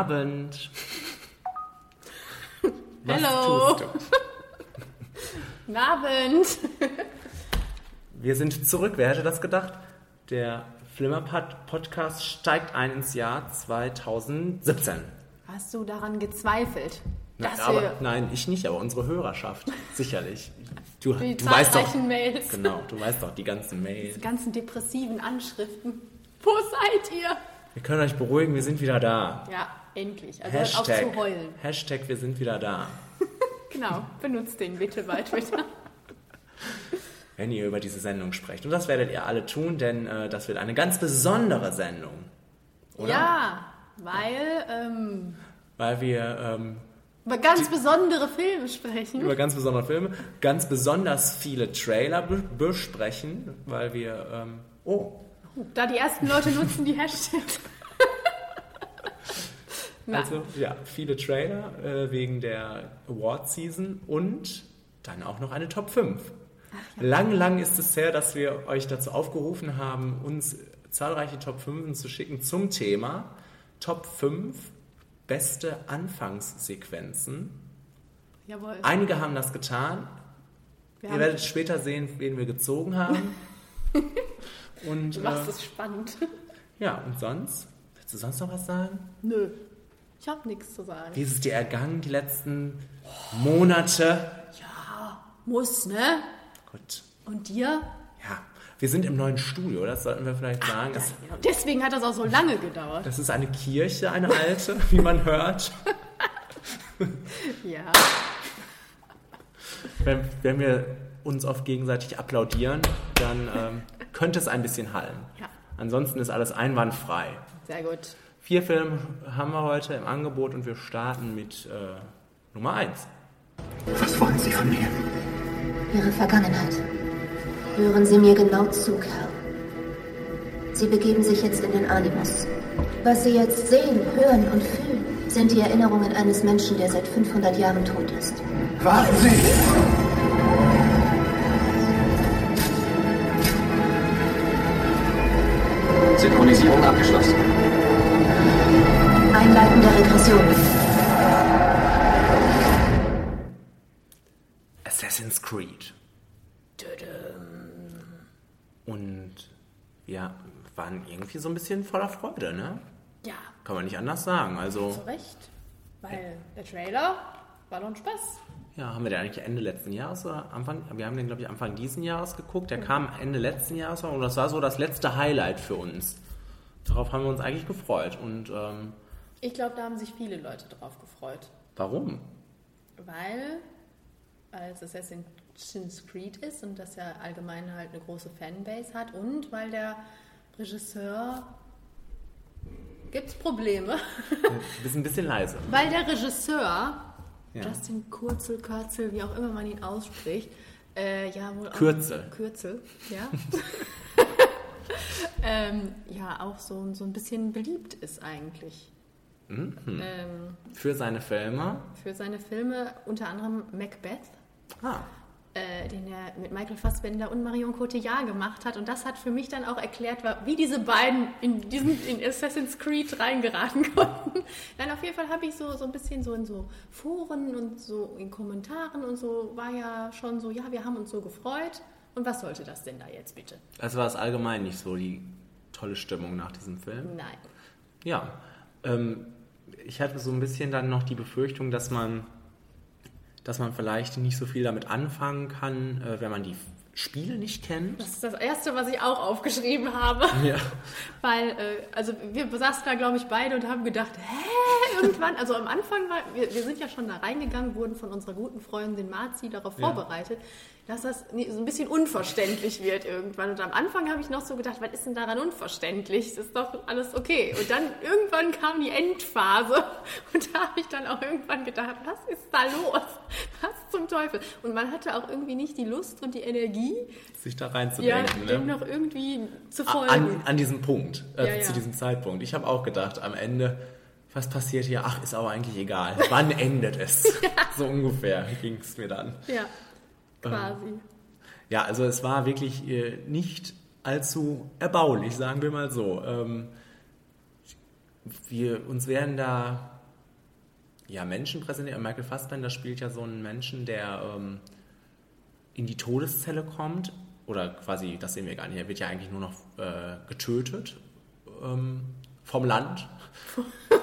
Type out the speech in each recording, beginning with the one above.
Was Hello. tust du? Guten Abend. Wir sind zurück. Wer hätte das gedacht? Der Flimmerpod-Podcast steigt ein ins Jahr 2017. Hast du daran gezweifelt? Na, dass aber, wir nein, ich nicht, aber unsere Hörerschaft. Sicherlich. Du, die du weißt doch. Mails, Genau, du weißt doch die ganzen Mails. die ganzen depressiven Anschriften. Wo seid ihr? Wir können euch beruhigen, wir sind wieder da. Ja, endlich. Also hört auf Hashtag, zu heulen. Hashtag, wir sind wieder da. Genau, benutzt den bitte bei Twitter. Wenn ihr über diese Sendung sprecht. Und das werdet ihr alle tun, denn äh, das wird eine ganz besondere Sendung. Oder? Ja, weil ähm, Weil wir ähm, über ganz besondere Filme sprechen. über ganz besondere Filme, ganz besonders viele Trailer be besprechen, weil wir. Ähm, oh, Da die ersten Leute nutzen die Hashtags. Na, also ja, viele Trailer äh, wegen der Award-Season und dann auch noch eine Top 5. Lang, lang ist es her, dass wir euch dazu aufgerufen haben, uns zahlreiche Top 5 zu schicken zum Thema Top 5 beste Anfangssequenzen. jawohl. Einige haben das getan. Wir Ihr werdet später sehen, wen wir gezogen haben. Und du machst äh, es spannend. ja, und sonst? Willst du sonst noch was sagen? Nö, ich habe nichts zu sagen. Wie ist es dir ergangen die letzten Monate? Muss, ne? Gut. Und dir? Ja, wir sind im neuen Studio, das sollten wir vielleicht sagen. Das, Genau. Deswegen hat das auch so lange gedauert. das ist eine Kirche, eine alte, wie man hört. Ja. Wenn, wenn wir uns oft gegenseitig applaudieren, dann ähm, könnte es ein bisschen hallen. Ja. Ansonsten ist alles einwandfrei. Sehr gut. Vier Filme haben wir heute im Angebot und wir starten mit äh, Nummer 1. Was wollen Sie von mir? Ihre Vergangenheit. Hören Sie mir genau zu, Kerl. Sie begeben sich jetzt in den Animus. Was Sie jetzt sehen, hören und fühlen, sind die Erinnerungen eines Menschen, der seit 500 Jahren tot ist. Warten Sie! Synchronisierung abgeschlossen. Einleiten der Regression. Assassin's Creed. Und wir waren irgendwie so ein bisschen voller Freude, ne? Ja, Kann man nicht anders sagen. Also, zu Recht. Weil der Trailer war doch ein Spaß. ja, haben wir den eigentlich Ende letzten Jahres oder Anfang? Wir haben den, glaube ich, Anfang diesen Jahres geguckt. Der kam Ende letzten Jahres und das war so das letzte Highlight für uns. Darauf haben wir uns eigentlich gefreut. Und ähm, Ich glaube, da haben sich viele Leute drauf gefreut. warum? Weil, weil es Assassin's Creed ist und das ja allgemein halt eine große Fanbase hat und weil der Regisseur. Gibt's Probleme? Wir sind ein bisschen leise. Weil der Regisseur, Ja. Justin Kurzel, Kürzel, wie auch immer man ihn ausspricht, äh, ja wohl auch, Kürzel. Kürzel, ja. ähm, ja, auch so, so ein bisschen beliebt ist eigentlich. Mhm. Ähm, Für seine Filme. für seine Filme, unter anderem Macbeth, Ah, äh, den er mit Michael Fassbender und Marion Cotillard gemacht hat. Und das hat für mich dann auch erklärt, wie diese beiden in, diesen, in Assassin's Creed reingeraten konnten. Dann auf jeden Fall habe ich so, so ein bisschen so in so Foren und so in Kommentaren und so war ja schon so, ja, wir haben uns so gefreut. Und was sollte das denn da jetzt bitte? also war es allgemein nicht so die tolle Stimmung nach diesem Film. Nein. Ja, ähm, ich hatte so ein bisschen dann noch die Befürchtung, dass man, dass man vielleicht nicht so viel damit anfangen kann, äh, wenn man die Spiele nicht kennt. Das ist das Erste, was ich auch aufgeschrieben habe. Ja. Weil, äh, also wir saßen da, glaube ich, beide und haben gedacht, hä, irgendwann, also am Anfang war, wir, wir sind ja schon da reingegangen, wurden von unserer guten Freundin Marzi darauf Ja. vorbereitet, dass das so ein bisschen unverständlich wird irgendwann. Und am Anfang habe ich noch so gedacht, was ist denn daran unverständlich? Das ist doch alles okay. Und dann irgendwann kam die Endphase und da habe ich dann auch irgendwann gedacht, was ist da los? Was zum Teufel? Und man hatte auch irgendwie nicht die Lust und die Energie, Sich da ja, reinzudenken. dem ne? noch irgendwie zu folgen. an, an diesem Punkt, äh, Ja, ja. zu diesem Zeitpunkt. Ich habe auch gedacht, am Ende, was passiert hier? Ach, ist aber eigentlich egal. Wann endet es? So ungefähr ging es mir dann. Ja, quasi. Ja, also es war wirklich äh, nicht allzu erbaulich, sagen wir mal so. Ähm, wir, uns werden da ja, Menschen präsentiert. Michael Fassbender spielt ja so einen Menschen, der ähm, in die Todeszelle kommt. Oder quasi, das sehen wir gar nicht, er wird ja eigentlich nur noch äh, getötet ähm, vom Land.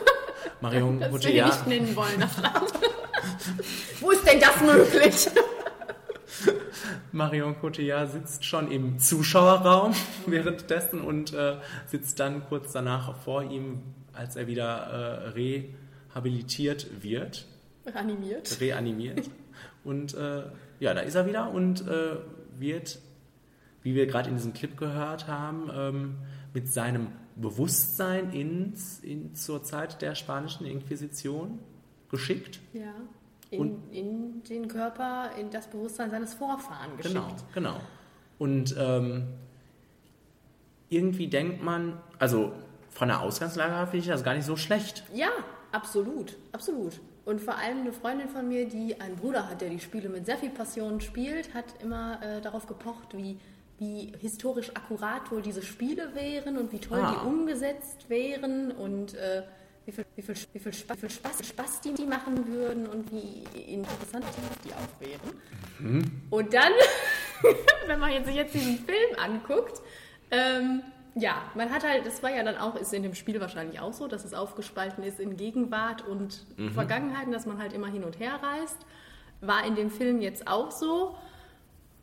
Marion das will ich nicht nennen wollen. Wo ist denn das möglich? Marion Cotillard sitzt schon im Zuschauerraum währenddessen und äh, sitzt dann kurz danach vor ihm, als er wieder äh, rehabilitiert wird. Reanimiert. Reanimiert. und äh, ja, da ist er wieder und äh, wird, wie wir gerade in diesem Clip gehört haben, ähm, mit seinem Bewusstsein ins, in, zur Zeit der spanischen Inquisition geschickt. Ja. In, in, den Körper, in das Bewusstsein seines Vorfahren geschickt. Genau, genau. Und ähm, irgendwie denkt man, also von der Ausgangslage her finde ich das gar nicht so schlecht. Ja, absolut, absolut. Und vor allem eine Freundin von mir, die einen Bruder hat, der die Spiele mit sehr viel Passion spielt, hat immer äh, darauf gepocht, wie wie historisch akkurat wohl diese Spiele wären und wie toll ah. die umgesetzt wären und äh, wie, viel, wie, viel, wie, viel Spaß, wie viel Spaß, Spaß die, die machen würden und wie interessant die auch wären. Mhm. Und dann, wenn man sich jetzt diesen Film anguckt, ähm, ja, man hat halt, das war ja dann auch, ist in dem Spiel wahrscheinlich auch so, dass es aufgespalten ist in Gegenwart und mhm. Vergangenheit, dass man halt immer hin und her reist. War in dem Film jetzt auch so.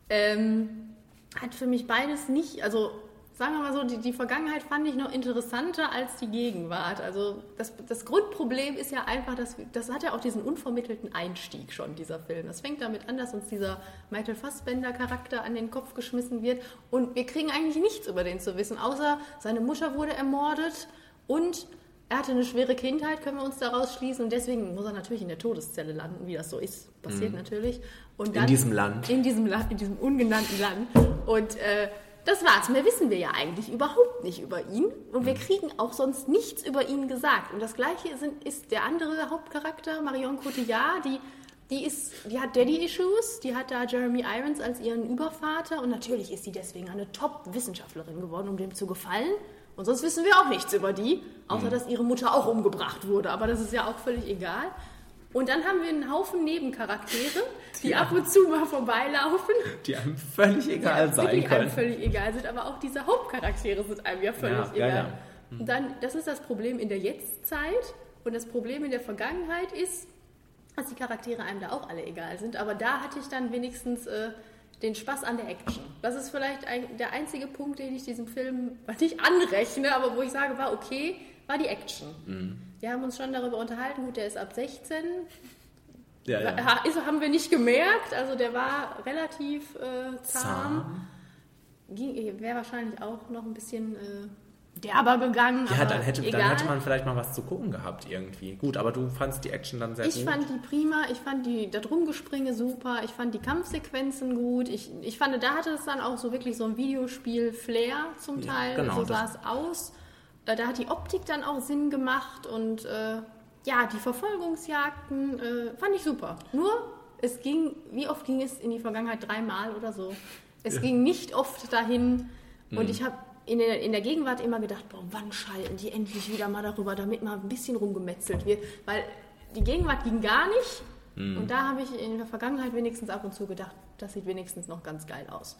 Ähm, hat für mich beides nicht, also sagen wir mal so, die, die Vergangenheit fand ich noch interessanter als die Gegenwart. Also das, das Grundproblem ist ja einfach, dass das hat ja auch diesen unvermittelten Einstieg schon, dieser Film. Das fängt damit an, dass uns dieser Michael Fassbender-Charakter an den Kopf geschmissen wird und wir kriegen eigentlich nichts über den zu wissen, außer seine Mutter wurde ermordet und er hatte eine schwere Kindheit, können wir uns daraus schließen. Und deswegen muss er natürlich in der Todeszelle landen, wie das so ist. Passiert mhm. natürlich. Und dann, in diesem Land. In diesem Land, in diesem ungenannten Land. Und äh, das war's. Mehr wissen wir ja eigentlich überhaupt nicht über ihn. Und wir mhm. kriegen auch sonst nichts über ihn gesagt. Und das Gleiche sind, ist der andere Hauptcharakter, Marion Cotillard, die die, ist, die hat Daddy-Issues, die hat da Jeremy Irons als ihren Übervater und natürlich ist sie deswegen eine Top-Wissenschaftlerin geworden, um dem zu gefallen. Und sonst wissen wir auch nichts über die, außer mhm. dass ihre Mutter auch umgebracht wurde. Aber das ist ja auch völlig egal. Und dann haben wir einen Haufen Nebencharaktere, die, die ab und zu mal vorbeilaufen. Die einem völlig egal die sein können. Die einem völlig egal sind, aber auch diese Hauptcharaktere sind einem ja völlig ja, egal. Ja, ja. Mhm. Und dann, das ist das Problem in der Jetztzeit. Und das Problem in der Vergangenheit ist, dass die Charaktere einem da auch alle egal sind. Aber da hatte ich dann wenigstens äh, den Spaß an der Action. Das ist vielleicht ein, der einzige Punkt, den ich diesem Film nicht anrechne, aber wo ich sage, war okay, war die Action. Mhm. Wir haben uns schon darüber unterhalten, gut, der ist ab 16. Ja, ja. Ist, haben wir nicht gemerkt, also der war relativ äh, zahm. zahm. Wäre wahrscheinlich auch noch ein bisschen äh, derber gegangen. Ja, dann hätte, dann hätte man vielleicht mal was zu gucken gehabt irgendwie. Gut, aber du fandst die Action dann sehr ich gut. Ich fand die prima, ich fand die da Drumgespringe super, ich fand die Kampfsequenzen gut. Ich, ich fand, da hatte es dann auch so wirklich so ein Videospiel-Flair zum Teil. Ja, genau, so sah es aus. Äh, da hat die Optik dann auch Sinn gemacht und äh, ja, die Verfolgungsjagden äh, fand ich super. Nur, es ging, wie oft ging es in die Vergangenheit? Dreimal oder so. Es ja. ging nicht oft dahin und mhm. ich habe in der, in der Gegenwart immer gedacht, boah, wann schalten die endlich wieder mal darüber, damit mal ein bisschen rumgemetzelt wird. Weil die Gegenwart ging gar nicht. Mhm. Und da habe ich in der Vergangenheit wenigstens ab und zu gedacht, das sieht wenigstens noch ganz geil aus.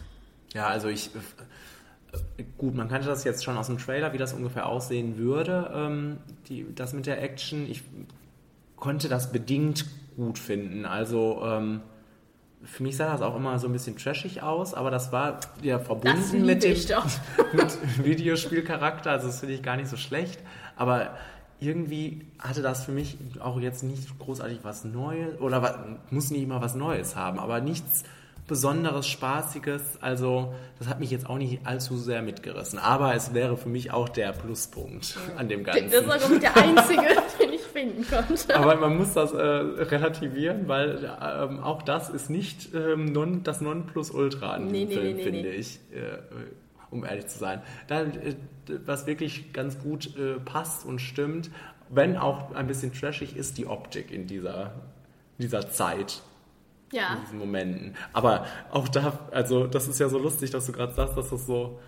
Ja, also ich. Äh, gut, man kannte das jetzt schon aus dem Trailer, wie das ungefähr aussehen würde, ähm, die, das mit der Action. Ich konnte das bedingt gut finden. Also. Ähm, für mich sah das auch immer so ein bisschen trashig aus, aber das war ja verbunden mit dem mit Videospielcharakter, also das finde ich gar nicht so schlecht. Aber irgendwie hatte das für mich auch jetzt nicht großartig was Neues oder was, muss nicht immer was Neues haben, aber nichts Besonderes, Spaßiges. Also das hat mich jetzt auch nicht allzu sehr mitgerissen. Aber es wäre für mich auch der Pluspunkt an dem Ganzen. Das ist auch der einzige, den ich finden konnte. Aber man muss das äh, relativieren, weil ähm, auch das ist nicht ähm, non, das Nonplusultra an nee, diesem nee, Film, nee, finde ich. Äh, um ehrlich zu sein. Da, äh, was wirklich ganz gut äh, passt und stimmt, wenn auch ein bisschen trashig ist, die Optik in dieser, dieser Zeit ja. in diesen Momenten. Aber auch da, also das ist ja so lustig, dass du gerade sagst, dass das so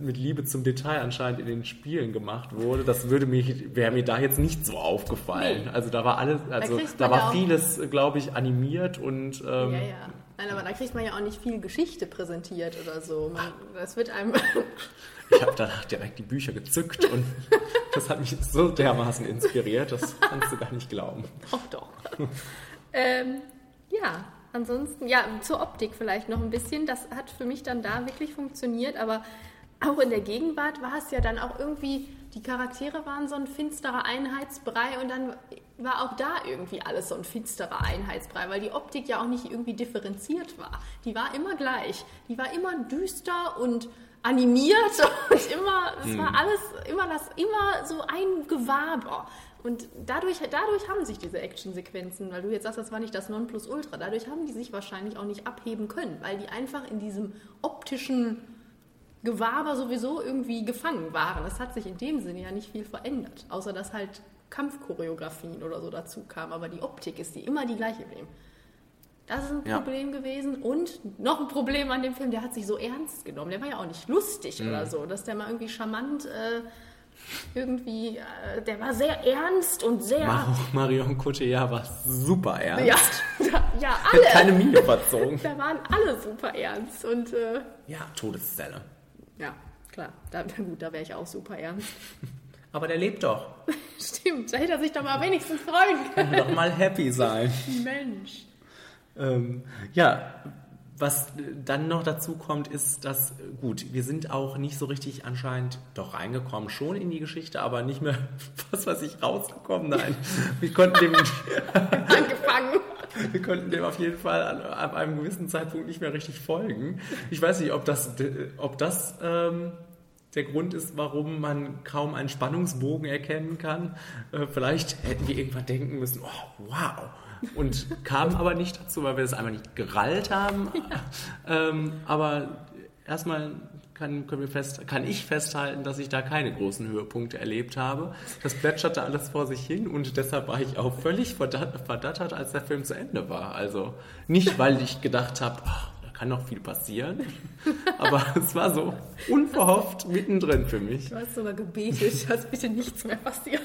mit Liebe zum Detail anscheinend in den Spielen gemacht wurde, das würde mich, wäre mir da jetzt nicht so aufgefallen. Nee. Also da war alles, also da ja war auch- vieles, glaube ich, animiert und ähm, Ja, ja. Nein, aber da kriegt man ja auch nicht viel Geschichte präsentiert oder so. Man, das wird einem. ich habe danach direkt die Bücher gezückt und das hat mich so dermaßen inspiriert, das kannst du gar nicht glauben. doch, doch. ähm, ja, ansonsten, ja, zur Optik vielleicht noch ein bisschen. Das hat für mich dann da wirklich funktioniert, aber auch in der Gegenwart war es ja dann auch irgendwie, die Charaktere waren so ein finsterer Einheitsbrei und dann war auch da irgendwie alles so ein finsterer Einheitsbrei, weil die Optik ja auch nicht irgendwie differenziert war. Die war immer gleich. Die war immer düster und animiert und immer, es war alles, immer das, immer so ein Gewaber. Und dadurch, dadurch haben sich diese Actionsequenzen, weil du jetzt sagst, das war nicht das Nonplusultra, dadurch haben die sich wahrscheinlich auch nicht abheben können, weil die einfach in diesem optischen Gewaber sowieso irgendwie gefangen waren. Es hat sich in dem Sinne ja nicht viel verändert, außer dass halt Kampfchoreografien oder so dazu kamen. Aber die Optik ist die immer die gleiche geblieben. Das ist ein Ja. Problem gewesen. Und noch ein Problem an dem Film, der hat sich so ernst genommen. Der war ja auch nicht lustig oder so, dass der mal irgendwie charmant äh, irgendwie, äh, der war sehr ernst und sehr. Mar Marion Cotillard war super ernst. Ja, ja, Hat alle. keine Miene verzogen. Da waren alle super ernst. Und äh, Ja, Todeszelle. ja, klar, da, gut, da wäre ich auch super ernst. Aber der lebt doch. Stimmt, da hätte er sich doch mal wenigstens freuen können. Kann doch mal happy sein. Mensch. Ähm, ja, was dann noch dazu kommt, ist, dass, gut, wir sind auch nicht so richtig anscheinend doch reingekommen, schon in die Geschichte, aber nicht mehr, was weiß ich, rausgekommen. Nein, wir konnten dem, Angefangen. wir konnten dem auf jeden Fall an, ab einem gewissen Zeitpunkt nicht mehr richtig folgen. Ich weiß nicht, ob das, ob das ähm, der Grund ist, warum man kaum einen Spannungsbogen erkennen kann. Äh, vielleicht hätten wir irgendwann denken müssen, oh, wow. Und kamen aber nicht dazu, weil wir das einmal nicht gerallt haben. Ähm, aber erstmal kann, können wir fest, kann ich festhalten, dass ich da keine großen Höhepunkte erlebt habe. Das plätscherte alles vor sich hin und deshalb war ich auch völlig verdat- verdattert, als der Film zu Ende war. Also nicht, weil ich gedacht habe, oh, da kann noch viel passieren, aber es war so unverhofft mittendrin für mich. Du hast sogar gebetet, dass bitte nichts mehr passiert.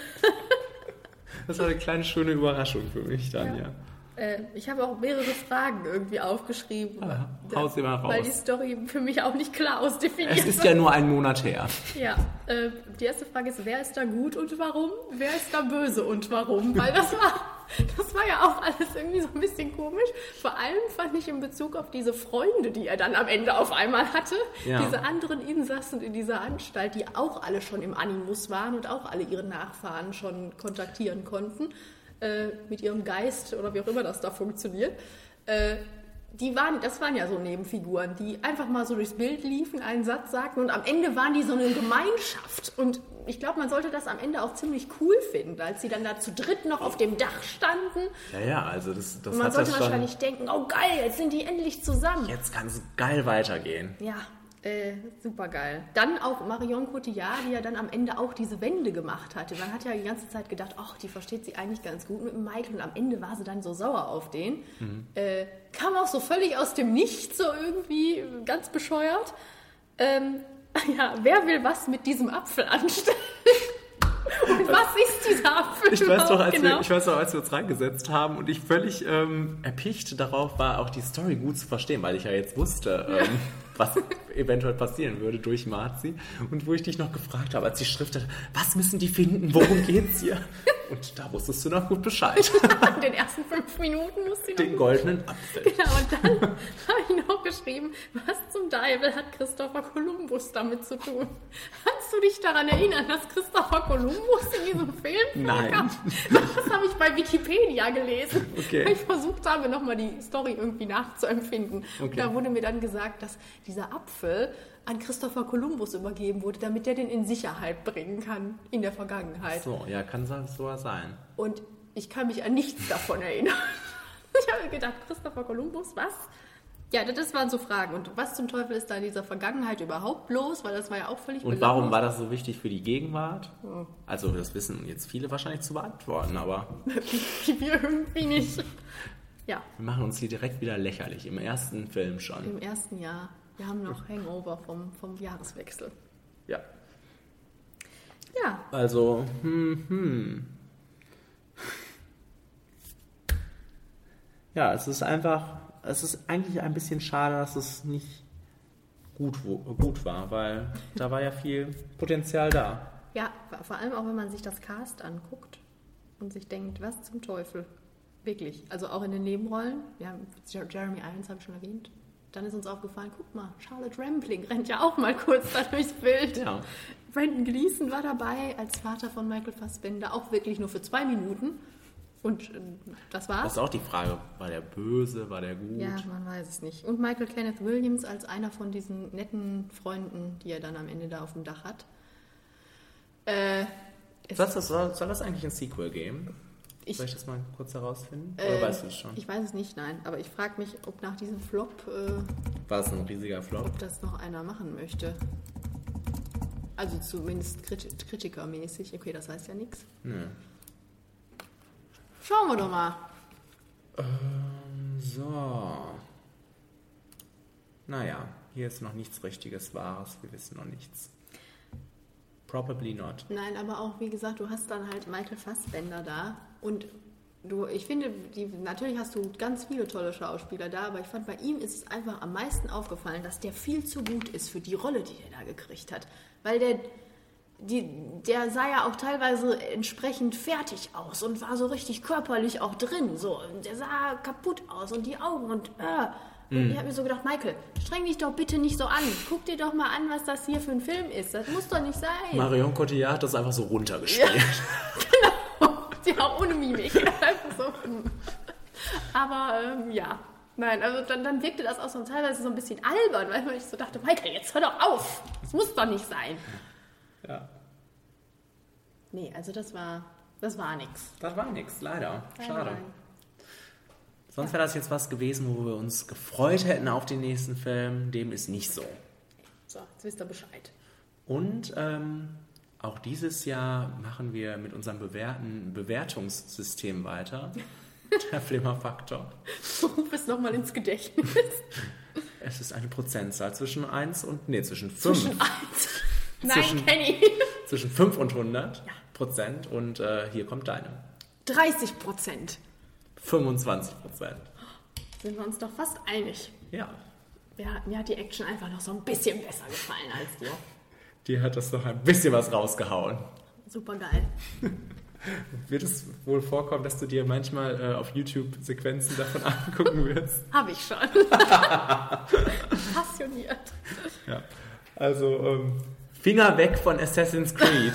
Das war eine kleine schöne Überraschung für mich dann, ja. Äh, ich habe auch mehrere Fragen irgendwie aufgeschrieben. Ah, haus sie mal Weil raus. die Story für mich auch nicht klar ausdefiniert Es ist ja nur ein Monat her. Ja, äh, die erste Frage ist, wer ist da gut und warum? Wer ist da böse und warum? Weil das war, das war ja auch alles irgendwie so ein bisschen komisch. Vor allem fand ich in Bezug auf diese Freunde, die er dann am Ende auf einmal hatte, Ja. diese anderen Insassen in dieser Anstalt, die auch alle schon im Animus waren und auch alle ihre Nachfahren schon kontaktieren konnten, äh, mit ihrem Geist oder wie auch immer das da funktioniert. Äh, die waren, das waren ja so Nebenfiguren, die einfach mal so durchs Bild liefen, einen Satz sagten und am Ende waren die so eine Gemeinschaft. Und ich glaube, man sollte das am Ende auch ziemlich cool finden, als sie dann da zu dritt noch auf dem Dach standen. Ja, ja, also das, das Und man sollte das wahrscheinlich denken, oh geil, jetzt sind die endlich zusammen. Jetzt kann es geil weitergehen. Ja, äh, super geil. Dann auch Marion Cotillard, die ja dann am Ende auch diese Wende gemacht hatte. Man hat ja die ganze Zeit gedacht, ach, die versteht sie eigentlich ganz gut mit dem Michael und am Ende war sie dann so sauer auf den. Äh, kam auch so völlig aus dem Nichts, so irgendwie ganz bescheuert. Ähm, ja, wer will was mit diesem Apfel anstellen? und was ist dieser Apfel Ich weiß, doch, als genau? wir, ich weiß doch, als wir uns reingesetzt haben und ich völlig ähm, erpicht darauf war, auch die Story gut zu verstehen, weil ich ja jetzt wusste, ähm, was eventuell passieren würde durch Marzi. Und wo ich dich noch gefragt habe, als die Schrift hatte, was müssen die finden, worum geht's hier? Und da wusstest du noch gut Bescheid. In den ersten fünf Minuten musste ich noch Den goldenen Apfel. Genau, und dann habe ich noch geschrieben, was zum Teufel hat Christopher Columbus damit zu tun? Kannst du dich daran erinnern, dass Christopher Columbus in diesem Film Nein. vorkam? Das habe ich bei Wikipedia gelesen, Okay. weil ich versucht habe, nochmal die Story irgendwie nachzuempfinden. Und Okay. da wurde mir dann gesagt, dass dieser Apfel an Christopher Columbus übergeben wurde, damit er den in Sicherheit bringen kann in der Vergangenheit. So, ja, kann so sein. Und ich kann mich an nichts davon erinnern. Ich habe gedacht, Christopher Columbus, was? Ja, das waren so Fragen. Und was zum Teufel ist da in dieser Vergangenheit überhaupt los? Weil das war ja auch völlig Und warum war das so wichtig für die Gegenwart? Also, das wissen jetzt viele wahrscheinlich zu beantworten, aber Wir irgendwie nicht. Ja, wir machen uns hier direkt wieder lächerlich. Im ersten Film schon. im ersten Jahr. Wir haben noch Hangover vom, vom Jahreswechsel. Ja. Ja, Also, hm, hm. Ja, es ist einfach, es ist eigentlich ein bisschen schade, dass es nicht gut, gut war, weil da war ja viel Potenzial da. ja, vor allem auch wenn man sich das Cast anguckt und sich denkt, was zum Teufel. Wirklich. Also auch in den Nebenrollen. Wir haben Jer- Jeremy Irons, habe ich schon erwähnt. Dann ist uns aufgefallen, guck mal, Charlotte Rampling rennt ja auch mal kurz da durchs Bild. Ja. Brandon Gleeson war dabei als Vater von Michael Fassbender, auch wirklich nur für zwei Minuten. Und äh, das war's. Das ist auch die Frage, war der böse, war der gut? Ja, man weiß es nicht. Und Michael Kenneth Williams als einer von diesen netten Freunden, die er dann am Ende da auf dem Dach hat. Äh, Was, das, soll, soll das eigentlich ein Sequel geben? Ich- Soll ich das mal kurz herausfinden? äh, Oder weißt du es schon? Ich weiß es nicht, nein. Aber ich frage mich, ob nach diesem Flop, äh, War es ein riesiger Flop? ob das noch einer machen möchte. Also zumindest kriti kritikermäßig. Okay, das heißt ja nichts. Nö. Schauen wir doch mal. So. Naja, hier ist noch nichts richtiges Wahres. Wir wissen noch nichts. Probably not. Nein, aber auch, wie gesagt, du hast dann halt Michael Fassbender da und du, ich finde, die, natürlich hast du ganz viele tolle Schauspieler da, aber ich fand, bei ihm ist es einfach am meisten aufgefallen, dass der viel zu gut ist für die Rolle, die er da gekriegt hat. Weil der, die, der sah ja auch teilweise entsprechend fertig aus und war so richtig körperlich auch drin. So. Und Der sah kaputt aus und die Augen und äh. Und ich habe mir so gedacht, Michael, streng dich doch bitte nicht so an. Guck dir doch mal an, was das hier für ein Film ist. Das muss doch nicht sein. Marion Cotillard hat das einfach so runtergespielt. Ja, auch ohne Mimik. So. Aber ähm, ja. Nein, also dann, dann wirkte das auch so teilweise so ein bisschen albern, weil ich so dachte, Michael, jetzt hör doch auf. Das muss doch nicht sein. Ja. Nee, also das war, das war nix. Das war nichts, leider. Schade. Nein, Sonst wäre das jetzt was gewesen, wo wir uns gefreut hätten auf den nächsten Film. Dem ist nicht so. So, jetzt wisst ihr Bescheid. Und ähm, auch dieses Jahr machen wir mit unserem bewährten Bewertungssystem weiter. Der Flimmerfaktor. Ruf es nochmal ins Gedächtnis. Es ist eine Prozentzahl zwischen 1 und, nee, zwischen 5. Zwischen eins. Nein, Zwischen- Kenny. zwischen 5 und 100 Prozent. Und äh, hier kommt deine. 30 Prozent. 25 Prozent. Sind wir uns doch fast einig. Ja. Ja, mir hat die Action einfach noch so ein bisschen besser gefallen als dir. Dir hat das noch ein bisschen was rausgehauen. Super geil. Wird es wohl vorkommen, dass du dir manchmal äh, auf YouTube Sequenzen davon angucken wirst? Habe ich schon. Passioniert. Ja. Also, ähm, Finger weg von Assassin's Creed.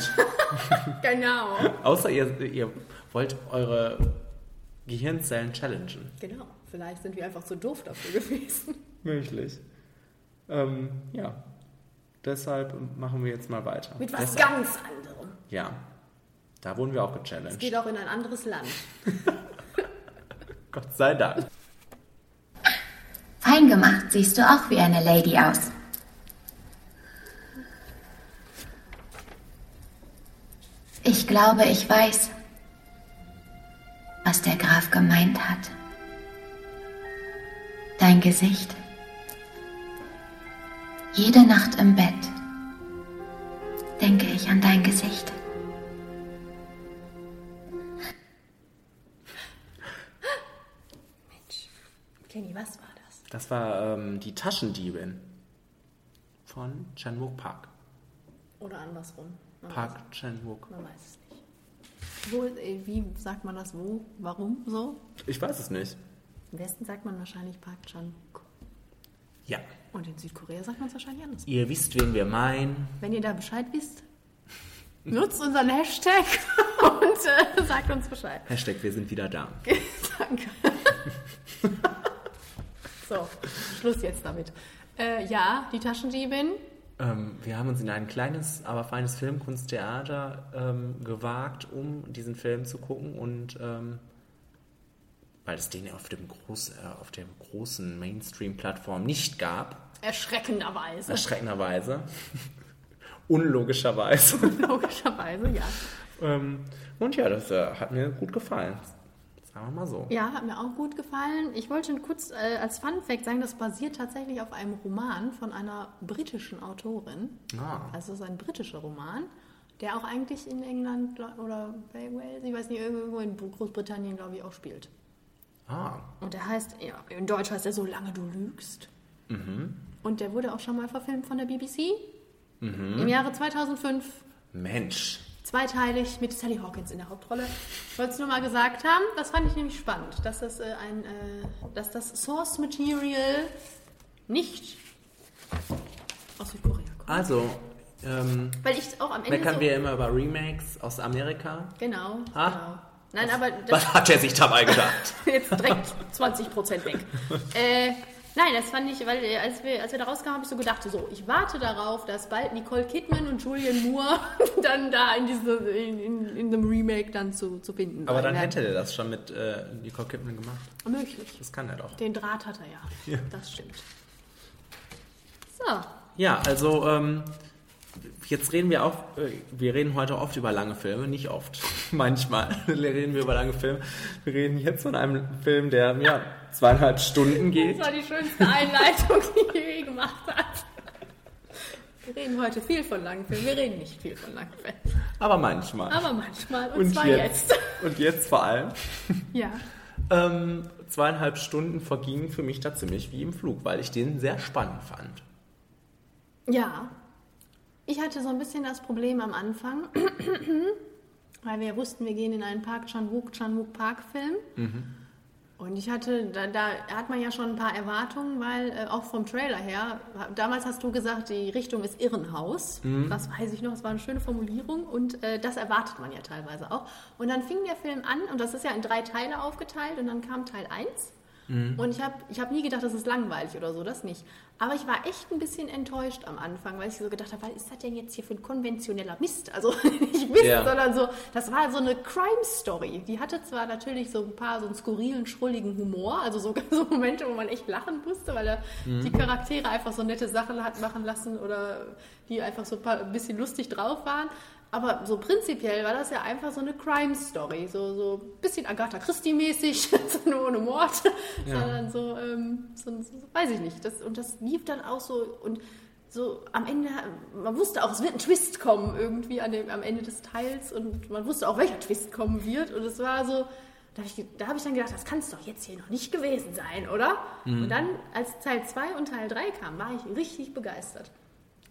Genau. Außer ihr, ihr wollt eure Gehirnzellen challengen. Genau. Vielleicht sind wir einfach zu doof dafür gewesen. Möglich. Ähm, ja. Deshalb machen wir jetzt mal weiter. Mit was Deshalb, ganz anderem. Ja. Da wurden wir auch Es gechallenged. geht auch in ein anderes Land. Gott sei Dank. Fein gemacht, siehst du auch wie eine Lady aus. Ich glaube, ich weiß, was der Graf gemeint hat. Dein Gesicht. Jede Nacht im Bett denke ich an dein Gesicht. Kenny, was war das? Das war ähm, die Taschendiebin von Chan-wook Park. Oder andersrum. Man Park Chan-wook. Man weiß es nicht. Wo, äh, wie sagt man das wo? Warum so? Ich weiß es nicht. Im Westen sagt man wahrscheinlich Park Chan. Ja. Und in Südkorea sagt man es wahrscheinlich anders. Ihr wisst, wen wir meinen. Wenn ihr da Bescheid wisst, nutzt unseren Hashtag und äh, sagt uns Bescheid. Hashtag, wir sind wieder da. Danke. so, Schluss jetzt damit. Äh, ja, die Taschendiebin. Ähm, wir haben uns in ein kleines, aber feines Filmkunsttheater ähm, gewagt, um diesen Film zu gucken und ähm, weil es den auf, dem groß, äh, auf der großen Mainstream-Plattform nicht gab, Erschreckenderweise. erschreckenderweise, unlogischerweise. Logischerweise, ja. ähm, und ja, das äh, hat mir gut gefallen. Sagen wir mal so. Ja, hat mir auch gut gefallen. Ich wollte kurz äh, als Fun Fact sagen, das basiert tatsächlich auf einem Roman von einer britischen Autorin. Ah. Also es ist ein britischer Roman, der auch eigentlich in England oder Wales, ich weiß nicht, irgendwo in Großbritannien, glaube ich, auch spielt. Ah, Und der heißt, ja, in Deutsch heißt er Solange du lügst. Mhm. Und der wurde auch schon mal verfilmt von der BBC Mhm. im Jahre 2005. Mensch. Zweiteilig mit Sally Hawkins in der Hauptrolle. Ich wollte es nur mal gesagt haben. Das fand ich nämlich spannend, dass das, äh, ein, äh, dass das Source Material nicht aus Südkorea kommt. Also, ähm, Weil ich auch am Ende meckern so, wir immer über Remakes aus Amerika. Genau, Ah. genau. Nein, aber das, Was hat er sich dabei gedacht? jetzt direkt 20% weg. äh, nein, das fand ich, weil äh, als wir, als wir da rauskamen, habe ich so gedacht, so, ich warte darauf, dass bald Nicole Kidman und Julian Moore dann da in, diese, in, in, in dem Remake dann zu, zu finden Aber dann hätte er das schon mit äh, Nicole Kidman gemacht. Möglich. Das kann er doch. Den Draht hat er ja. Ja. Das stimmt. So. Ja, also ähm, jetzt reden wir auch, äh, wir reden heute oft über lange Filme, nicht oft, manchmal reden wir über lange Filme. Wir reden jetzt von einem Film, der ja, zweieinhalb Stunden geht. Das war die schönste Einleitung, die je je gemacht hat. Wir reden heute viel von langen Filmen. Wir reden nicht viel von langen Filmen. Aber manchmal. Aber manchmal. Und, und zwar jetzt. jetzt. Und jetzt vor allem. Ja. Ähm, zweieinhalb Stunden vergingen für mich da ziemlich wie im Flug, weil ich den sehr spannend fand. Ja. Ich hatte so ein bisschen das Problem am Anfang, weil wir wussten, wir gehen in einen Park Chan-wook, Chan-wook Park-Film. Und ich hatte, da, da hat man ja schon ein paar Erwartungen, weil äh, auch vom Trailer her, damals hast du gesagt, die Richtung ist Irrenhaus. Das weiß ich noch, das war eine schöne Formulierung und äh, das erwartet man ja teilweise auch. Und dann fing der Film an und das ist ja in drei Teile aufgeteilt und dann kam Teil 1. Und ich habe ich hab nie gedacht, das ist langweilig oder so, das nicht. Aber ich war echt ein bisschen enttäuscht am Anfang, weil ich so gedacht habe, was ist das denn jetzt hier für ein konventioneller Mist? Also nicht Mist, Ja. sondern so, das war so eine Crime-Story. Die hatte zwar natürlich so ein paar so einen skurrilen, schrulligen Humor, also so, so Momente, wo man echt lachen musste, weil er die Charaktere einfach so nette Sachen hat machen lassen oder die einfach so ein, paar, ein bisschen lustig drauf waren. Aber so prinzipiell war das ja einfach so eine Crime-Story, so, so ein bisschen Agatha Christie-mäßig, nur ohne Mord, sondern so, ähm, so, so, weiß ich nicht. Das, und das lief dann auch so und so am Ende, man wusste auch, es wird ein Twist kommen irgendwie an dem, am Ende des Teils und man wusste auch, welcher Twist kommen wird und es war so, da habe ich, da hab ich dann gedacht, das kann es doch jetzt hier noch nicht gewesen sein, oder? Und dann, als Teil 2 und Teil 3 kamen, war ich richtig begeistert.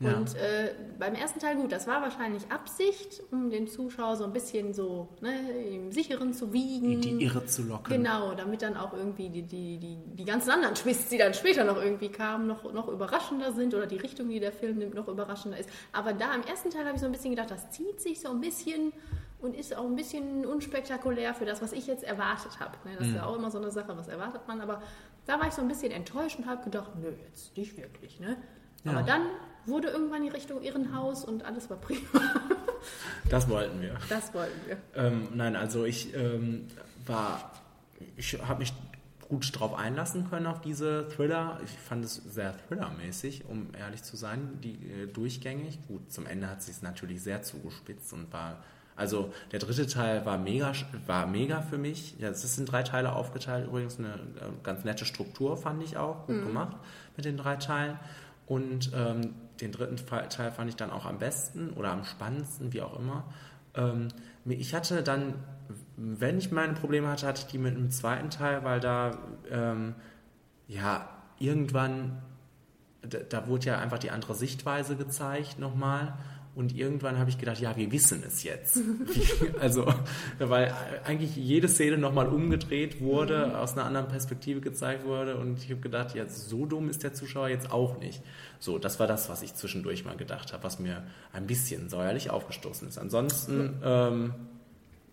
Ja. Und äh, beim ersten Teil, gut, das war wahrscheinlich Absicht, um den Zuschauer so ein bisschen so ne, im Sicheren zu wiegen. In die Irre zu locken. Genau, damit dann auch irgendwie die, die, die, die ganzen anderen Twists, die dann später noch irgendwie kamen, noch, noch überraschender sind oder die Richtung, die der Film nimmt, noch überraschender ist. Aber da im ersten Teil habe ich so ein bisschen gedacht, das zieht sich so ein bisschen und ist auch ein bisschen unspektakulär für das, was ich jetzt erwartet habe. Ne, Das ist ja auch immer so eine Sache, was erwartet man. Aber da war ich so ein bisschen enttäuscht und habe gedacht, nö, jetzt nicht wirklich. Ne? Aber Ja. dann wurde irgendwann die Richtung Irrenhaus und alles war prima. Das wollten wir. Das wollten wir. Ähm, nein, also ich ähm, war, ich habe mich gut drauf einlassen können auf diese Thriller. Ich fand es sehr thrillermäßig, um ehrlich zu sein, die äh, durchgängig. Gut, zum Ende hat sich es natürlich sehr zugespitzt und war, also der dritte Teil war mega, war mega für mich. Ja, es ist in drei Teile aufgeteilt, übrigens eine äh, ganz nette Struktur fand ich auch, gut gemacht mit den drei Teilen. Und ähm, den dritten Teil fand ich dann auch am besten oder am spannendsten, wie auch immer. Ähm, ich hatte dann, wenn ich meine Probleme hatte, hatte ich die mit dem zweiten Teil, weil da, ähm, ja, irgendwann, da, da wurde ja einfach die andere Sichtweise gezeigt nochmal. Und irgendwann habe ich gedacht, ja, wir wissen es jetzt. Also, weil eigentlich jede Szene nochmal umgedreht wurde, aus einer anderen Perspektive gezeigt wurde. Und ich habe gedacht, ja, so dumm ist der Zuschauer jetzt auch nicht. So, das war das, was ich zwischendurch mal gedacht habe, was mir ein bisschen säuerlich aufgestoßen ist. Ansonsten ähm,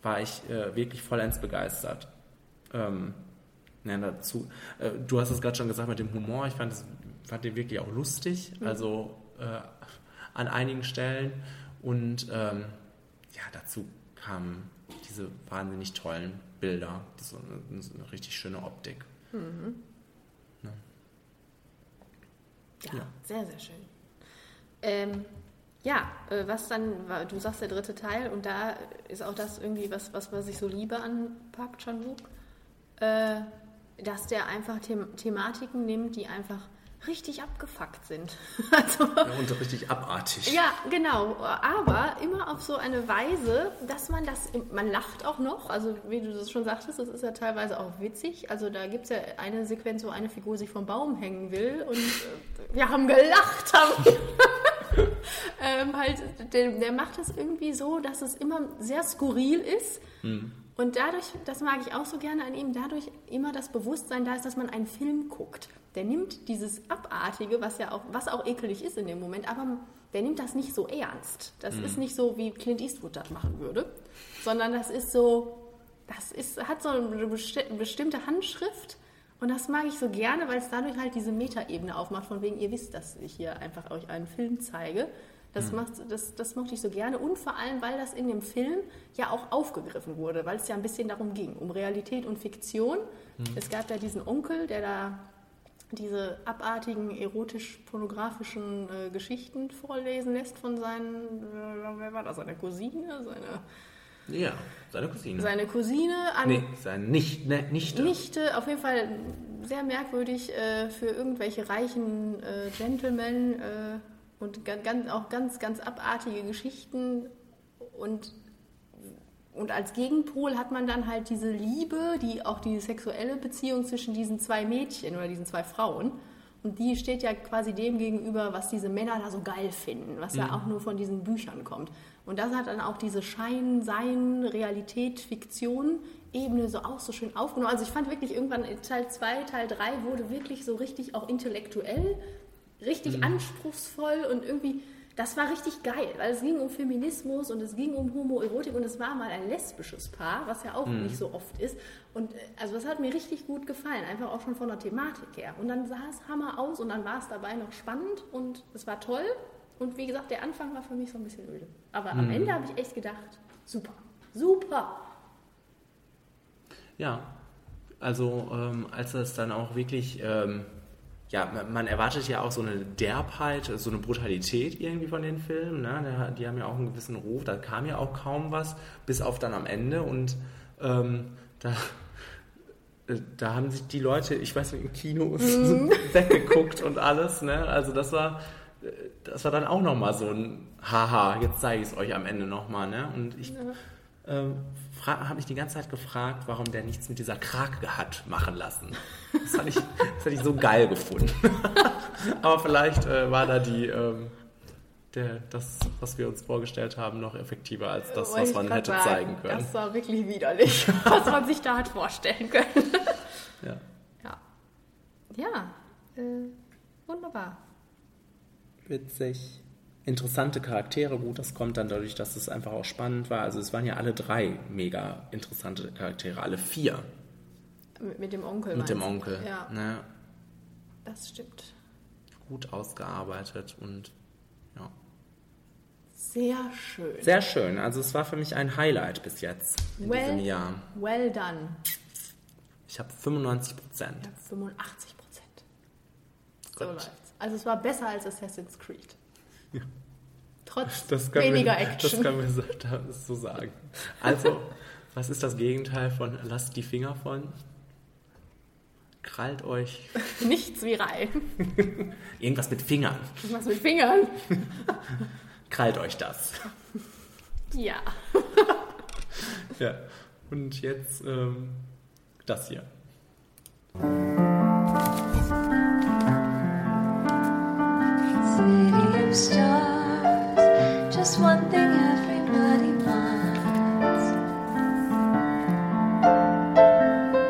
war ich äh, wirklich vollends begeistert. Ähm, ja, dazu, äh, du hast es gerade schon gesagt mit dem Humor. Ich fand, das, fand den wirklich auch lustig, also äh, an einigen Stellen. Und ähm, ja, dazu kamen diese wahnsinnig tollen Bilder. Das ist so eine, so eine richtig schöne Optik. Ja, Ja. sehr, sehr schön. Ähm, ja, äh, was dann, du sagst der dritte Teil und da ist auch das irgendwie was, was, was ich so liebe an Park Chan-wook. äh, dass der einfach The Thematiken nimmt, die einfach richtig abgefuckt sind. also, ja, und richtig abartig. Ja, genau. Aber immer auf so eine Weise, dass man das, man lacht auch noch. Also wie du das schon sagtest, das ist ja teilweise auch witzig. Also da gibt es ja eine Sequenz, wo eine Figur sich vom Baum hängen will und äh, wir haben gelacht. Haben ähm, halt, der, der, macht das irgendwie so, dass es immer sehr skurril ist. Hm. Und dadurch, das mag ich auch so gerne an ihm, dadurch immer das Bewusstsein da ist, dass man einen Film guckt. Der nimmt dieses Abartige, was ja auch, was auch ekelig ist in dem Moment, aber der nimmt das nicht so ernst. Das mhm. ist nicht so, wie Clint Eastwood das machen würde, sondern das ist so, das ist, hat so eine bestimmte Handschrift und das mag ich so gerne, weil es dadurch halt diese Metaebene aufmacht, von wegen, ihr wisst, dass ich hier einfach euch einen Film zeige. Das, mhm. macht, das, das mochte ich so gerne und vor allem, weil das in dem Film ja auch aufgegriffen wurde, weil es ja ein bisschen darum ging, um Realität und Fiktion. Mhm. Es gab da diesen Onkel, der da diese abartigen erotisch-pornografischen äh, Geschichten vorlesen lässt von seinen, äh, wer war das, seine Cousine, seine... Ja, seine Cousine. Seine Cousine an. Nee, seine nicht, ne, Nichte. Nichte, auf jeden Fall sehr merkwürdig äh, für irgendwelche reichen äh, Gentlemen äh, und ganz, auch ganz, ganz abartige Geschichten. Und, und als Gegenpol hat man dann halt diese Liebe, die auch die sexuelle Beziehung zwischen diesen zwei Mädchen oder diesen zwei Frauen. Und die steht ja quasi dem gegenüber, was diese Männer da so geil finden, was mhm. ja auch nur von diesen Büchern kommt. Und das hat dann auch diese Schein, Sein, Realität, Fiktion Ebene so auch so schön aufgenommen. Also ich fand wirklich irgendwann Teil 2, Teil 3 wurde wirklich so richtig auch intellektuell richtig mhm. anspruchsvoll und irgendwie, das war richtig geil, weil es ging um Feminismus und es ging um Homoerotik und es war mal ein lesbisches Paar, was ja auch mhm. nicht so oft ist. Und äh, also das hat mir richtig gut gefallen, einfach auch schon von der Thematik her. Und dann sah es Hammer aus und dann war es dabei noch spannend und es war toll. Und wie gesagt, der Anfang war für mich so ein bisschen öde. Aber mhm. am Ende habe ich echt gedacht, super, super. Ja, also ähm, als es dann auch wirklich ähm, ja, man erwartet ja auch so eine Derbheit, so eine Brutalität irgendwie von den Filmen. Ne? Die haben ja auch einen gewissen Ruf, da kam ja auch kaum was, bis auf dann am Ende. Und ähm, da, äh, da haben sich die Leute, ich weiß nicht, im Kino mhm. weggeguckt und alles. Ne? Also das war, äh, das war dann auch nochmal so ein Haha, jetzt zeige ich es euch am Ende nochmal. Ne? Und ich. Ähm, habe mich die ganze Zeit gefragt, warum der nichts mit dieser Krake hat machen lassen. Das hatte ich, das hatte ich so geil gefunden. Aber vielleicht äh, war da die, ähm, der, das, was wir uns vorgestellt haben, noch effektiver als das, was man hätte sagen, zeigen können. Das war wirklich widerlich, was man sich da hat vorstellen können. Ja. Ja, ja äh, wunderbar. Witzig interessante Charaktere. Gut, das kommt dann dadurch, dass es einfach auch spannend war. Also es waren ja alle drei mega interessante Charaktere, alle vier. Mit, mit dem Onkel. Mit dem Onkel. Ja. Ne? Das stimmt. Gut ausgearbeitet und ja. Sehr schön. Sehr schön. Also es war für mich ein Highlight bis jetzt in well, diesem Jahr. Well done. Ich habe 95 Prozent. Ich habe 85 Prozent. So läuft's. Also es war besser als Assassin's Creed. Trotz weniger wir, Action. Das können wir so sagen. Also, was ist das Gegenteil von lasst die Finger von? Krallt euch. Nichts wie rein. Irgendwas mit Fingern. Irgendwas mit Fingern. Krallt euch das. Ja. ja. Und jetzt ähm, das hier. stars. Just one thing everybody wants.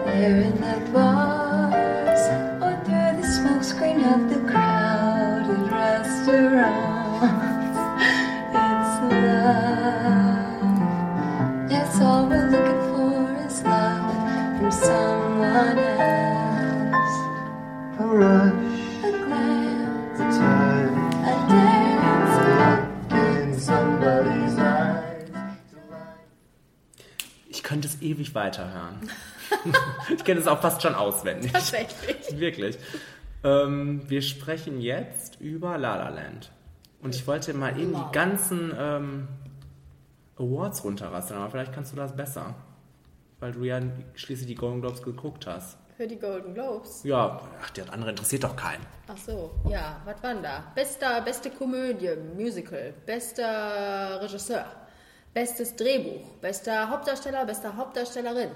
There in the bars ewig weiterhören. ich kenne es auch fast schon auswendig. Tatsächlich. Wirklich. Ähm, wir sprechen jetzt über La La Land. Und ich wollte mal eben die ganzen ähm, Awards runterrasseln, aber vielleicht kannst du das besser. weil du ja schließlich die Golden Globes geguckt hast. Für die Golden Globes. Ja, ach, der andere interessiert doch keinen. Ach so, ja, was waren da? Bester, beste Komödie, Musical, bester Regisseur, bestes Drehbuch, bester Hauptdarsteller, bester Hauptdarstellerin,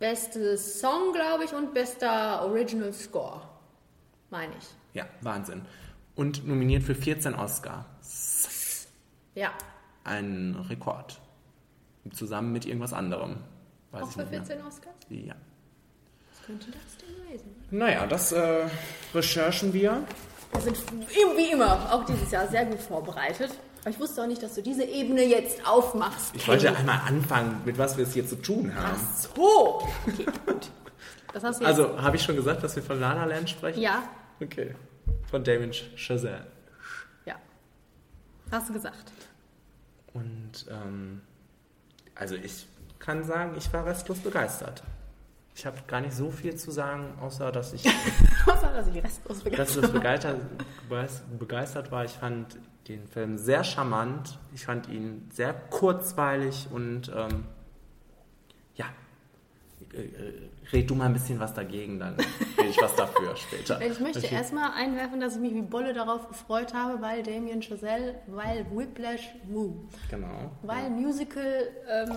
bestes Song, glaube ich, und bester Original Score, meine ich. Ja, Wahnsinn. Und nominiert für 14 Oscar. Ja, Ein Rekord. Zusammen mit irgendwas anderem. Weiß auch ich für nicht mehr. 14 Oscars? Ja. Was könnte das denn gewesen? Naja, das äh, recherchen wir. Wir sind wie immer auch dieses Jahr sehr gut vorbereitet. Aber ich wusste auch nicht, dass du diese Ebene jetzt aufmachst. Ich wollte einmal anfangen, mit was wir es hier zu tun haben. Ach so. Okay, gut. Also, habe ich schon gesagt, dass wir von La La Land sprechen? ja, Okay. Von Damien Chazelle. ja. Hast du gesagt. Und, ähm, also ich kann sagen, ich war restlos begeistert. Ich habe gar nicht so viel zu sagen, außer dass ich Was war das? Die restlos restlos begeistert. begeistert, begeistert war. Ich fand den Film sehr charmant. Ich fand ihn sehr kurzweilig und ähm, ja, äh, red du mal ein bisschen was dagegen, dann rede ich was dafür später. Ich möchte Okay. erstmal einwerfen, dass ich mich wie Bolle darauf gefreut habe, weil Damien Chazelle, weil Whiplash, Woo, Genau. weil Musical, ähm,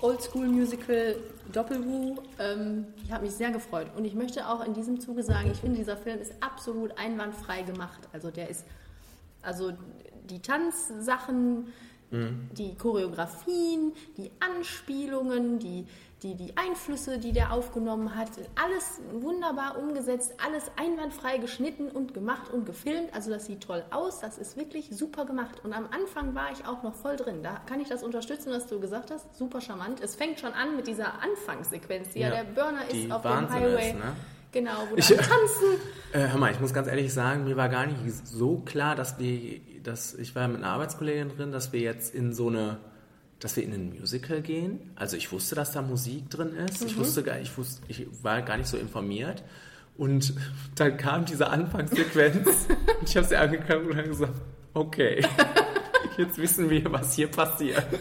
Oldschool Musical, Doppelwoo, ähm, ich habe mich sehr gefreut. Und ich möchte auch in diesem Zuge sagen, ich finde, dieser Film ist absolut einwandfrei gemacht. Also der ist, also die Tanzsachen, die Choreografien, die Anspielungen, die, die, die Einflüsse, die der aufgenommen hat, alles wunderbar umgesetzt, alles einwandfrei geschnitten und gemacht und gefilmt. Also das sieht toll aus, das ist wirklich super gemacht. Und am Anfang war ich auch noch voll drin. Da kann ich das unterstützen, was du gesagt hast. Super charmant. Es fängt schon an mit dieser Anfangssequenz, die ja, Ja, der Burner ist auf dem Highway. ist, ne? Genau, wo Ich- tanzen. Äh, hör mal, ich muss ganz ehrlich sagen, mir war gar nicht so klar, dass wir, dass ich war mit einer Arbeitskollegin drin, dass wir jetzt in so eine, dass wir in ein Musical gehen. Also ich wusste, dass da Musik drin ist. Ich wusste gar, ich wusste, ich war gar nicht so informiert. Und dann kam diese Anfangssequenz und ich habe sie angeguckt und habe gesagt, okay, jetzt wissen wir, was hier passiert.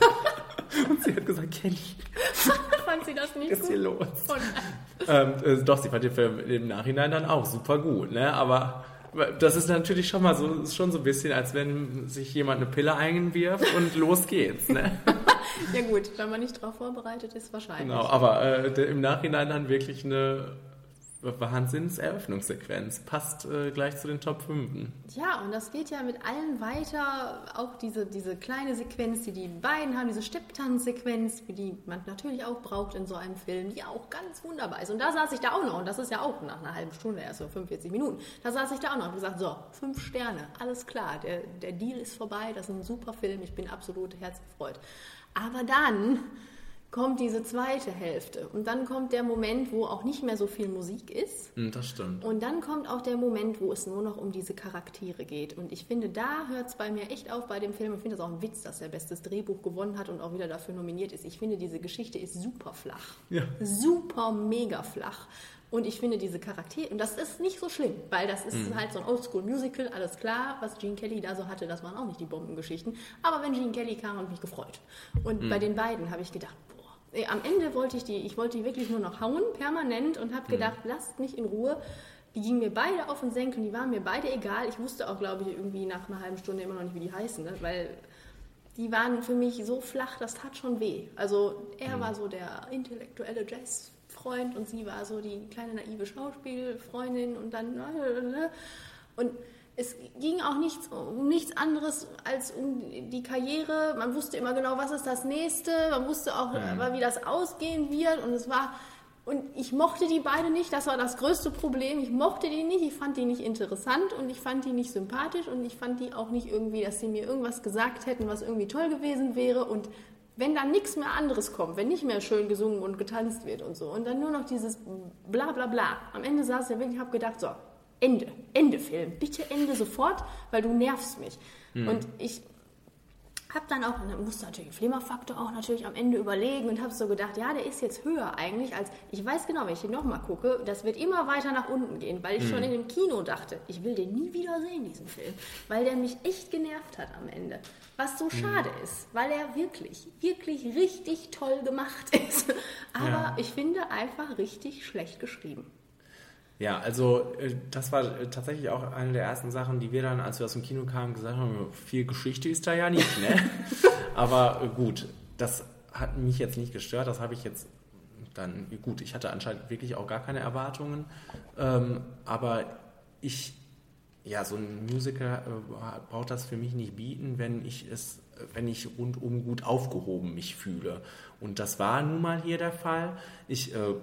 Und sie hat gesagt, Kenny, Fand sie das nicht ist hier gut? los? Und Ähm, äh, doch, sie fand den Film im Nachhinein dann auch super gut, ne? Aber das ist natürlich schon mal so, ist schon so ein bisschen, als wenn sich jemand eine Pille einwirft und los geht's, ne? ja gut, wenn man nicht darauf vorbereitet ist, wahrscheinlich. Genau, aber äh, im Nachhinein dann wirklich eine Wahnsinns-Eröffnungssequenz. Passt äh, gleich zu den Top 5. Ja, und das geht ja mit allen weiter. Auch diese, diese kleine Sequenz, die die beiden haben, diese Stepptanzsequenz, die man natürlich auch braucht in so einem Film, die auch ganz wunderbar ist. Und da saß ich da auch noch, und das ist ja auch nach einer halben Stunde, erst so 45 Minuten, da saß ich da auch noch und gesagt, so, fünf Sterne, alles klar, der, der Deal ist vorbei, das ist ein super Film, ich bin absolut herzgefreut. Aber dann kommt diese zweite Hälfte und dann kommt der Moment, wo auch nicht mehr so viel Musik ist. Hm, das stimmt. Und dann kommt auch der Moment, wo es nur noch um diese Charaktere geht. Und ich finde, da hört es bei mir echt auf bei dem Film. Ich finde es auch ein Witz, dass er bestes Drehbuch gewonnen hat und auch wieder dafür nominiert ist. Ich finde, diese Geschichte ist super flach. Ja. Super mega flach. Und ich finde diese Charaktere, und das ist nicht so schlimm, weil das ist halt so ein Oldschool-Musical, alles klar, was Gene Kelly da so hatte, das waren auch nicht die Bombengeschichten. Aber wenn Gene Kelly kam, habe ich mich gefreut. Und bei den beiden habe ich gedacht, am Ende wollte ich die, ich wollte die wirklich nur noch hauen, permanent, und habe gedacht, lasst mich in Ruhe. Die gingen mir beide auf den Senkel, die waren mir beide egal. Ich wusste auch, glaube ich, irgendwie nach einer halben Stunde immer noch nicht, wie die heißen, ne? weil die waren für mich so flach, das tat schon weh. Also er war so der intellektuelle Jazzfreund und sie war so die kleine naive Schauspielfreundin und dann und es ging auch nichts, um nichts anderes als um die Karriere. Man wusste immer genau, was ist das nächste. Man wusste auch, wie das ausgehen wird. Und es war und ich mochte die beide nicht. Das war das größte Problem. Ich mochte die nicht. Ich fand die nicht interessant und ich fand die nicht sympathisch und ich fand die auch nicht irgendwie, dass sie mir irgendwas gesagt hätten, was irgendwie toll gewesen wäre. Und wenn dann nichts mehr anderes kommt, wenn nicht mehr schön gesungen und getanzt wird und so und dann nur noch dieses bla bla bla. Am Ende saß ich ja wirklich, habe gedacht, so, Ende, Ende Film. Bitte Ende sofort, weil du nervst mich. Und ich hab dann auch, ne, musste natürlich Flimmerfaktor auch natürlich am Ende überlegen und habe so gedacht, ja, der ist jetzt höher eigentlich als, ich weiß genau, wenn ich den nochmal gucke, das wird immer weiter nach unten gehen, weil ich schon in dem Kino dachte, ich will den nie wieder sehen, diesen Film, weil der mich echt genervt hat am Ende. Was so schade ist, weil er wirklich, wirklich richtig toll gemacht ist. Aber Ja. ich finde einfach richtig schlecht geschrieben. Ja, also äh, das war äh, tatsächlich auch eine der ersten Sachen, die wir dann, als wir aus dem Kino kamen, gesagt haben, viel Geschichte ist da ja nicht, ne? Aber äh, gut, das hat mich jetzt nicht gestört, das habe ich jetzt dann, gut, ich hatte anscheinend wirklich auch gar keine Erwartungen, ähm, aber ich, ja, so ein Musical äh, braucht das für mich nicht bieten, wenn ich es, wenn ich rundum gut aufgehoben mich fühle. Und das war nun mal hier der Fall. Ich äh,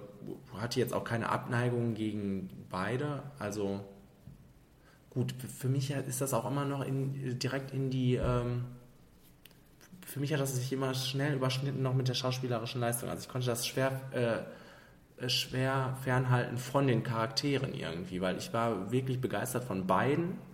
hatte jetzt auch keine Abneigung gegen beide. Also gut, für mich ist das auch immer noch in, direkt in die. Ähm, für mich hat das sich immer schnell überschnitten noch mit der schauspielerischen Leistung. Also ich konnte das schwer, äh, äh, schwer fernhalten von den Charakteren irgendwie, weil ich war wirklich begeistert von beiden, äh,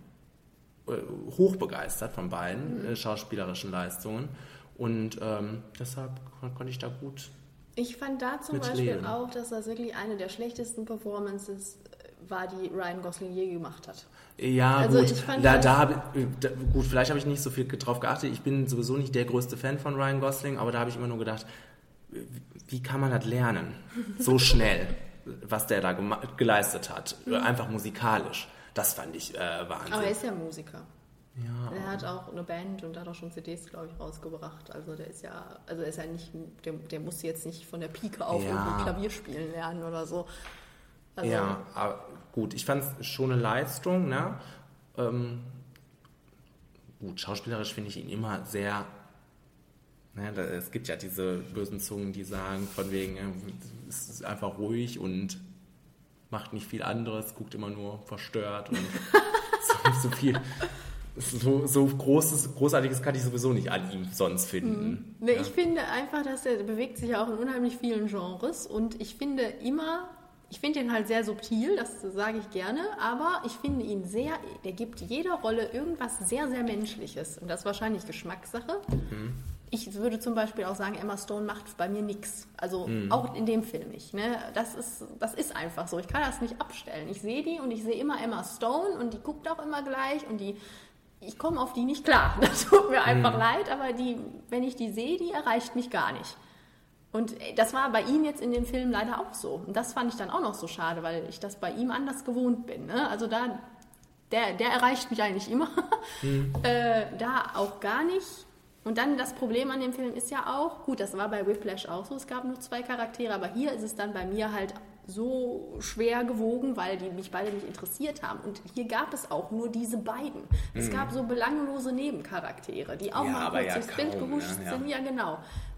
hochbegeistert von beiden äh, schauspielerischen Leistungen und ähm, deshalb kon konnte ich da gut. Ich fand da zum Beispiel Leben. auch, dass das wirklich eine der schlechtesten Performances äh, war, die Ryan Gosling je gemacht hat. Ja, Also gut, da, das- da ich, da, gut, vielleicht habe ich nicht so viel drauf geachtet. Ich bin sowieso nicht der größte Fan von Ryan Gosling, aber da habe ich immer nur gedacht, wie kann man das lernen? So schnell, was der da geleistet hat. Einfach musikalisch. Das fand ich äh, Wahnsinn. Aber er ist ja Musiker. ja. Er hat auch eine Band und hat auch schon CDs, glaube ich, rausgebracht. Also der ist ja, also er ist ja nicht, der, der muss jetzt nicht von der Pike auf Ja. irgendwie Klavier spielen lernen oder so. Also, Ja, aber gut, ich fand es schon eine Leistung, ne? Ähm, gut, schauspielerisch finde ich ihn immer sehr. Ne, da, es gibt ja diese bösen Zungen, die sagen, von wegen, äh, es ist einfach ruhig und macht nicht viel anderes, guckt immer nur verstört und so, so viel. So, so großes, Großartiges kann ich sowieso nicht an ihm sonst finden. Ne, Ich finde einfach, dass er bewegt sich ja auch in unheimlich vielen Genres und ich finde immer, ich finde ihn halt sehr subtil, das sage ich gerne, aber ich finde ihn sehr, der gibt jeder Rolle irgendwas sehr, sehr Menschliches und das ist wahrscheinlich Geschmackssache. Ich würde zum Beispiel auch sagen, Emma Stone macht bei mir nichts. Also auch in dem Film nicht. Ne? Das, ist, das ist einfach so. Ich kann das nicht abstellen. Ich sehe die und ich sehe immer Emma Stone und die guckt auch immer gleich und die ich komme auf die nicht klar. Das tut mir einfach leid, aber die, wenn ich die sehe, die erreicht mich gar nicht. Und äh, das war bei ihm jetzt in dem Film leider auch so. Und das fand ich dann auch noch so schade, weil ich das bei ihm anders gewohnt bin. Ne? Also da, der, der erreicht mich eigentlich immer. äh, da auch gar nicht. Und dann das Problem an dem Film ist ja auch, gut, das war bei Whiplash auch so, es gab nur zwei Charaktere, aber hier ist es dann bei mir halt so schwer gewogen, weil die mich beide nicht interessiert haben. Und hier gab es auch nur diese beiden. Es gab so belanglose Nebencharaktere, die auch Ja, mal kurz ja ins Bild kaum, gehuscht ne? Ja. sind. Ja, genau.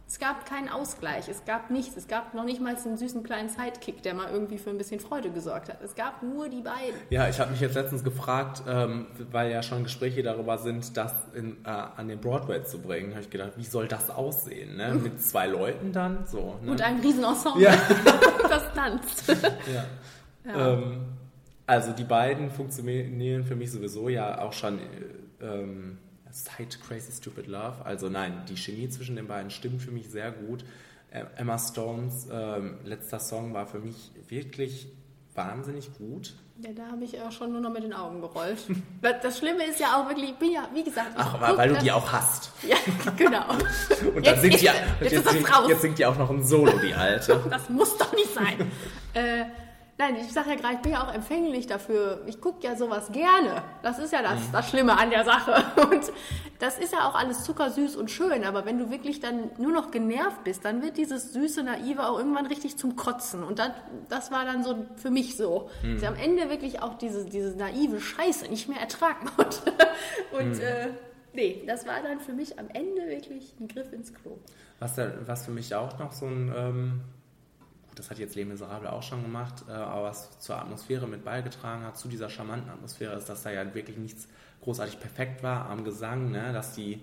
Es gab keinen Ausgleich, es gab nichts, es gab noch nicht mal einen süßen kleinen Sidekick, der mal irgendwie für ein bisschen Freude gesorgt hat. Es gab nur die beiden. Ja, ich habe mich jetzt letztens gefragt, ähm, weil ja schon Gespräche darüber sind, das in, äh, an den Broadway zu bringen. Habe ich gedacht, wie soll das aussehen? Ne? Mit zwei Leuten dann? So, ne? Und ein Riesenensemble, Ja. das tanzt. ja. Ähm, also die beiden funktionieren für mich sowieso ja auch schon äh, ähm, seit Crazy Stupid Love. Also nein, die Chemie zwischen den beiden stimmt für mich sehr gut. Äh, Emma Stones ähm, letzter Song war für mich wirklich wahnsinnig gut. Ja, da habe ich auch schon nur noch mit den Augen gerollt. Das Schlimme ist ja auch wirklich, ich bin ja, wie gesagt, Ach, weil, weil du die auch hast. Ja, genau. Und dann Jetzt singt die, es. Jetzt singt, raus. jetzt singt die auch noch ein Solo, die Alte. Das muss doch nicht sein. äh, nein, ich sage ja gerade, ich bin ja auch empfänglich dafür. Ich gucke ja sowas gerne. Das ist ja das, Mhm. das Schlimme an der Sache. Und das ist ja auch alles zuckersüß und schön. Aber wenn du wirklich dann nur noch genervt bist, dann wird dieses süße, naive auch irgendwann richtig zum Kotzen. Und das, das war dann so für mich so. Mhm. Dass ich am Ende wirklich auch diese, diese naive Scheiße nicht mehr ertragen konnte. Und Mhm. äh, nee, das war dann für mich am Ende wirklich ein Griff ins Klo. Was, was für mich auch noch so ein, ähm, das hat jetzt Les Miserables auch schon gemacht, äh, aber was zur Atmosphäre mit beigetragen hat, zu dieser charmanten Atmosphäre, ist, dass da ja wirklich nichts großartig perfekt war am Gesang, ne? dass die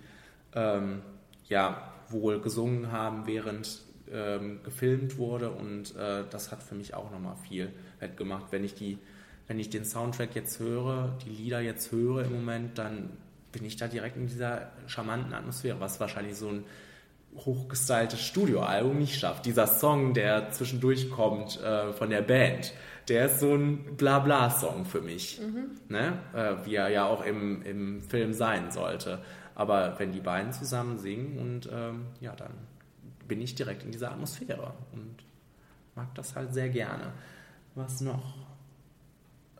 ähm, ja wohl gesungen haben, während ähm, gefilmt wurde und äh, das hat für mich auch nochmal viel wettgemacht. Wenn ich die, wenn ich den Soundtrack jetzt höre, die Lieder jetzt höre im Moment, dann bin ich da direkt in dieser charmanten Atmosphäre, was wahrscheinlich so ein hochgestyltes Studioalbum nicht schafft. Dieser Song, der zwischendurch kommt äh, von der Band, der ist so ein Blabla-Song für mich, ne? Äh, wie er ja auch im, im Film sein sollte. Aber wenn die beiden zusammen singen und ähm, ja, dann bin ich direkt in dieser Atmosphäre und mag das halt sehr gerne. Was noch?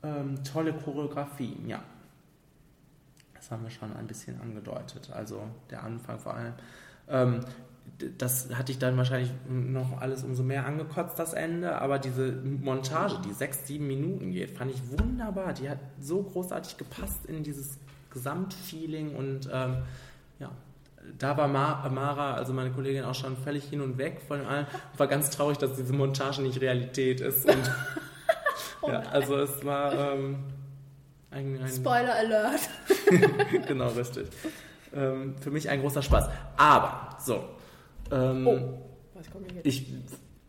Ähm, tolle Choreografien, ja. Das haben wir schon ein bisschen angedeutet. Also der Anfang vor allem. Ähm, das hatte ich dann wahrscheinlich noch alles umso mehr angekotzt, das Ende. Aber diese Montage, die sechs, sieben Minuten geht, fand ich wunderbar. Die hat so großartig gepasst in dieses Gesamtfeeling und ähm, ja. Da war Ma Mara, also meine Kollegin, auch schon völlig hin und weg von allem. War ganz traurig, dass diese Montage nicht Realität ist. Und, ja, also es war ähm, ein, ein Spoiler Alert. genau, richtig. Ähm, für mich ein großer Spaß. Aber, so. Ähm, Oh, was kommt denn jetzt? ich,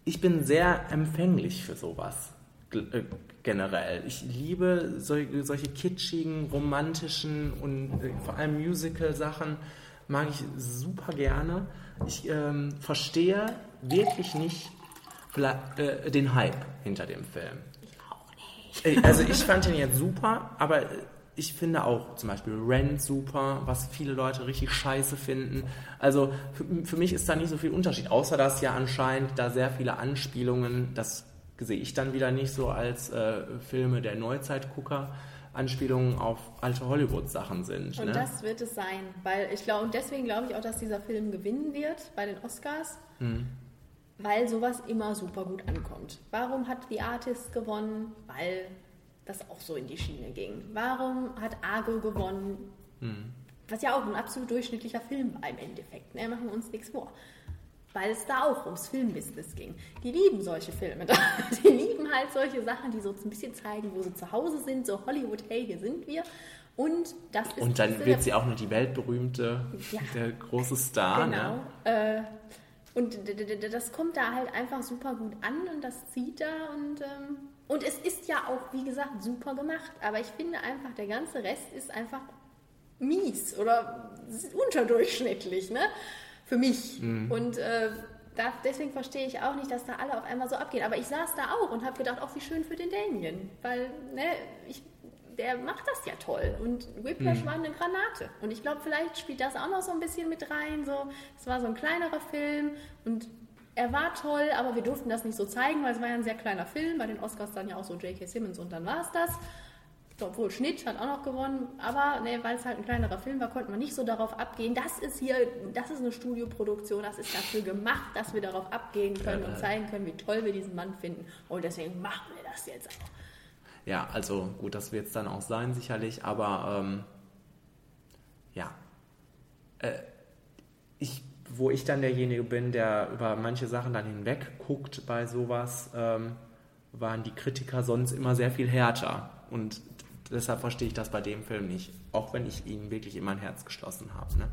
ich bin sehr empfänglich für sowas. äh, Generell. Ich liebe sol solche kitschigen, romantischen und äh, vor allem Musical-Sachen. Mag ich super gerne. Ich ähm, verstehe wirklich nicht äh, den Hype hinter dem Film. Äh, Also ich fand den jetzt super, aber ich finde auch zum Beispiel Rent super, was viele Leute richtig scheiße finden. Also für, für mich ist da nicht so viel Unterschied, außer dass ja anscheinend da sehr viele Anspielungen, das sehe ich dann wieder nicht so als äh, Filme der Neuzeitgucker, Anspielungen auf alte Hollywood-Sachen sind. Und ne? das wird es sein, weil ich glaube, und deswegen glaube ich auch, dass dieser Film gewinnen wird bei den Oscars, Hm. weil sowas immer super gut ankommt. Warum hat The Artist gewonnen? Weil das auch so in die Schiene ging. Warum hat Argo gewonnen? Hm. Was ja auch ein absolut durchschnittlicher Film war im Endeffekt. Ne? Machen wir uns nichts vor. Weil es da auch ums Filmbusiness ging. Die lieben solche Filme. Die lieben halt solche Sachen, die so ein bisschen zeigen, wo sie zu Hause sind. So Hollywood, hey, hier sind wir. Und das ist Und dann wird sie auch noch die weltberühmte, Ja. der große Star. Genau. Ne? Äh, und das kommt da halt einfach super gut an und das zieht da und, ähm, und es ist ja auch, wie gesagt, super gemacht. Aber ich finde einfach, der ganze Rest ist einfach mies oder unterdurchschnittlich, ne? Für mich. Und äh, da, deswegen verstehe ich auch nicht, dass da alle auf einmal so abgehen. Aber ich saß da auch und habe gedacht, auch wie schön für den Damien. Weil, ne, ich, der macht das ja toll. Und Whiplash war eine Granate. Und ich glaube, vielleicht spielt das auch noch so ein bisschen mit rein. So, es war so ein kleinerer Film und er war toll, aber wir durften das nicht so zeigen, weil es war ja ein sehr kleiner Film. Bei den Oscars dann ja auch so J.K. Simmons und dann war es das. Obwohl Schnitt hat auch noch gewonnen, aber ne, weil es halt ein kleinerer Film war, konnte man nicht so darauf abgehen. Das ist hier, das ist eine Studioproduktion, das ist dafür gemacht, dass wir darauf abgehen können und zeigen können, wie toll wir diesen Mann finden. Und deswegen machen wir das jetzt auch. Ja, also gut, das wird es dann auch sein, sicherlich, aber ähm, ja. Äh, ich, wo ich dann derjenige bin, der über manche Sachen dann hinweg guckt bei sowas, ähm, waren die Kritiker sonst immer sehr viel härter. Und deshalb verstehe ich das bei dem Film nicht, auch wenn ich ihn wirklich in mein Herz geschlossen habe. Ne?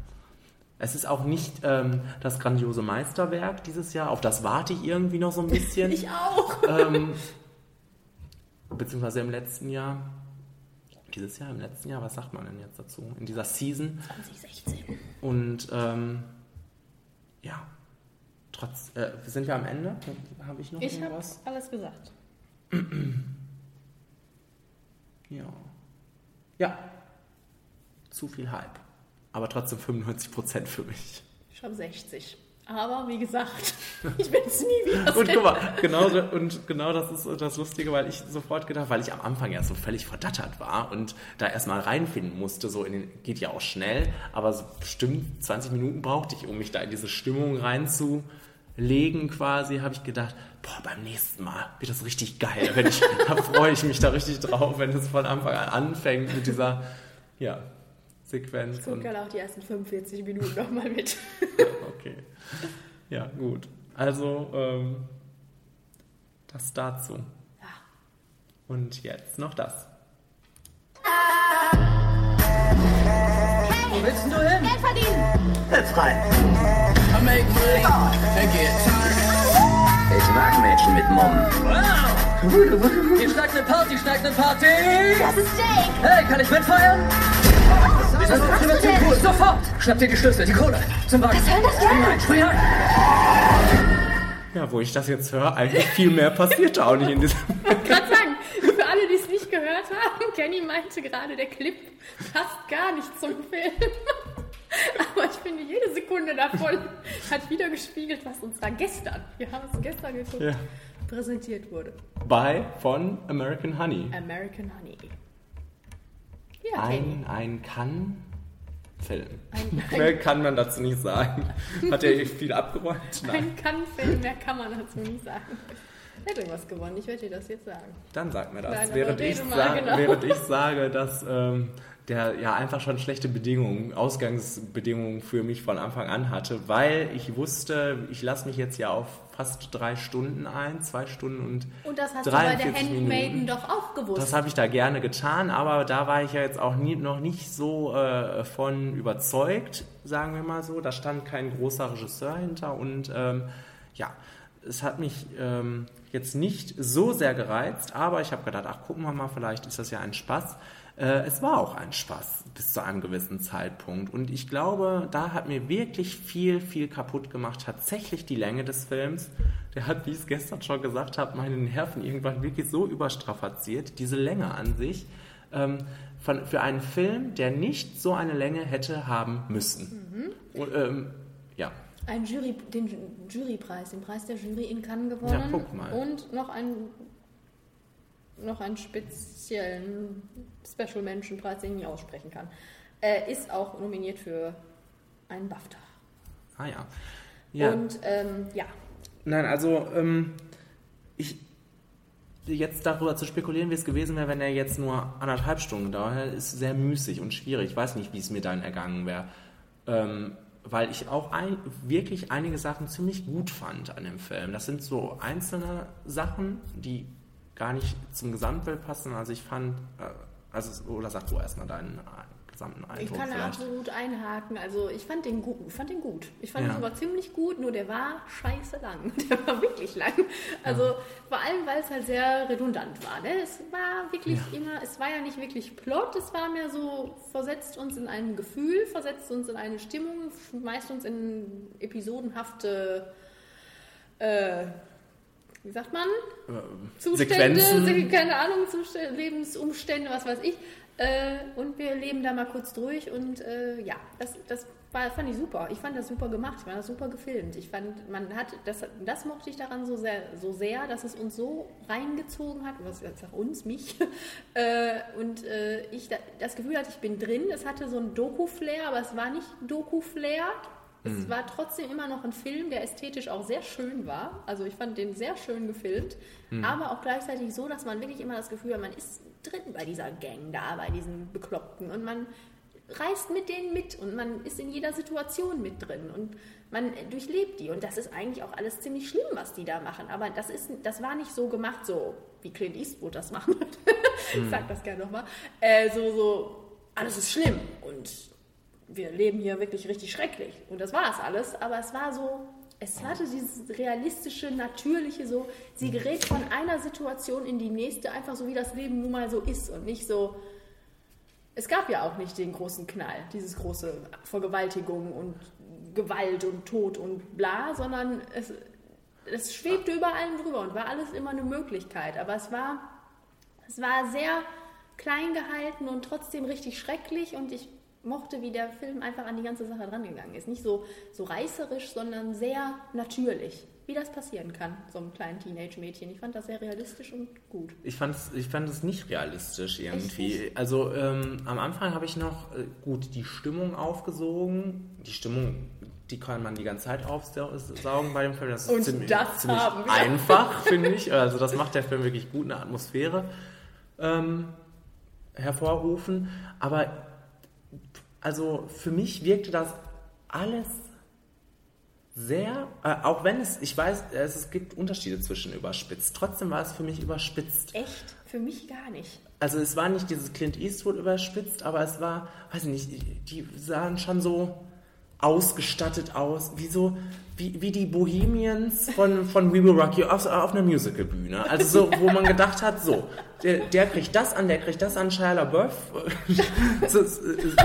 Es ist auch nicht ähm, das grandiose Meisterwerk dieses Jahr, auf das warte ich irgendwie noch so ein bisschen. Ich auch. ähm, beziehungsweise im letzten Jahr. Dieses Jahr, im letzten Jahr, was sagt man denn jetzt dazu? In dieser Season. 2016. Und ähm, ja, trotz. Äh, sind wir am Ende? Habe ich noch Ich habe irgendwas? alles gesagt. Ja. Ja. Zu viel Hype. Aber trotzdem 95% für mich. Ich schreibe 60. Aber wie gesagt, ich werde es nie wieder Und sehen. guck mal, genau, und genau das ist das Lustige, weil ich sofort gedacht, weil ich am Anfang ja so völlig verdattert war und da erstmal reinfinden musste, so in den, geht ja auch schnell, aber so bestimmt 20 Minuten brauchte ich, um mich da in diese Stimmung reinzulegen quasi, habe ich gedacht, boah, beim nächsten Mal wird das richtig geil, wenn ich, da freue ich mich da richtig drauf, wenn es von Anfang an anfängt mit dieser, ja, Sequenz. Ich gucke dann auch die ersten 45 Minuten nochmal mit. Okay. Ja, gut. Also, ähm, das dazu. Ja. Und jetzt noch das. Wo willst du hin? Geld verdienen! Frei. I make money and get tired. Ich mag Mädchen mit Mumm. Wow! Hier steigt eine Party, steigt eine Party! Das ist Jake! Hey, kann ich mitfeiern? Was machst du denn? Cool, sofort! Schnapp dir die Schlüssel, die Kohle. Zum Wagen. Was soll das denn? Nein, spring ein! Ja, wo ich das jetzt höre, eigentlich viel mehr passiert da auch nicht in diesem. gerade sagen, für alle, die es nicht gehört haben, Kenny meinte gerade, der Clip passt gar nicht zum Film. Aber ich finde, jede Sekunde davon hat wieder gespiegelt, was uns da gestern, wir haben es gestern geguckt, Ja. präsentiert wurde. Bei von American Honey. American Honey. Ja, Ein, ein Kann-Film. Ein- Mehr kann man dazu nicht sagen. Hat er viel abgeräumt? Nein. Ein Kann-Film, mehr kann man dazu nicht sagen. Er hat irgendwas gewonnen, ich werde dir das jetzt sagen. Dann sag mir das. Nein, während, ich mal, sag, genau. während ich sage, dass ähm, der ja einfach schon schlechte Bedingungen, Ausgangsbedingungen für mich von Anfang an hatte, weil ich wusste, ich lasse mich jetzt ja auf fast drei Stunden ein, zwei Stunden und Und das hast du bei der 43 Handmaiden Minuten. doch auch gewusst. Das habe ich da gerne getan, aber da war ich ja jetzt auch nie, noch nicht so äh, von überzeugt, sagen wir mal so. Da stand kein großer Regisseur hinter und ähm, ja, es hat mich ähm, jetzt nicht so sehr gereizt, aber ich habe gedacht, ach gucken wir mal, vielleicht ist das ja ein Spaß. Äh, es war auch ein Spaß bis zu einem gewissen Zeitpunkt und ich glaube, da hat mir wirklich viel, viel kaputt gemacht. Tatsächlich die Länge des Films. Der hat, wie ich es gestern schon gesagt habe, meine Nerven irgendwann wirklich so überstrapaziert. Diese Länge an sich. Ähm, von, für einen Film, der nicht so eine Länge hätte haben müssen. Und, ähm, ja. Ein Jury, den Ju- Jurypreis, den Preis der Jury in Cannes gewonnen. Ja, guck mal. Und noch einen, noch einen speziellen Special Menschenpreis, den ich nicht aussprechen kann. Äh, ist auch nominiert für einen BAFTA. Ah ja. ja. Und ähm, ja, Nein, also ähm, ich jetzt darüber zu spekulieren, wie es gewesen wäre, wenn er jetzt nur anderthalb Stunden gedauert hätte, ist sehr müßig und schwierig. Ich weiß nicht, wie es mir dann ergangen wäre. Ähm, weil ich auch ein, wirklich einige Sachen ziemlich gut fand an dem Film. Das sind so einzelne Sachen, die gar nicht zum Gesamtbild passen. Also ich fand, äh, also oder sag du erstmal deinen äh, gesamten Eindruck ich kann da absolut einhaken. Also ich fand den gut. Ich fand den gut. Ich fand Ja. ihn sogar ziemlich gut, nur der war scheiße lang. Der war wirklich lang. Also vor allem, weil es halt sehr redundant war. Ne? Es war wirklich immer, es war ja nicht wirklich Plot, es war mehr so, versetzt uns in ein Gefühl, versetzt uns in eine Stimmung, schmeißt uns in episodenhafte äh, wie sagt man? Zustände, Sequenzen. Se- keine Ahnung, Zustände, Lebensumstände, was weiß ich. Äh, und wir leben da mal kurz durch und äh, ja, das, das war, fand ich super. Ich fand das super gemacht, ich fand das super gefilmt. Ich fand, man hat, das, das mochte ich daran so sehr, so sehr, dass es uns so reingezogen hat, was jetzt auch uns, mich, äh, und äh, ich da, das Gefühl hatte, ich bin drin. Es hatte so ein Doku-Flair, aber es war nicht Doku-Flair. Es war trotzdem immer noch ein Film, der ästhetisch auch sehr schön war. Also ich fand den sehr schön gefilmt, aber auch gleichzeitig so, dass man wirklich immer das Gefühl hat, man ist drin bei dieser Gang da, bei diesen Bekloppten. Und man reist mit denen mit und man ist in jeder Situation mit drin. Und man durchlebt die. Und das ist eigentlich auch alles ziemlich schlimm, was die da machen. Aber das ist, das war nicht so gemacht, so wie Clint Eastwood das machen ich sag das gerne nochmal. Äh, so, so, alles ist schlimm. Und wir leben hier wirklich richtig schrecklich. Und das war es alles, aber es war so, es hatte dieses realistische, natürliche so, sie gerät von einer Situation in die nächste, einfach so wie das Leben nun mal so ist und nicht so, es gab ja auch nicht den großen Knall, dieses große Vergewaltigung und Gewalt und Tod und bla, sondern es, es schwebte über allem drüber und war alles immer eine Möglichkeit. Aber es war, es war sehr klein gehalten und trotzdem richtig schrecklich und ich mochte, wie der Film einfach an die ganze Sache drangegangen ist. Nicht so, so reißerisch, sondern sehr natürlich. Wie das passieren kann, so einem kleinen Teenage-Mädchen. Ich fand das sehr realistisch und gut. Ich fand es ich fand es nicht realistisch irgendwie. nicht? Also ähm, am Anfang habe ich noch äh, gut die Stimmung aufgesogen. Die Stimmung, die kann man die ganze Zeit aufsaugen bei dem Film. Das ist Und ziemlich, das ziemlich einfach, finde ich. Also das macht der Film wirklich gut, eine Atmosphäre ähm, hervorrufen. Aber also für mich wirkte das alles sehr, äh, auch wenn es, ich weiß, es, es gibt Unterschiede zwischen überspitzt. Trotzdem war es für mich überspitzt. Echt? Für mich gar nicht. Also es war nicht dieses Clint Eastwood überspitzt, aber es war, weiß ich nicht, die sahen schon so ausgestattet aus, wie so, wie, wie die Bohemians von, von We Will Rock You auf, auf einer Musicalbühne. Also so, wo man gedacht hat, so, der, der kriegt das an, der kriegt das an, Shia LaBeouf. so, es- es-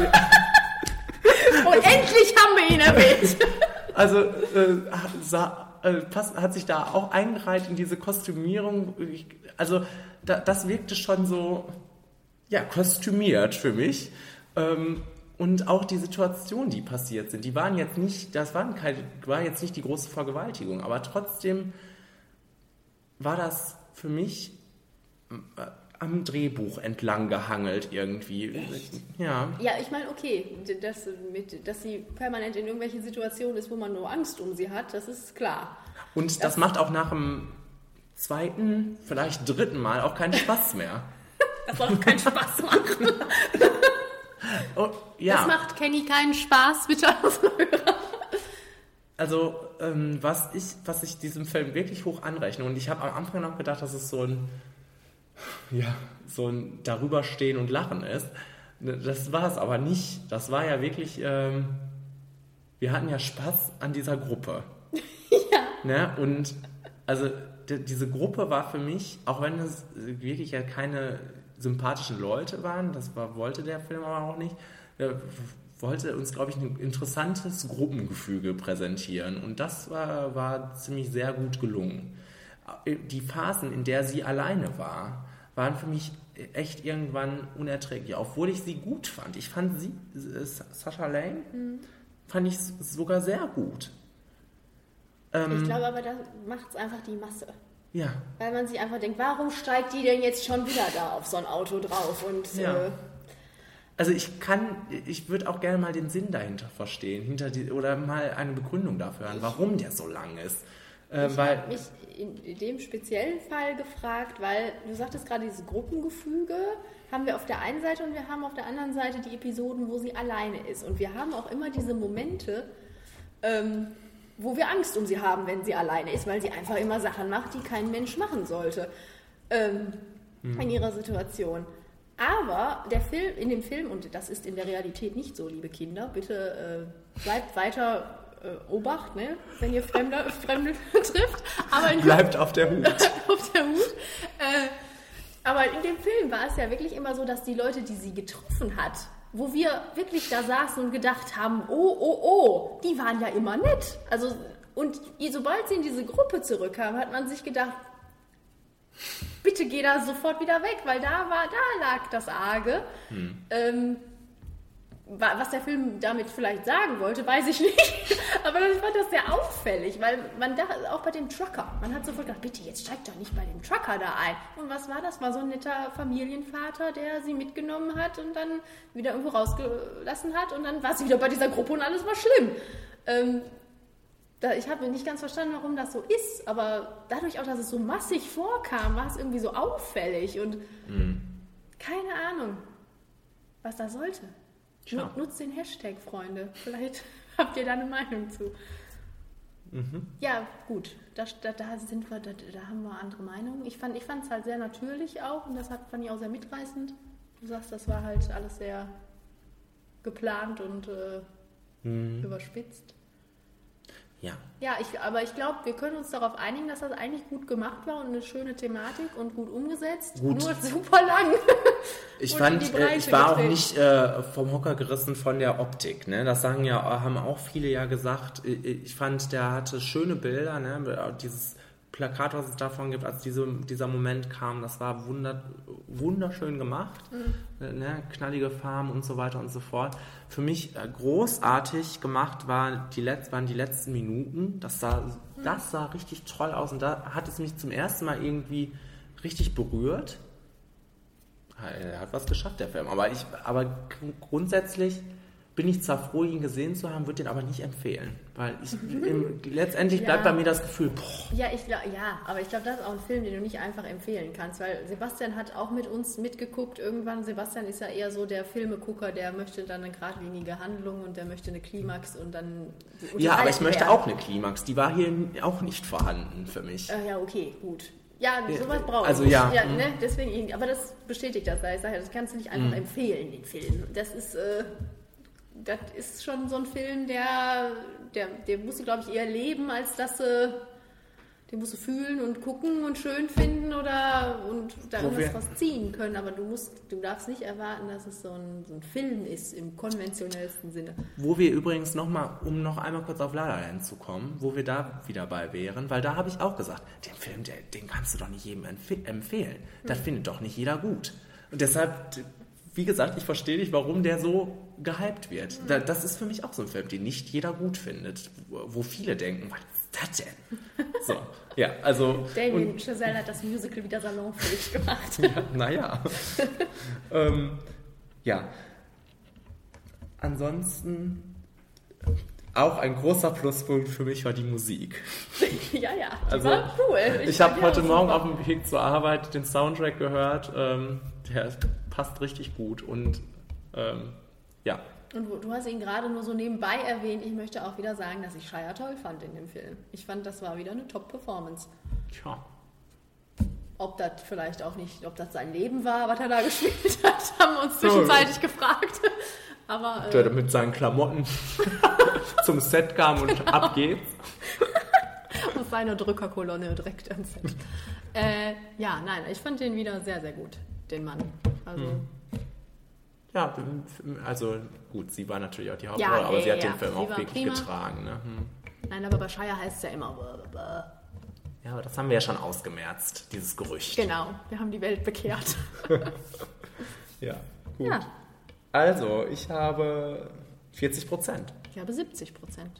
erwähnt. Also äh, sah, äh, passt, hat sich da auch eingereiht in diese Kostümierung. Ich, also da, das wirkte schon so, ja, kostümiert für mich. Ähm, und auch die Situationen, die passiert sind, die waren jetzt nicht, das waren keine, war jetzt nicht die große Vergewaltigung, aber trotzdem war das für mich äh, am Drehbuch entlang gehangelt irgendwie. Echt? Ja. Ja, ich meine, okay, dass, mit, dass sie permanent in irgendwelchen Situationen ist, wo man nur Angst um sie hat, das ist klar. Und das, Das- macht auch nach dem zweiten, vielleicht dritten Mal auch keinen Spaß mehr. Das soll doch keinen Spaß machen. Oh, ja. Das macht Kenny keinen Spaß, bitte Hörer. Also, ähm, was, ich, was ich diesem Film wirklich hoch anrechne, und ich habe am Anfang noch gedacht, dass es so ein, ja, so ein Darüberstehen und Lachen ist. Ne, Das war es aber nicht. Das war ja wirklich, ähm, wir hatten ja Spaß an dieser Gruppe. Ja. Ne? Und also diese Gruppe war für mich, auch wenn es wirklich ja keine sympathischen Leute waren, das war, wollte der Film aber auch nicht, äh, wollte uns, glaube ich, ein interessantes Gruppengefüge präsentieren. Und das war, war ziemlich sehr gut gelungen. Die Phasen, in der sie alleine war, waren für mich echt irgendwann unerträglich, obwohl ich sie gut fand. Ich fand sie, äh, Sascha Lane, fand ich sogar sehr gut. Ich glaube aber, da macht es einfach die Masse. Ja, Weil man sich einfach denkt, warum steigt die denn jetzt schon wieder da auf so ein Auto drauf? Und Ja. äh, Also ich kann, ich würde auch gerne mal den Sinn dahinter verstehen, hinter die, oder mal eine Begründung dafür hören, warum der so lang ist. Äh, ich habe mich in dem speziellen Fall gefragt, weil du sagtest gerade dieses Gruppengefüge haben wir auf der einen Seite und wir haben auf der anderen Seite die Episoden, wo sie alleine ist. Und wir haben auch immer diese Momente, ähm, wo wir Angst um sie haben, wenn sie alleine ist, weil sie einfach immer Sachen macht, die kein Mensch machen sollte ähm, in ihrer Situation. Aber der Film, in dem Film, und das ist in der Realität nicht so, liebe Kinder, bitte äh, bleibt weiter äh, Obacht, ne, wenn ihr Fremde, Fremde trifft. Aber bleibt auf der Hut. auf der Hut. Äh, aber in dem Film war es ja wirklich immer so, dass die Leute, die sie getroffen hat, wo wir wirklich da saßen und gedacht haben, oh, oh, oh, die waren ja immer nett. Also, und sobald sie in diese Gruppe zurückkam, hat man sich gedacht, bitte geh da sofort wieder weg, weil da war, da lag das Arge. Ähm, wa- was der Film damit vielleicht sagen wollte, weiß ich nicht. Aber ich fand das sehr auffällig, weil man da, auch bei dem Trucker, man hat sofort gedacht, bitte, jetzt steigt doch nicht bei dem Trucker da ein. Und was war das? War so ein netter Familienvater, der sie mitgenommen hat und dann wieder irgendwo rausgelassen hat und dann war sie wieder bei dieser Gruppe und alles war schlimm. Ähm, da, ich habe nicht ganz verstanden, warum das so ist, aber dadurch auch, dass es so massig vorkam, war es irgendwie so auffällig und keine Ahnung, was da sollte. Tja. Nut- Nutzt den Hashtag, Freunde. Vielleicht habt ihr da eine Meinung zu. Ja, gut. Da, da, da sind wir, da, da haben wir andere Meinungen. Ich fand es halt sehr natürlich auch und das hat, fand ich auch sehr mitreißend. Du sagst, das war halt alles sehr geplant und äh, überspitzt. Ja. Ja, ich, aber ich glaube, wir können uns darauf einigen, dass das eigentlich gut gemacht war und eine schöne Thematik und gut umgesetzt. Gut. Nur super lang. Ich fand, äh, ich war auch nicht äh, vom Hocker gerissen von der Optik. Ne? Das sagen ja, haben auch viele ja gesagt. Äh, Ich fand, der hatte schöne Bilder. Ne? Dieses Plakat, was es davon gibt, als diese, dieser Moment kam, das war wunder, wunderschön gemacht. Mhm. Ne? Knallige Farben und so weiter und so fort. Für mich äh, großartig gemacht war die Letz-, waren die letzten Minuten. Das sah, Mhm. das sah richtig toll aus und da hat es mich zum ersten Mal irgendwie richtig berührt. Er hat was geschafft, der Film. Aber, ich, aber gr- grundsätzlich bin ich zwar froh, ihn gesehen zu haben, würde den aber nicht empfehlen. Weil ich, im, letztendlich bleibt Ja. bei mir das Gefühl, boah, Ja, ich glaub, ja, aber ich glaube, das ist auch ein Film, den du nicht einfach empfehlen kannst, weil Sebastian hat auch mit uns mitgeguckt irgendwann. Sebastian ist ja eher so der Filmegucker, der möchte dann eine geradlinige Handlung und der möchte eine Klimax und dann. ja, aber ich möchte werden. auch eine Klimax. Die war hier auch nicht vorhanden für mich. Äh, ja, okay, gut. Ja, sowas brauche also ich. ja, ja mhm. ne, deswegen, aber das bestätigt das. Ich sage ja, das kannst du nicht einfach Mhm. empfehlen, den Film. Das ist, äh, das ist schon so ein Film, der, der, der musst du, glaube ich, eher leben, als dass du Den musst du fühlen und gucken und schön finden oder und da irgendwas draus ziehen können. Aber du musst, du darfst nicht erwarten, dass es so ein, so ein Film ist im konventionellsten Sinne. Wo wir übrigens nochmal, um noch einmal kurz auf La La Land zu kommen, wo wir da wieder bei wären, weil da habe ich auch gesagt, den Film, der, den kannst du doch nicht jedem empfe empfehlen. Das findet doch nicht jeder gut. Und deshalb, wie gesagt, ich verstehe nicht, warum der so gehypt wird. Da, das ist für mich auch so ein Film, den nicht jeder gut findet, wo, viele denken, was ist das denn? So, ja, also... Damien und- Chazelle hat das Musical wieder salonfähig gemacht. ja, naja. ähm, ja. Ansonsten auch ein großer Pluspunkt für mich war die Musik. ja, ja, die Also, war cool. Ich, fand habe heute Morgen auf dem Weg zur Arbeit den Soundtrack gehört. Ähm, der passt richtig gut und ähm, ja. Und du hast ihn gerade nur so nebenbei erwähnt. Ich möchte auch wieder sagen, dass ich Shia toll fand in dem Film. Ich fand, das war wieder eine Top-Performance. Tja. Ob das vielleicht auch nicht, ob das sein Leben war, was er da gespielt hat, haben wir uns zwischenzeitlich gefragt. Aber Der äh, mit seinen Klamotten zum Set kam und ab geht's. aus seiner Drückerkolonne direkt ans Set. äh, ja, nein, ich fand den wieder sehr, sehr gut, den Mann. Also, Hm. Ja, also gut, sie war natürlich auch die Ja, Hauptrolle, aber ja, sie hat ja, den Film sie auch wirklich prima. getragen. Ne? Hm. nein, aber bei Shia heißt es ja immer. Ja, aber das haben wir ja schon ausgemerzt, dieses Gerücht. Genau, wir haben die Welt bekehrt. Ja, gut. Ja, Also, ich habe 40 Prozent. ich habe 70 Prozent.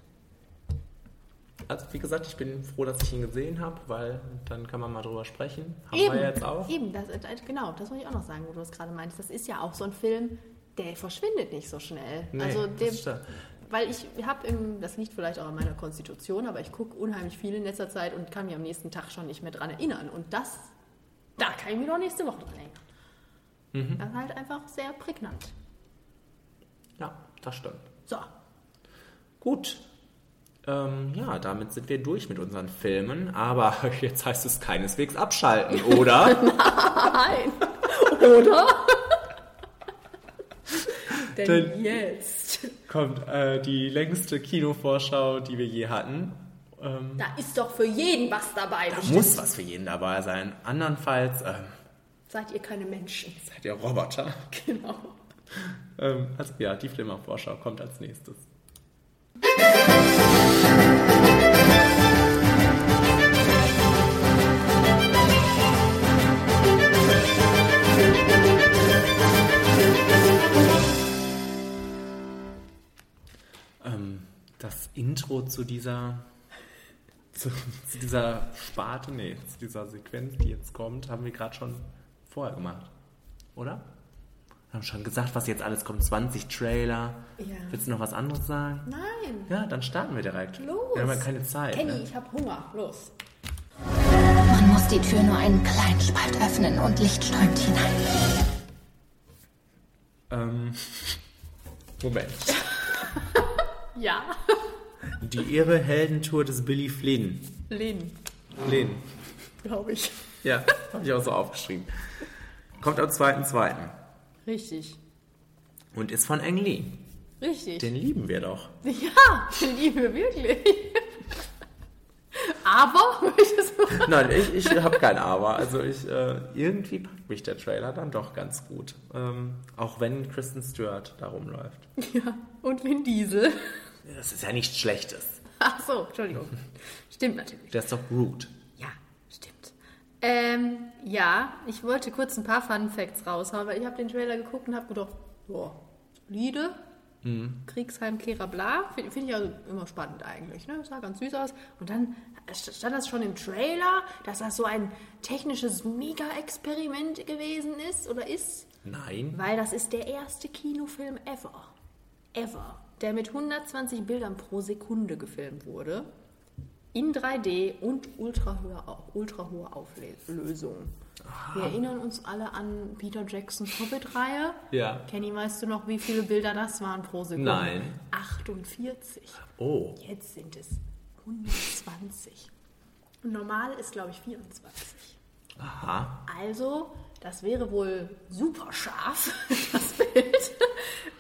Also, wie gesagt, ich bin froh, dass ich ihn gesehen habe, weil dann kann man mal drüber sprechen. Haben Eben, wir jetzt auch. eben das, äh, genau, das wollte ich auch noch sagen, wo du es gerade meinst. Das ist ja auch so ein Film, der verschwindet nicht so schnell. Nee, also das der, weil ich habe im, das liegt vielleicht auch an meiner Konstitution, aber ich gucke unheimlich viel in letzter Zeit und kann mich am nächsten Tag schon nicht mehr dran erinnern. Und das, da kann ich mir doch nächste Woche dran erinnern. Mhm. Das ist halt einfach sehr prägnant. Ja, das stimmt. So, Gut. Ähm, ja, damit sind wir durch mit unseren Filmen, aber jetzt heißt es keineswegs abschalten, oder? nein, oder? Denn, Denn- jetzt, Kommt äh, die längste Kinovorschau, die wir je hatten. Ähm, da ist doch für jeden was dabei. da bestimmt. muss was für jeden dabei sein. Andernfalls ähm, Seid ihr keine Menschen. seid ihr Roboter. Genau. Ähm, also ja, die Flimmervorschau kommt als nächstes. Intro zu dieser zu, zu dieser Sparte, nee, zu dieser Sequenz, die jetzt kommt, haben wir gerade schon vorher gemacht. Oder? Wir haben schon gesagt, was jetzt alles kommt. 20 Trailer. Ja. Willst du noch was anderes sagen? Nein. Ja, dann starten wir direkt. Los. Wir haben ja keine Zeit. Kenny, Ne? ich hab Hunger. Los. Man muss die Tür nur einen kleinen Spalt öffnen und Licht strömt hinein. Ähm, Moment. Ja. Die irre Heldentour des Billy Flynn. Lynn, Flynn. glaube ich. Ja, habe ich auch so aufgeschrieben. Kommt am 2.2. Richtig. und ist von Ang Lee. Richtig. Den lieben wir doch. ja, den lieben wir wirklich. Aber, Nein, ich, ich habe kein Aber. Also ich, äh, irgendwie packt mich der Trailer dann doch ganz gut. Ähm, auch wenn Kristen Stewart da rumläuft. Ja, und Vin Diesel. Das ist ja nichts Schlechtes. Ach so, Entschuldigung. Stimmt natürlich. Der ist doch Groot. Ja, stimmt. Ähm, ja, ich wollte kurz ein paar Fun Facts raushauen, weil ich habe den Trailer geguckt und habe gedacht, boah, solide, Kriegsheimkehrer, bla. Finde find ich also immer spannend eigentlich. Ne? Sah ganz süß aus. Und dann stand das schon im Trailer, dass das so ein technisches Mega-Experiment gewesen ist oder ist. Nein. Weil das ist der erste Kinofilm ever. Ever. Der mit 120 Bildern pro Sekunde gefilmt wurde. In 3D und ultra hoher, ultra Auflösung. Wir erinnern uns alle an Peter Jacksons Hobbit-Reihe. Ja. Kenny, weißt du noch, wie viele Bilder das waren pro Sekunde? Nein. 48. Oh. Jetzt sind es 120. Und normal ist, glaube ich, 24. Aha. Also, das wäre wohl super scharf, das Bild.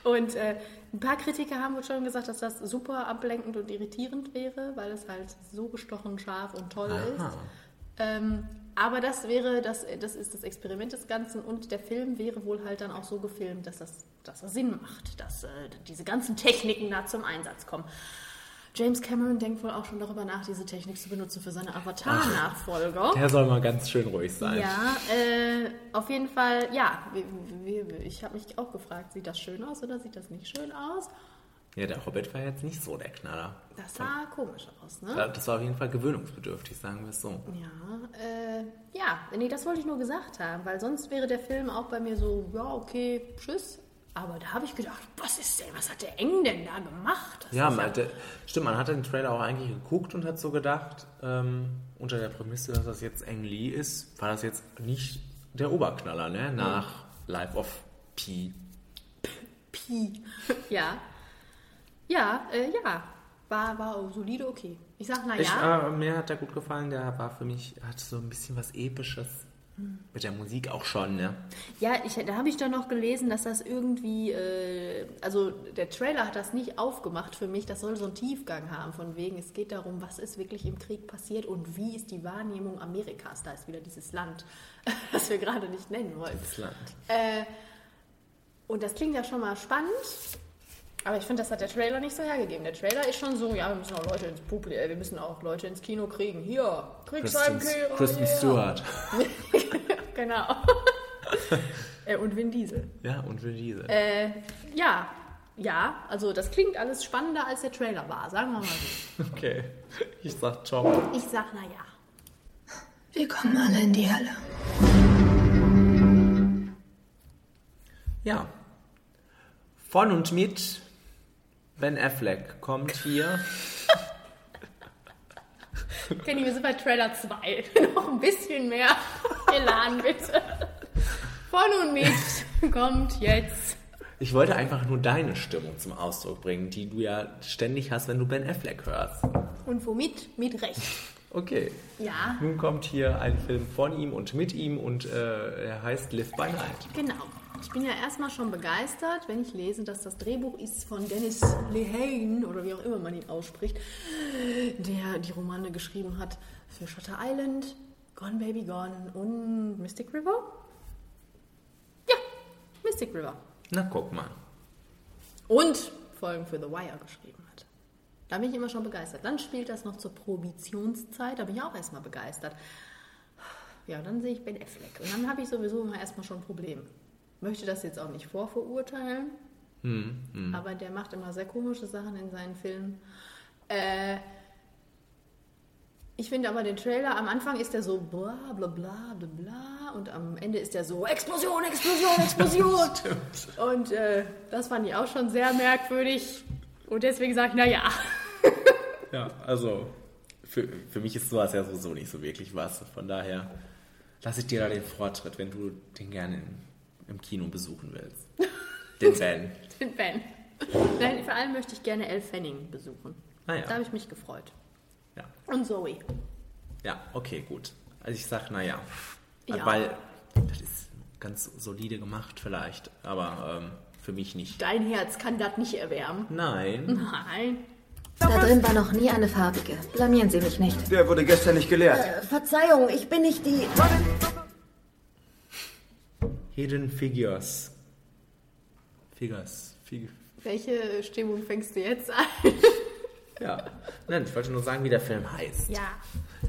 Und äh, ein paar Kritiker haben wohl schon gesagt, dass das super ablenkend und irritierend wäre, weil es halt so gestochen scharf und toll Aha. ist. Ähm, aber das wäre, das, das ist das Experiment des Ganzen und der Film wäre wohl halt dann auch so gefilmt, dass das, dass das Sinn macht, dass äh, diese ganzen Techniken da zum Einsatz kommen. James Cameron denkt wohl auch schon darüber nach, diese Technik zu benutzen für seine Avatar-Nachfolger. Der soll mal ganz schön ruhig sein. Ja, äh, auf jeden Fall, ja, ich habe mich auch gefragt, sieht das schön aus oder sieht das nicht schön aus? Ja, der Hobbit war jetzt nicht so der Knaller. Das sah komisch aus, ne? Ja, Das war auf jeden Fall gewöhnungsbedürftig, sagen wir es so. Ja, äh, ja, nee, das wollte ich nur gesagt haben, weil sonst wäre der Film auch bei mir so, ja, okay, tschüss. Aber da habe ich gedacht, was ist denn, was hat der Eng denn da gemacht? Das Ja, man, der, stimmt, man hat den Trailer auch eigentlich geguckt und hat so gedacht, ähm, unter der Prämisse, dass das jetzt Ang Lee ist, war das jetzt nicht der Oberknaller, ne? Nach Life of Pi. Pi. Ja. Ja, äh, ja. War, war solide okay. Ich sag, na Ich, ja. äh, mir hat der gut gefallen, der war für mich, hat so ein bisschen was Episches. Mit der Musik auch schon, ne? Ja, ich, da habe ich doch noch gelesen, dass das irgendwie, äh, also der Trailer hat das nicht aufgemacht für mich, das soll so einen Tiefgang haben, von wegen, es geht darum, was ist wirklich im Krieg passiert und wie ist die Wahrnehmung Amerikas. Da ist wieder dieses Land, das wir gerade nicht nennen wollten. Das Land. Äh, und das klingt ja schon mal spannend. Aber ich finde, das hat der Trailer nicht so hergegeben. Der Trailer ist schon so, ja, wir müssen auch Leute ins Publikum, äh, wir müssen auch Leute ins Kino kriegen. Hier, Kriegsheimkehrer. Kristen yeah. Stewart. genau. äh, und Vin Diesel. Ja, und Vin Diesel. Äh, ja, ja, also das klingt alles spannender als der Trailer war, sagen wir mal so. Okay. Ich sag ciao. Ich sag, na ja. Wir kommen alle in die Hölle. Ja. Von und mit Ben Affleck kommt hier. Kenny, wir sind bei Trailer 2. Noch ein bisschen mehr Elan, bitte. Von und mit kommt jetzt. Ich wollte einfach nur deine Stimmung zum Ausdruck bringen, die du ja ständig hast, wenn du Ben Affleck hörst. Und womit? Mit Recht. Okay. Ja, Nun kommt hier ein Film von ihm und mit ihm und äh, er heißt Live by Night. genau. Ich bin ja erstmal schon begeistert, wenn ich lese, dass das Drehbuch ist von Dennis Lehane oder wie auch immer man ihn ausspricht, der die Romane geschrieben hat für Shutter Island, Gone Baby Gone und Mystic River. Ja, Mystic River. Na, guck mal. Und Folgen für The Wire geschrieben hat. Da bin ich immer schon begeistert. Dann spielt das noch zur Prohibitionszeit, da bin ich auch erstmal begeistert. Ja, dann sehe ich Ben Affleck. Und dann habe ich sowieso immer erstmal schon ein Problem. Möchte das jetzt auch nicht vorverurteilen, aber der macht immer sehr komische Sachen in seinen Filmen. Äh, ich finde aber den Trailer, am Anfang ist der so bla bla bla bla bla und am Ende ist der so Explosion, Explosion, Explosion. und äh, das fand ich auch schon sehr merkwürdig. Und deswegen sage ich, naja. Ja, also für, für mich ist sowas ja sowieso nicht so wirklich was. Von daher lasse ich dir da den Vortritt, wenn du den gerne im Kino besuchen willst. Den Ben. Den Ben. Nein, vor allem möchte ich gerne Elle Fanning besuchen. Ah ja. Da habe ich mich gefreut. Ja. Und Zoe. Ja, okay, gut. Also ich sag, naja. Ja. Weil das ist ganz solide gemacht vielleicht, aber ähm, für mich nicht. Dein Herz kann das nicht erwärmen. Nein. Nein. Da drin war noch nie eine farbige. Blamieren Sie mich nicht. Der wurde gestern nicht gelehrt. Äh, Verzeihung, ich bin nicht die. Hidden Figures. Figures. Fig Welche Stimmung fängst du jetzt an? ja. Nein, ich wollte nur sagen, wie der Film heißt. Ja.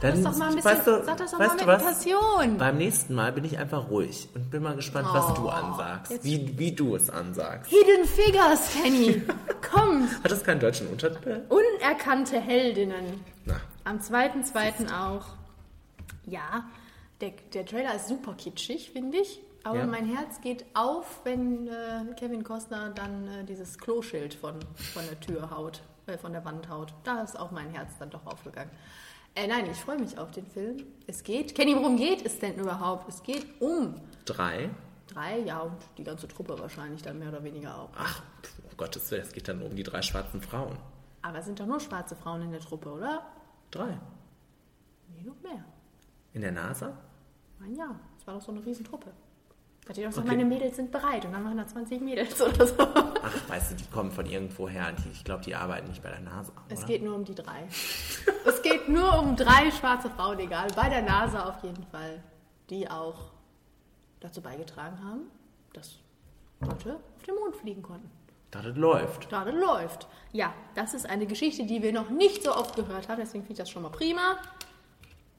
Dann, das doch mal ein bisschen, weißt du, sag das doch weißt mal mit was? Passion. Beim nächsten Mal bin ich einfach ruhig und bin mal gespannt, was du Oh, ansagst. Wie, wie du es ansagst. Hidden Figures, Kenny. Komm. Hat das keinen deutschen Untertitel? Unerkannte Heldinnen. Na, Am 2.2. auch. Ja, der, der Trailer ist super kitschig, finde ich. Aber Ja. mein Herz geht auf, wenn äh, Kevin Costner dann äh, dieses Kloschild von, von der Tür haut, äh, von der Wand haut. Da ist auch mein Herz dann doch aufgegangen. Äh, nein, ich freue mich auf den Film. Es geht. Kenny, worum geht es denn überhaupt? Es geht um drei. drei, ja, und die ganze Truppe wahrscheinlich dann mehr oder weniger auch. Ach, um Gottes Willen, es geht dann um die drei schwarzen Frauen. Aber es sind doch nur schwarze Frauen in der Truppe, oder? Drei. Nee, noch mehr. In der NASA? Mein ja, es war doch so eine Riesentruppe. Da steht auch so, Okay. meine Mädels sind bereit und dann waren da 20 Mädels oder so. Ach, weißt du, die kommen von irgendwo her. Die, ich glaube, die arbeiten nicht bei der NASA. Es oder? geht nur um die drei. es geht nur um drei schwarze Frauen, egal. Bei der NASA auf jeden Fall. Die auch dazu beigetragen haben, dass Leute auf den Mond fliegen konnten. Das läuft. Da das läuft. Ja, das ist eine Geschichte, die wir noch nicht so oft gehört haben, deswegen finde ich das schon mal prima.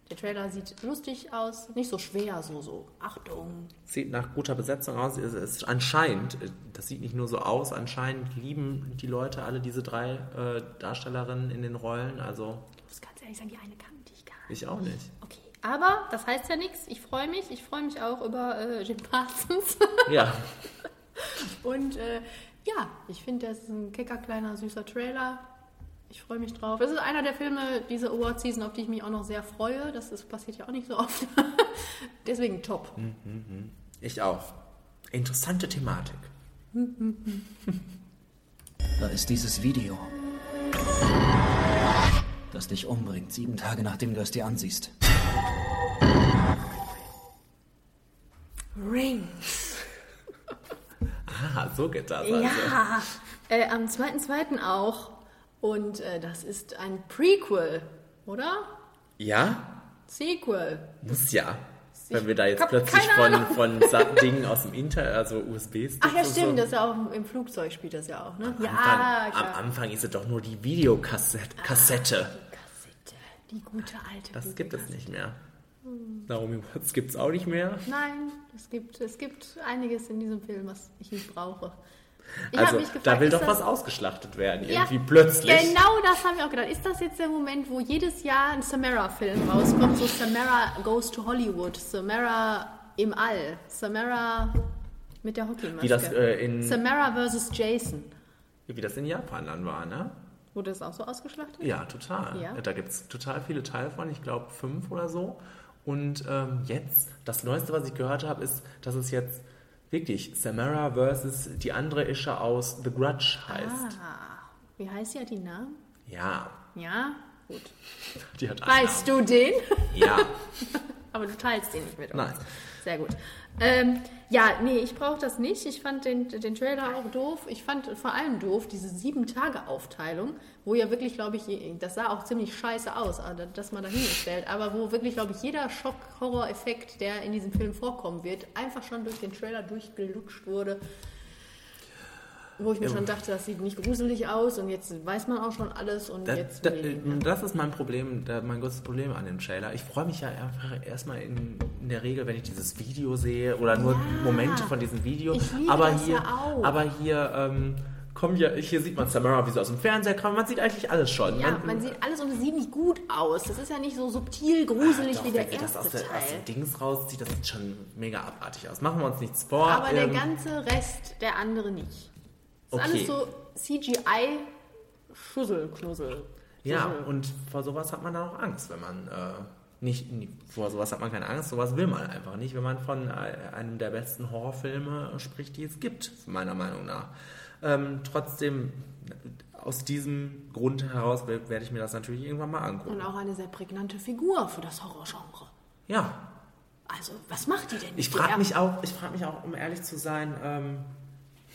Der Trailer sieht lustig aus, nicht so schwer, so, so, Achtung. Sieht nach guter Besetzung aus. Es ist anscheinend, äh, das sieht nicht nur so aus, anscheinend lieben die Leute alle diese drei äh, Darstellerinnen in den Rollen. Also Ich muss ganz ehrlich sagen, die eine kannte ich gar nicht. ich auch nicht. Okay, aber das heißt ja nichts. Ich freue mich. Ich freue mich auch über äh, Jim Parsons. Ja, Und äh, ja, ich finde, das ist ein kecker, kleiner, süßer Trailer. Ich freue mich drauf. Es ist einer der Filme diese Award-Season, auf die ich mich auch noch sehr freue. Das ist, passiert ja auch nicht so oft. Deswegen top. ich auch. Interessante Thematik. Da ist dieses Video. Das dich umbringt, sieben Tage nachdem du es dir ansiehst. Rings. Ah, so geht das. Also. Ja, äh, am 2.2. auch. Und äh, das ist ein Prequel, oder? Ja, Sequel. muss ja. Wenn wir da jetzt plötzlich von, von Dingen aus dem Inter, also USB-Sticks Ach ja, stimmt, so. das ja auch im Flugzeug spielt das ja auch, ne? Am Ja, Anfang, klar. am Anfang ist es doch nur die Videokassette. Kassette. Kassette. Die gute alte. Das gibt es nicht mehr. Hm. Naomi Watts gibt es auch nicht mehr. Nein, es gibt, es gibt einiges in diesem Film, was ich nicht brauche. Ich also, gefragt, da will doch das- was ausgeschlachtet werden, Ja, irgendwie plötzlich. Genau das habe ich auch gedacht. Ist das jetzt der Moment, wo jedes Jahr ein Samara-Film rauskommt? So Samara goes to Hollywood, Samara im All, Samara mit der Hockeymaske. Wie das, äh, in, Samara versus Jason. wie das in Japan dann war, ne? Wurde das auch so ausgeschlachtet? Ja, total. Ja. Da gibt es total viele Teile von, ich glaube fünf oder so. Und ähm, jetzt, das Neueste, was ich gehört habe, ist, dass es jetzt wirklich Samara versus die andere Ische aus The Grudge heißt. Ah, wie heißt ja die Namen? Ja, Ja, gut. die hat Weißt du den? Ja, Aber du teilst den nicht mit uns. Nein. Sehr gut. Ähm, ja, nee, ich brauche das nicht. Ich fand den, den Trailer auch doof. Ich fand vor allem doof diese Sieben-Tage-Aufteilung, wo ja wirklich, glaube ich, das sah auch ziemlich scheiße aus, aber das mal dahingestellt, aber wo wirklich, glaube ich, jeder Schock-Horror-Effekt, der in diesem Film vorkommen wird, einfach schon durch den Trailer durchgelutscht wurde. Wo ich mir schon dachte, das sieht nicht gruselig aus und jetzt weiß man auch schon alles und das, jetzt nicht mehr. das ist mein Problem, da- mein größtes Problem an dem Trailer. Ich freue mich ja einfach erstmal in, in der Regel, wenn ich dieses Video sehe oder nur Ja. Momente von diesem Video. Aber hier, ja aber hier ähm, kommen ja, hier sieht man Samara, wie sie aus dem Fernseher kam. Man sieht eigentlich alles schon. Ja, man sieht alles und es sieht nicht gut aus. Das ist ja nicht so subtil gruselig Doch, wie der wenn sie das erste aus, der, aus dem Dings rauszieht, das sieht schon mega abartig aus. Machen wir uns nichts vor. Aber der ähm, ganze Rest, der andere nicht. Das ist Okay. alles so CGI Schusselknussel. Ja, und vor sowas hat man dann auch Angst, wenn man äh, nicht, vor sowas hat man keine Angst, sowas will man einfach nicht, wenn man von äh, einem der besten Horrorfilme spricht, die es gibt, meiner Meinung nach. Ähm, trotzdem, aus diesem Grund heraus wer- werde ich mir das natürlich irgendwann mal angucken. Und auch eine sehr prägnante Figur für das Horrorgenre. Ja, Also, was macht die denn? ich frage mich auch, ich frage mich auch, um ehrlich zu sein, ähm,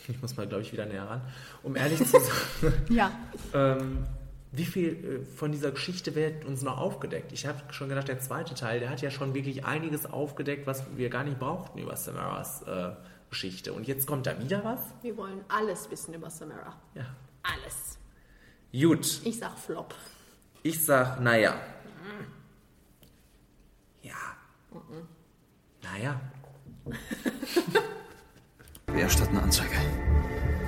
ich muss mal, glaube ich, wieder näher ran, um ehrlich zu sein, Ja. Ähm, wie viel äh, von dieser Geschichte wird uns noch aufgedeckt? Ich habe schon gedacht, der zweite Teil, der hat ja schon wirklich einiges aufgedeckt, was wir gar nicht brauchten über Samaras äh, Geschichte. Und jetzt kommt da wieder was? Wir wollen alles wissen über Samara. Ja. Alles. Gut, Ich sag Flop. ich sag, naja. Ja. Naja. Wir erstatten Anzeige.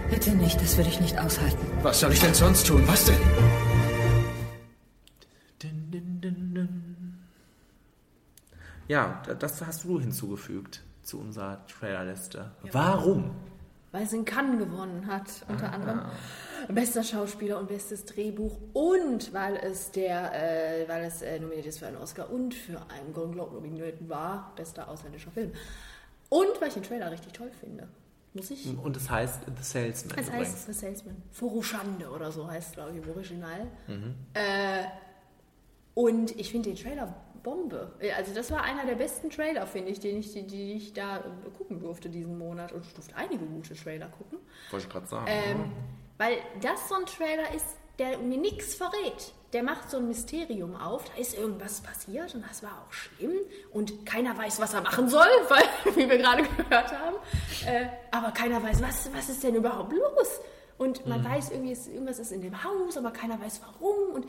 Bitte nicht, das würde ich nicht aushalten. Was soll ich denn sonst tun? Was denn? Din, din, din, din. Ja, da- das hast du hinzugefügt zu unserer Trailerliste. Warum? Weil es in Cannes gewonnen hat, Ah. unter anderem bester Schauspieler und bestes Drehbuch und weil es der, äh, weil es äh, nominiert ist für einen Oscar und für einen Golden Globe nominiert war, bester ausländischer Film. Und weil ich den Trailer richtig toll finde. Muss ich? Und es heißt The Salesman Es übrigens. heißt The Salesman. Furushande oder so heißt es, glaube ich, im Original. Mhm. Äh, und ich finde den Trailer Bombe. Also das war einer der besten Trailer, finde ich, den ich, die, die ich da gucken durfte diesen Monat. Und ich durfte einige gute Trailer gucken. Wollte ich gerade sagen. Ähm, weil das so ein Trailer ist, der mir nichts verrät. Der macht so ein Mysterium auf, da ist irgendwas passiert und das war auch schlimm und keiner weiß, was er machen soll, weil, wie wir gerade gehört haben. Äh, aber keiner weiß, was, was ist denn überhaupt los? Und man weiß, irgendwie ist, irgendwas ist in dem Haus, aber keiner weiß warum und,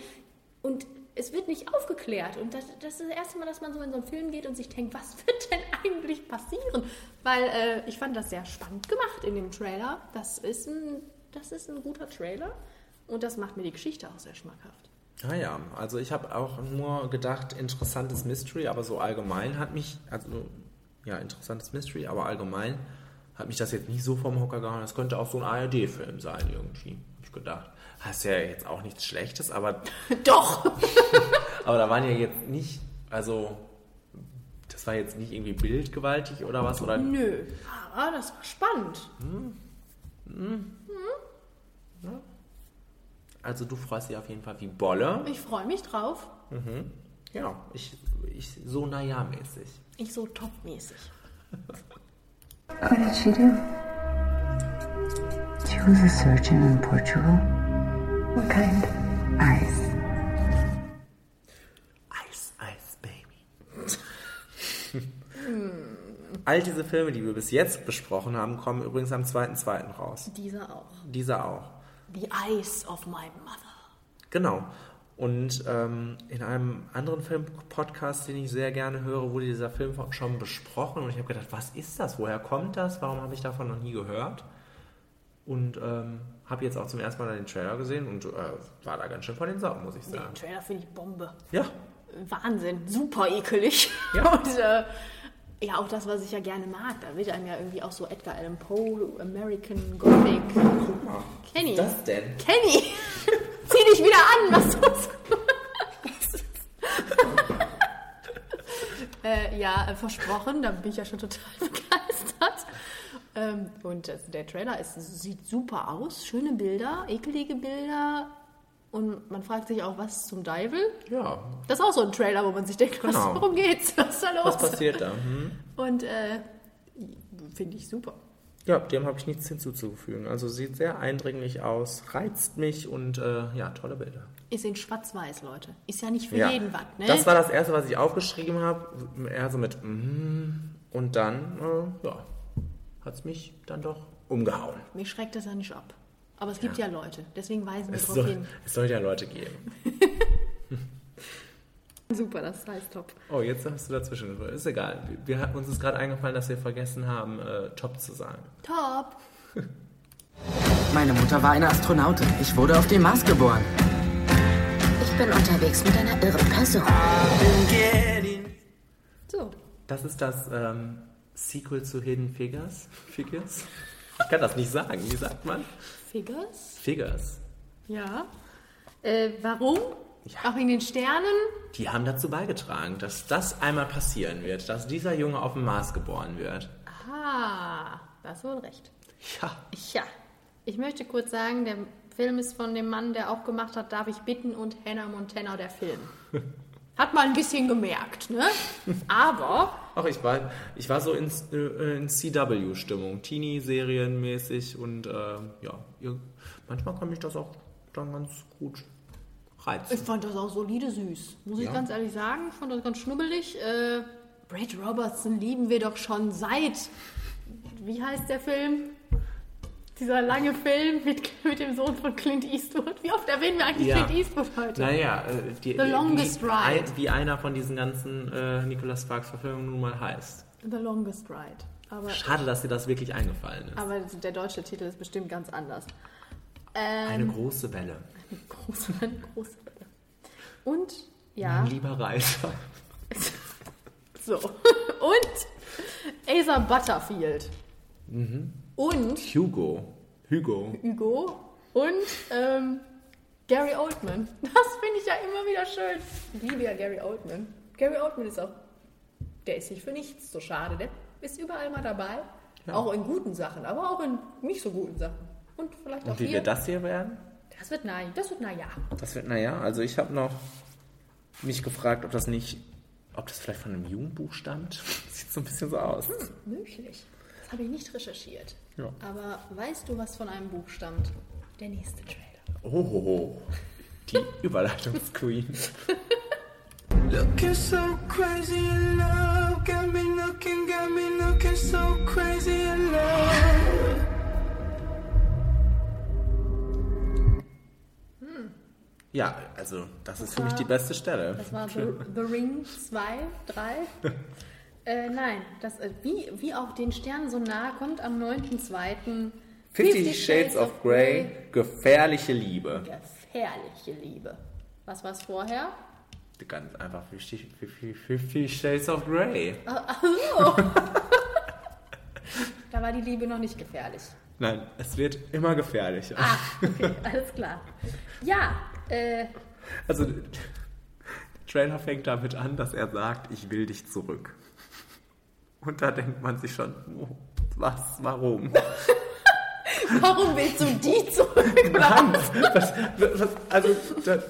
und es wird nicht aufgeklärt. Und das, das ist das erste Mal, dass man so in so einen Film geht und sich denkt, was wird denn eigentlich passieren? Weil äh, ich fand das sehr spannend gemacht in dem Trailer. Das ist ein, das ist ein guter Trailer und das macht mir die Geschichte auch sehr schmackhaft. Ah ja, also ich habe auch nur gedacht, interessantes Mystery, aber so allgemein hat mich, also ja, interessantes Mystery, aber allgemein hat mich das jetzt nicht so vom Hocker gehauen. Das könnte auch so ein ARD-Film sein irgendwie, habe ich gedacht. Das ist ja jetzt auch nichts Schlechtes, aber, Doch! aber da waren ja jetzt nicht, also das war jetzt nicht irgendwie bildgewaltig oder was, oder? Nö, aber das war spannend. Also du freust dich auf jeden Fall wie Bolle. Ich freue mich drauf. Ja, ich, ich so naja mäßig. Ich so topmäßig. What did she do? She was a surgeon in Portugal. What kind? Ice. Ice, Ice Baby. All diese Filme, die wir bis jetzt besprochen haben, kommen übrigens am 2.2. raus. Dieser auch. Dieser auch. The Eyes of My Mother. Genau. Und ähm, in einem anderen Film-Podcast, den ich sehr gerne höre, wurde dieser Film schon besprochen. Und ich habe gedacht, was ist das? Woher kommt das? Warum habe ich davon noch nie gehört? Und ähm, habe jetzt auch zum ersten Mal den Trailer gesehen und äh, war da ganz schön von den Socken, muss ich Den sagen. Trailer finde ich Bombe. Ja, Wahnsinn, super ekelig. Ja. Und äh, ja, auch das, was ich ja gerne mag. Da wird einem ja irgendwie auch so Edgar Allan Poe, American Gothic. Kenny. was ist das denn? Kenny! Zieh dich wieder an! Was du? äh, ja, äh, versprochen, da bin ich ja schon total begeistert. Ähm, und das, der Trailer ist, sieht super aus, schöne Bilder, ekelige Bilder. Und man fragt sich auch, was zum Teufel? Ja, Das ist auch so ein Trailer, wo man sich denkt, was, Genau. worum geht's? Was ist da los? was passiert da? Hm? Und äh, finde ich super. Ja, dem habe ich nichts hinzuzufügen. Also sieht sehr eindringlich aus, reizt mich und äh, ja, tolle Bilder. Ist in schwarz-weiß, Leute. Ist ja nicht für Ja. jeden was, ne? Das war das erste, was ich aufgeschrieben habe. Eher so mit mm, und dann, äh, ja, hat es mich dann doch umgehauen. Mich schreckt das ja nicht ab. Aber es gibt ja, Leute, deswegen weisen wir soll, hin. es soll ja Leute geben. Super, das heißt top. Oh, jetzt hast du dazwischen. Ist egal. Wir, wir, uns ist gerade eingefallen, dass wir vergessen haben, äh, top zu sagen. Top! Meine Mutter war eine Astronautin. Ich wurde auf dem Mars geboren. Ich bin unterwegs mit einer irren Person. So, Das ist das ähm, Sequel zu Hidden Figures. Figures? Ich kann das nicht sagen. Wie sagt man? Figures? Figures. Ja. Äh, warum? Ja. Auch in den Sternen? Die haben dazu beigetragen, dass das einmal passieren wird, dass dieser Junge auf dem Mars geboren wird. Ah, da hast wohl recht. Ja. Ja, ich möchte kurz sagen, der Film ist von dem Mann, der auch gemacht hat, Darf ich bitten und Hannah Montana, der Film. Hat man ein bisschen gemerkt, ne? Aber Ach, ich war, ich war so in, äh, in CW-Stimmung, Teenie-Serienmäßig und ähm, ja, manchmal kann mich das auch dann ganz gut ich reizen. fand das auch solide süß. Muss ich Ja. ganz ehrlich sagen. Ich fand das ganz schnubbelig. Äh, Brad Robertson lieben wir doch schon seit. Wie heißt der Film? Dieser lange Film mit, mit dem Sohn von Clint Eastwood. Wie oft erwähnen wir eigentlich Ja. Clint Eastwood heute? Naja, äh, die, The Longest wie, Ride. ein- wie einer von diesen ganzen äh, Nicolas Sparks-Verfilmungen nun mal heißt. The Longest Ride. Aber, Schade, dass dir das wirklich eingefallen ist. aber der deutsche Titel ist bestimmt ganz anders. Eine große Welle. Große, eine große Welle. Und, ja, Mein lieber Reiter. so. Und Asa Butterfield. Mhm. Und Hugo. Hugo. Hugo. Und ähm, Gary Oldman. Das finde ich ja immer wieder schön. Ich liebe ja Gary Oldman. Gary Oldman ist auch, der ist nicht für nichts so schade. Der ist überall mal dabei. Auch in guten Sachen, aber auch in nicht so guten Sachen. Und vielleicht auch Und wie hier. wird das hier werden? Das wird na, das wird na ja. Das wird, naja, also ich habe noch mich gefragt, ob das nicht ob das vielleicht von einem Jugendbuch stammt. Sieht so ein bisschen so aus. Möglich. Das habe ich nicht recherchiert. Ja. Aber weißt du, was von einem Buch stammt? Der nächste Trailer. Oh, die Überleitungsqueen. Looking so crazy in love, got me looking, got me looking so crazy in love. Ja, also das ist für mich die beste Stelle. Das war The, The Ring 2, 3. äh, nein, das, äh, wie, wie auf den Sternen so nah kommt am 9.2. Fifty Shades of Grey, gefährliche Liebe. Gefährliche Liebe. Was war es vorher? Ganz einfach Fifty, Shades of Grey. Ach so. da war die Liebe noch nicht gefährlich. Nein, es wird immer gefährlicher. Ah, okay, alles klar. Ja, äh, Also, der Trailer fängt damit an, dass er sagt, ich will dich zurück. Und da denkt man sich schon, oh, was, warum? warum willst du die zurück? Nein, das, das, also, das,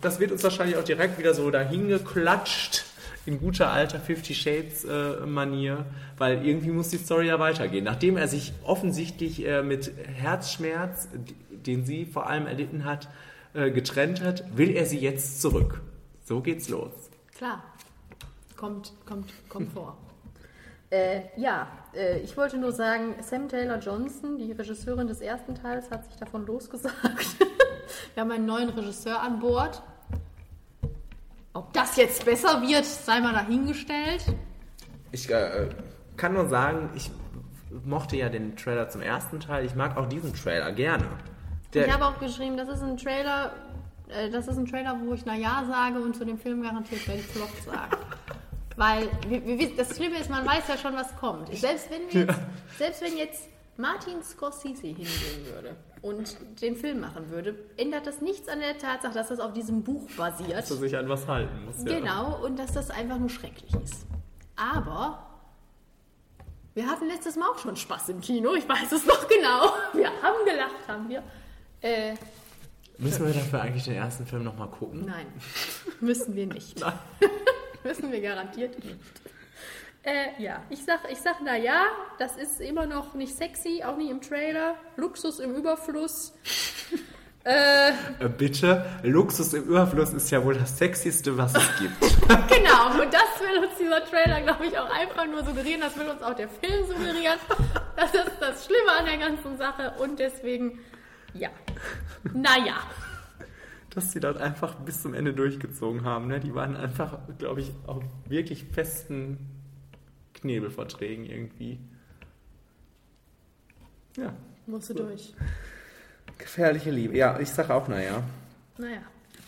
das wird uns wahrscheinlich auch direkt wieder so dahin geklatscht in guter alter Fifty Shades äh, Manier, weil irgendwie muss die Story ja weitergehen. Nachdem er sich offensichtlich äh, mit Herzschmerz, den sie vor allem erlitten hat, äh, getrennt hat, will er sie jetzt zurück. So geht's los. Klar. Kommt, kommt, kommt vor. Äh, ja, äh, ich wollte nur sagen, Sam Taylor Johnson, die Regisseurin des ersten Teils, hat sich davon losgesagt. Wir haben einen neuen Regisseur an Bord. Ob das jetzt besser wird, sei mal dahingestellt. Ich äh, kann nur sagen, ich mochte ja den Trailer zum ersten Teil. Ich mag auch diesen Trailer gerne. Der, ich habe auch geschrieben, das ist ein Trailer, äh, das ist ein Trailer, wo ich na ja sage und zu dem Film garantiert werde ich Flop sagen. Weil wir, wir, das Schlimme ist, man weiß ja schon, was kommt. Selbst wenn, wir jetzt, selbst wenn jetzt Martin Scorsese hingehen würde und den Film machen würde, ändert das nichts an der Tatsache, dass das auf diesem Buch basiert. dass er sich an was halten muss. Ja. Genau, und dass das einfach nur schrecklich ist. Aber wir hatten letztes Mal auch schon Spaß im Kino, ich weiß es noch genau. Wir haben gelacht, haben wir. Äh, Müssen wir dafür eigentlich den ersten Film nochmal gucken? nein, müssen wir nicht. Nein. müssen wir garantiert nicht. Äh, ja, ich sag, ich sag, na ja, das ist immer noch nicht sexy, auch nicht im Trailer. Luxus im Überfluss. äh, Äh, bitte, Luxus im Überfluss ist ja wohl das Sexieste, was es gibt. genau, und das will uns dieser Trailer, glaube ich, auch einfach nur suggerieren. Das will uns auch der Film suggerieren. Das ist das Schlimme an der ganzen Sache. Und deswegen, ja. Naja. Dass sie das einfach bis zum Ende durchgezogen haben. Ne? Die waren einfach, glaube ich, auf wirklich festen Knebelverträgen irgendwie. Ja, Musst du durch. gefährliche Liebe. Ja, ich sage auch, naja. Naja.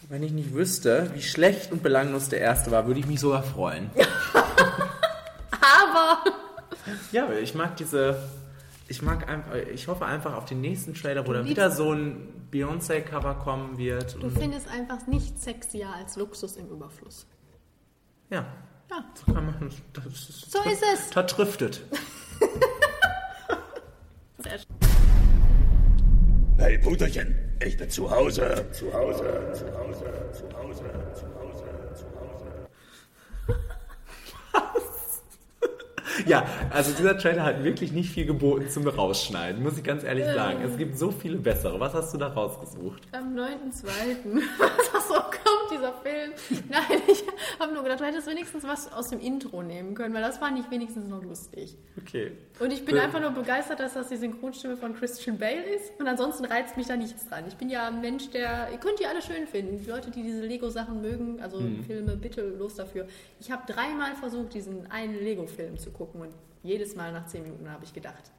Wenn ich nicht wüsste, wie schlecht und belanglos der erste war, würde ich mich sogar freuen. Aber. Ja, ich mag diese. Ich mag einfach, ich hoffe einfach auf den nächsten Trailer, wo dann wieder so ein Beyoncé-Cover kommen wird. Du Und, findest einfach nicht sexier als Luxus im Überfluss. ja, Ja. so kann man. Das ist, So ist es. Da driftet. Sehr schön. Hey, Puterchen, ich bin zu Hause. Zu Hause, zu Hause, zu Hause, zu Hause, zu Hause. Ja, also dieser Trailer hat wirklich nicht viel geboten zum Rausschneiden, muss ich ganz ehrlich sagen. Es gibt so viele bessere. Was hast du da rausgesucht? Am 9.2. Was so kommt, dieser Film. Nein, ich habe nur gedacht, du hättest wenigstens was aus dem Intro nehmen können, weil das fand ich wenigstens noch lustig. Okay. Und ich bin Be- einfach nur begeistert, dass das die Synchronstimme von Christian Bale ist. Und ansonsten reizt mich da nichts dran. Ich bin ja ein Mensch, der. Ihr könnt die alle schön finden. Die Leute, die diese Lego-Sachen mögen, also Filme, bitte los dafür. Ich habe dreimal versucht, diesen einen Lego-Film zu gucken. Und jedes Mal nach zehn Minuten habe ich gedacht,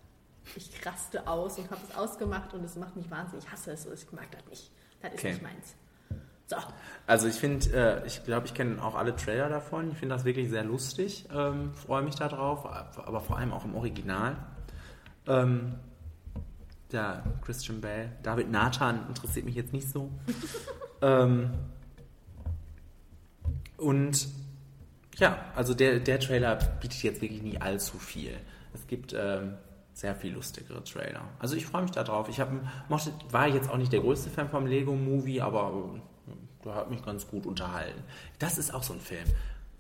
ich raste aus und habe es ausgemacht und es macht mich wahnsinnig. Ich hasse es. Ich mag das nicht. Das ist Okay. nicht meins. So. Also ich finde, äh, ich glaube, ich kenne auch alle Trailer davon. Ich finde das wirklich sehr lustig. Ähm, Freue mich darauf, aber vor allem auch im Original. Ähm, ja, Christian Bale. David Nathan interessiert mich jetzt nicht so. ähm, und ja, also der, der Trailer bietet jetzt wirklich nicht allzu viel. Es gibt ähm, sehr viel lustigere Trailer. Also ich freue mich darauf. Ich hab, mochte, war jetzt auch nicht der größte Fan vom Lego Movie, aber der hat mich ganz gut unterhalten. Das ist auch so ein Film.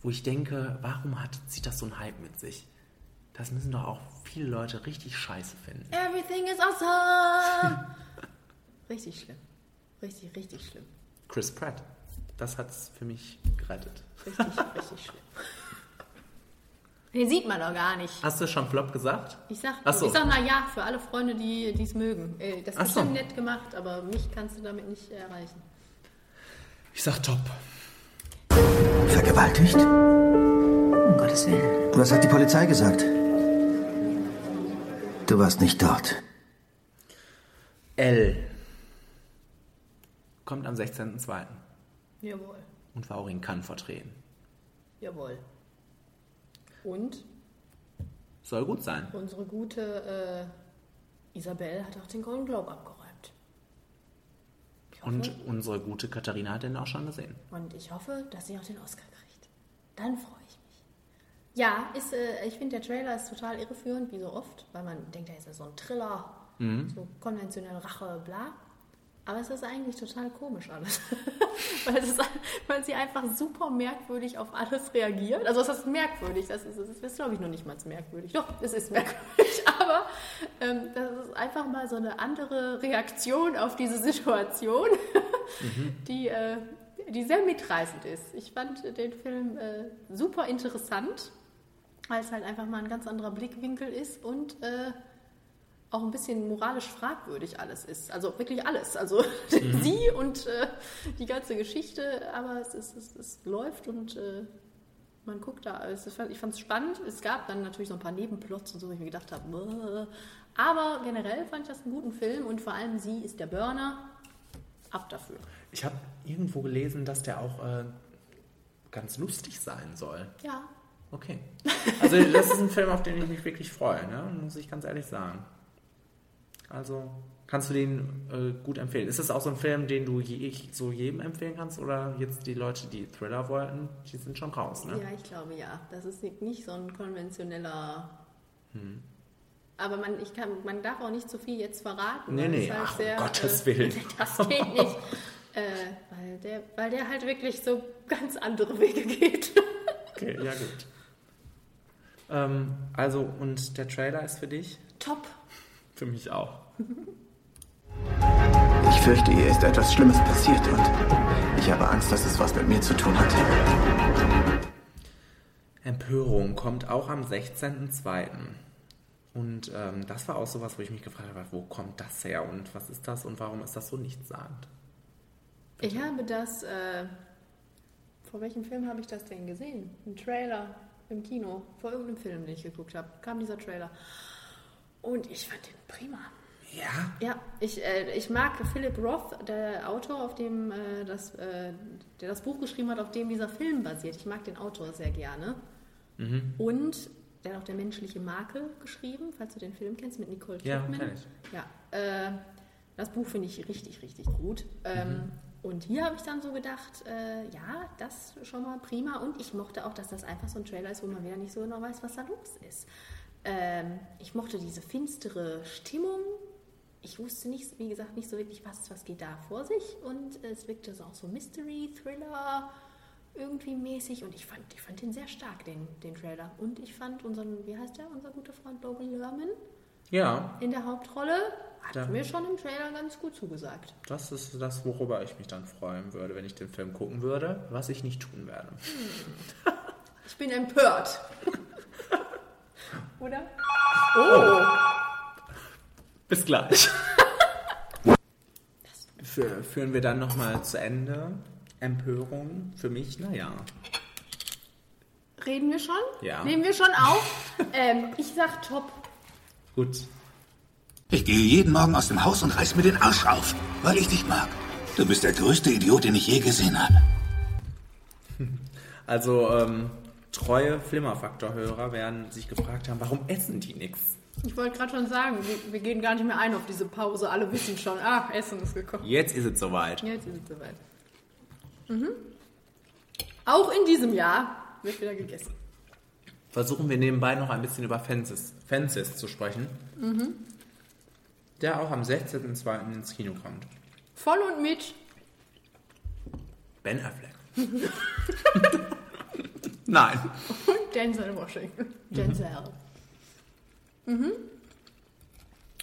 wo ich denke, warum hat, zieht das so ein Hype mit sich? Das müssen doch auch viele Leute richtig scheiße finden. Everything is awesome! richtig schlimm. Richtig, richtig schlimm. Chris Pratt, das hat's für mich gerettet. Richtig, richtig schlimm. Den sieht man doch gar nicht. Hast du schon Flop gesagt? Ich sag, so. ich sag mal ja für alle Freunde, die es mögen. Äh, Das ist Ach so. bestimmt nett gemacht, aber mich kannst du damit nicht erreichen. Ich sag Top. Vergewaltigt? Um Gottes Willen. Was hat die Polizei gesagt? Du warst nicht dort. L. Kommt am 16.02. Jawohl, und war auch in Cannes vertreten. jawohl. Und Soll gut sein. unsere gute äh, Isabel hat auch den Golden Globe abgeräumt. Und unsere gute Katharina hat den auch schon gesehen. Und ich hoffe, dass sie auch den Oscar kriegt. Dann freue ich mich. Ja, ist, äh, ich finde, der Trailer ist total irreführend, wie so oft, weil man denkt, er ist ja so ein Thriller, so konventionell Rache, bla. Aber es ist eigentlich total komisch alles. weil, ist, weil sie einfach super merkwürdig auf alles reagiert. Also es ist merkwürdig, das ist, das ist glaube ich, noch nicht mal merkwürdig. Doch, es ist merkwürdig, aber ähm, das ist einfach mal so eine andere Reaktion auf diese Situation, die, äh, die sehr mitreißend ist. Ich fand den Film äh, super interessant, weil es halt einfach mal ein ganz anderer Blickwinkel ist und äh, auch ein bisschen moralisch fragwürdig alles ist. Also wirklich alles. Also sie und äh, die ganze Geschichte, aber es, ist, es, es läuft und äh, man guckt da. Es ist, ich fand es spannend. Es gab dann natürlich so ein paar Nebenplots und so, wo ich mir gedacht habe, "Bäh." aber generell fand ich das einen guten Film und vor allem sie ist der Burner. Ab dafür. Ich habe irgendwo gelesen, dass der auch äh, ganz lustig sein soll. Ja, Okay. Also das ist ein Film, auf den ich mich wirklich freue, ne? muss ich ganz ehrlich sagen. Also kannst du den äh, gut empfehlen. Ist das auch so ein Film, den du je, so jedem empfehlen kannst? Oder jetzt die Leute, die Thriller wollten, die sind schon raus, ne? Ja, ich glaube ja. Das ist nicht- so ein konventioneller. Hm. Aber man, ich kann, man darf auch nicht zu viel jetzt verraten. Nee, weil nee, halt ach, um Gottes Willen. Das geht nicht. äh, weil, der, weil der halt wirklich so ganz andere Wege geht. Okay, ja gut. Ähm, also, und der Trailer ist für dich? Top. Für mich auch. Ich fürchte, ihr ist etwas Schlimmes passiert und ich habe Angst, dass es was mit mir zu tun hat. Empörung kommt auch am 16.02. Und ähm, das war auch sowas, wo ich mich gefragt habe, wo kommt das her und was ist das und warum ist das so nichtssagend? Ich habe das. Äh, vor welchem Film habe ich das denn gesehen? Ein Trailer im Kino. Vor irgendeinem Film, den ich geguckt habe, kam dieser Trailer. Und ich fand den prima. Ja? Ja, ich, äh, ich mag Philip Roth, der Autor, auf dem äh, das, äh, der das Buch geschrieben hat, auf dem dieser Film basiert. Ich mag den Autor sehr gerne. Mhm. Und der hat auch der menschliche Makel geschrieben, falls du den Film kennst, mit Nicole Ja, Kidman. kenn ich. Ja, äh, das Buch finde ich richtig, richtig gut. Ähm, Mhm. Und hier habe ich dann so gedacht, äh, ja, das schon mal prima. Und ich mochte auch, dass das einfach so ein Trailer ist, wo man wieder nicht so genau weiß, was da los ist. Ähm, ich mochte diese finstere Stimmung. Ich wusste nicht, wie gesagt, nicht so wirklich, was, was geht da vor sich. Und es wirkte so auch so Mystery, Thriller, irgendwie mäßig. Und ich fand, ich fand den sehr stark, den, den Trailer. Und ich fand unseren, wie heißt der, unser guter Freund Logan Lerman Ja, in der Hauptrolle, hat Ja. mir schon im Trailer ganz gut zugesagt. das ist das, worüber ich mich dann freuen würde, wenn ich den Film gucken würde, was ich nicht tun werde. Ich bin empört. Oder? Oh! Bis gleich. Für, führen wir dann nochmal zu Ende. Empörung für mich, naja. Reden wir schon? Ja. Nehmen wir schon auf? ähm, ich sag top. Gut. Ich gehe jeden Morgen aus dem Haus und reiß mir den Arsch auf, weil ich dich mag. Du bist der größte Idiot, den ich je gesehen habe. Also, ähm, treue Flimmerfaktor-Hörer werden sich gefragt haben, warum essen die nichts? Ich wollte gerade schon sagen, wir, wir gehen gar nicht mehr ein auf diese Pause. Alle wissen schon, ah, Essen ist gekommen. Jetzt ist es soweit. Jetzt ist es soweit. Mhm. Auch in diesem Jahr wird wieder gegessen. Versuchen wir nebenbei noch ein bisschen über Fences, Fences zu sprechen, Mhm. der auch am 16.02. ins Kino kommt. Voll und mit. Ben Affleck. Nein. Und Denzel Washington. Denzel. Mhm.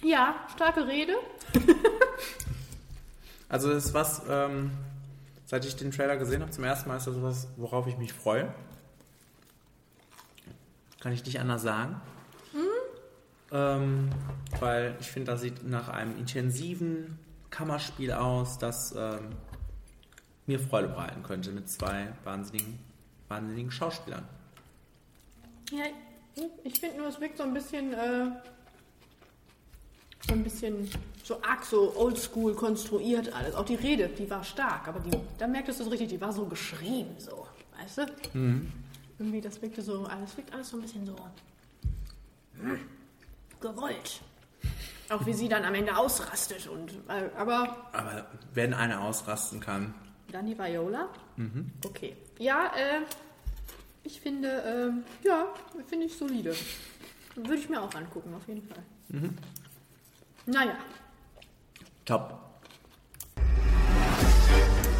Ja, starke Rede. Also das ist was, ähm, seit ich den Trailer gesehen habe, zum ersten Mal ist das was, worauf ich mich freue. Kann ich nicht anders sagen. Ähm, weil ich finde, das sieht nach einem intensiven Kammerspiel aus, das ähm, mir Freude bereiten könnte mit zwei wahnsinnigen, wahnsinnigen Schauspielern. Ja, ich finde nur, es wirkt so ein bisschen, äh, so ein bisschen so arg so oldschool konstruiert alles. Auch die Rede, die war stark, aber die, da merktest du es richtig, die war so geschrieben, so, weißt du? Mhm. Irgendwie, das wirkte so, alles wirkt alles so ein bisschen so hm, gewollt. Auch wie sie dann am Ende ausrastet und, äh, aber Aber wenn einer ausrasten kann, dann die Viola? mhm. Okay. Ja, äh, ich finde, ähm, ja, finde ich solide. Würde ich mir auch angucken, auf jeden Fall. Mhm. Naja, top.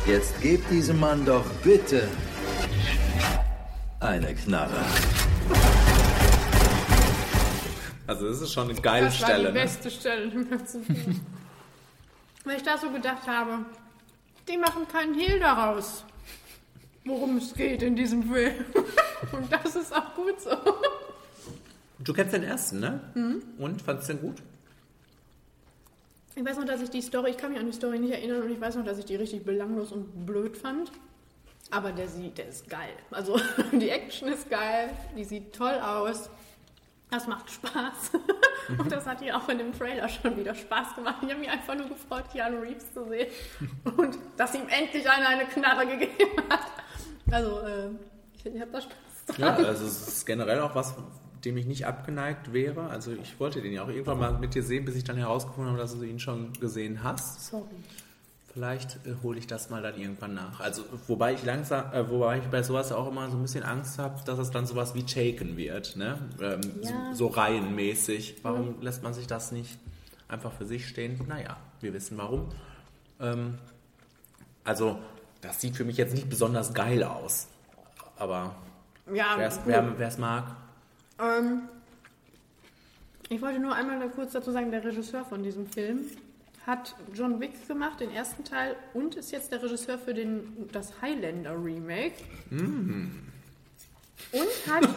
Jetzt gebt diesem Mann doch bitte eine Knarre. Also das ist schon eine geile das Stelle. war die ne? beste Stelle im ganzen Film. Weil ich da so gedacht habe, die machen keinen Hehl daraus, worum es geht in diesem Film. Und das ist auch gut so. Du kennst den ersten, ne? Mhm. Und fandest du den gut? Ich weiß noch, dass ich die Story, ich kann mich an die Story nicht erinnern und ich weiß noch, dass ich die richtig belanglos und blöd fand. Aber der sieht, der ist geil. Also die Action ist geil, die sieht toll aus. Das macht Spaß. Und das hat ihr auch in dem Trailer schon wieder Spaß gemacht. Ich habe mich einfach nur gefreut, Keanu Reeves zu sehen. Und dass ihm endlich einer eine Knarre gegeben hat. Also, äh, ich, ich habe da Spaß Ja, dran. also es ist generell auch was, dem ich nicht abgeneigt wäre. Also ich wollte den ja auch irgendwann mal mit dir sehen, bis ich dann herausgefunden habe, dass du ihn schon gesehen hast. Sorry. Vielleicht äh, hole ich das mal dann irgendwann nach. Also wobei ich langsam, äh, wobei ich bei sowas auch immer so ein bisschen Angst habe, dass es dann sowas wie Taken wird, ne? Ähm, Ja. so, so reihenmäßig. Warum lässt man sich das nicht einfach für sich stehen? Naja, wir wissen warum. Ähm, also das sieht für mich jetzt nicht besonders geil aus. Aber Ja, wer es mag, Ähm, ich wollte nur einmal kurz dazu sagen, der Regisseur von diesem Film hat John Wick gemacht, den ersten Teil, und ist jetzt der Regisseur für den, das Highlander Remake. Mm. Und hat,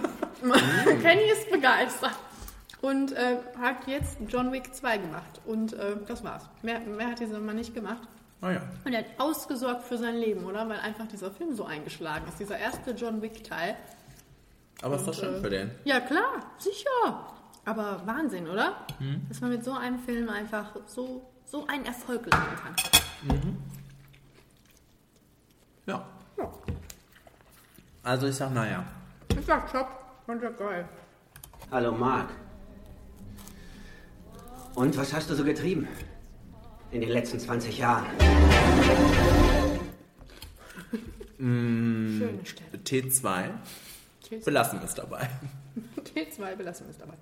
Kenny ist begeistert, und äh, hat jetzt John Wick 2 gemacht. Und äh, das war's. Mehr, mehr hat dieser Mann nicht gemacht. Ah ja. Und er hat ausgesorgt für sein Leben, oder? Weil einfach dieser Film so eingeschlagen ist. Dieser erste John Wick-Teil. Aber ist doch Und, schön äh, für den. Ja, klar, sicher. Aber Wahnsinn, oder? Mhm. Dass man mit so einem Film einfach so, so einen Erfolg landen kann. Mhm. Ja. Also ich sag, naja. Ich sag top, fand ich geil. Hallo Mark. Und was hast du so getrieben? In den letzten 20 Jahren. Mm, Schöne Stelle. T2. T2. Belassen wir es dabei. T2 belassen wir es dabei.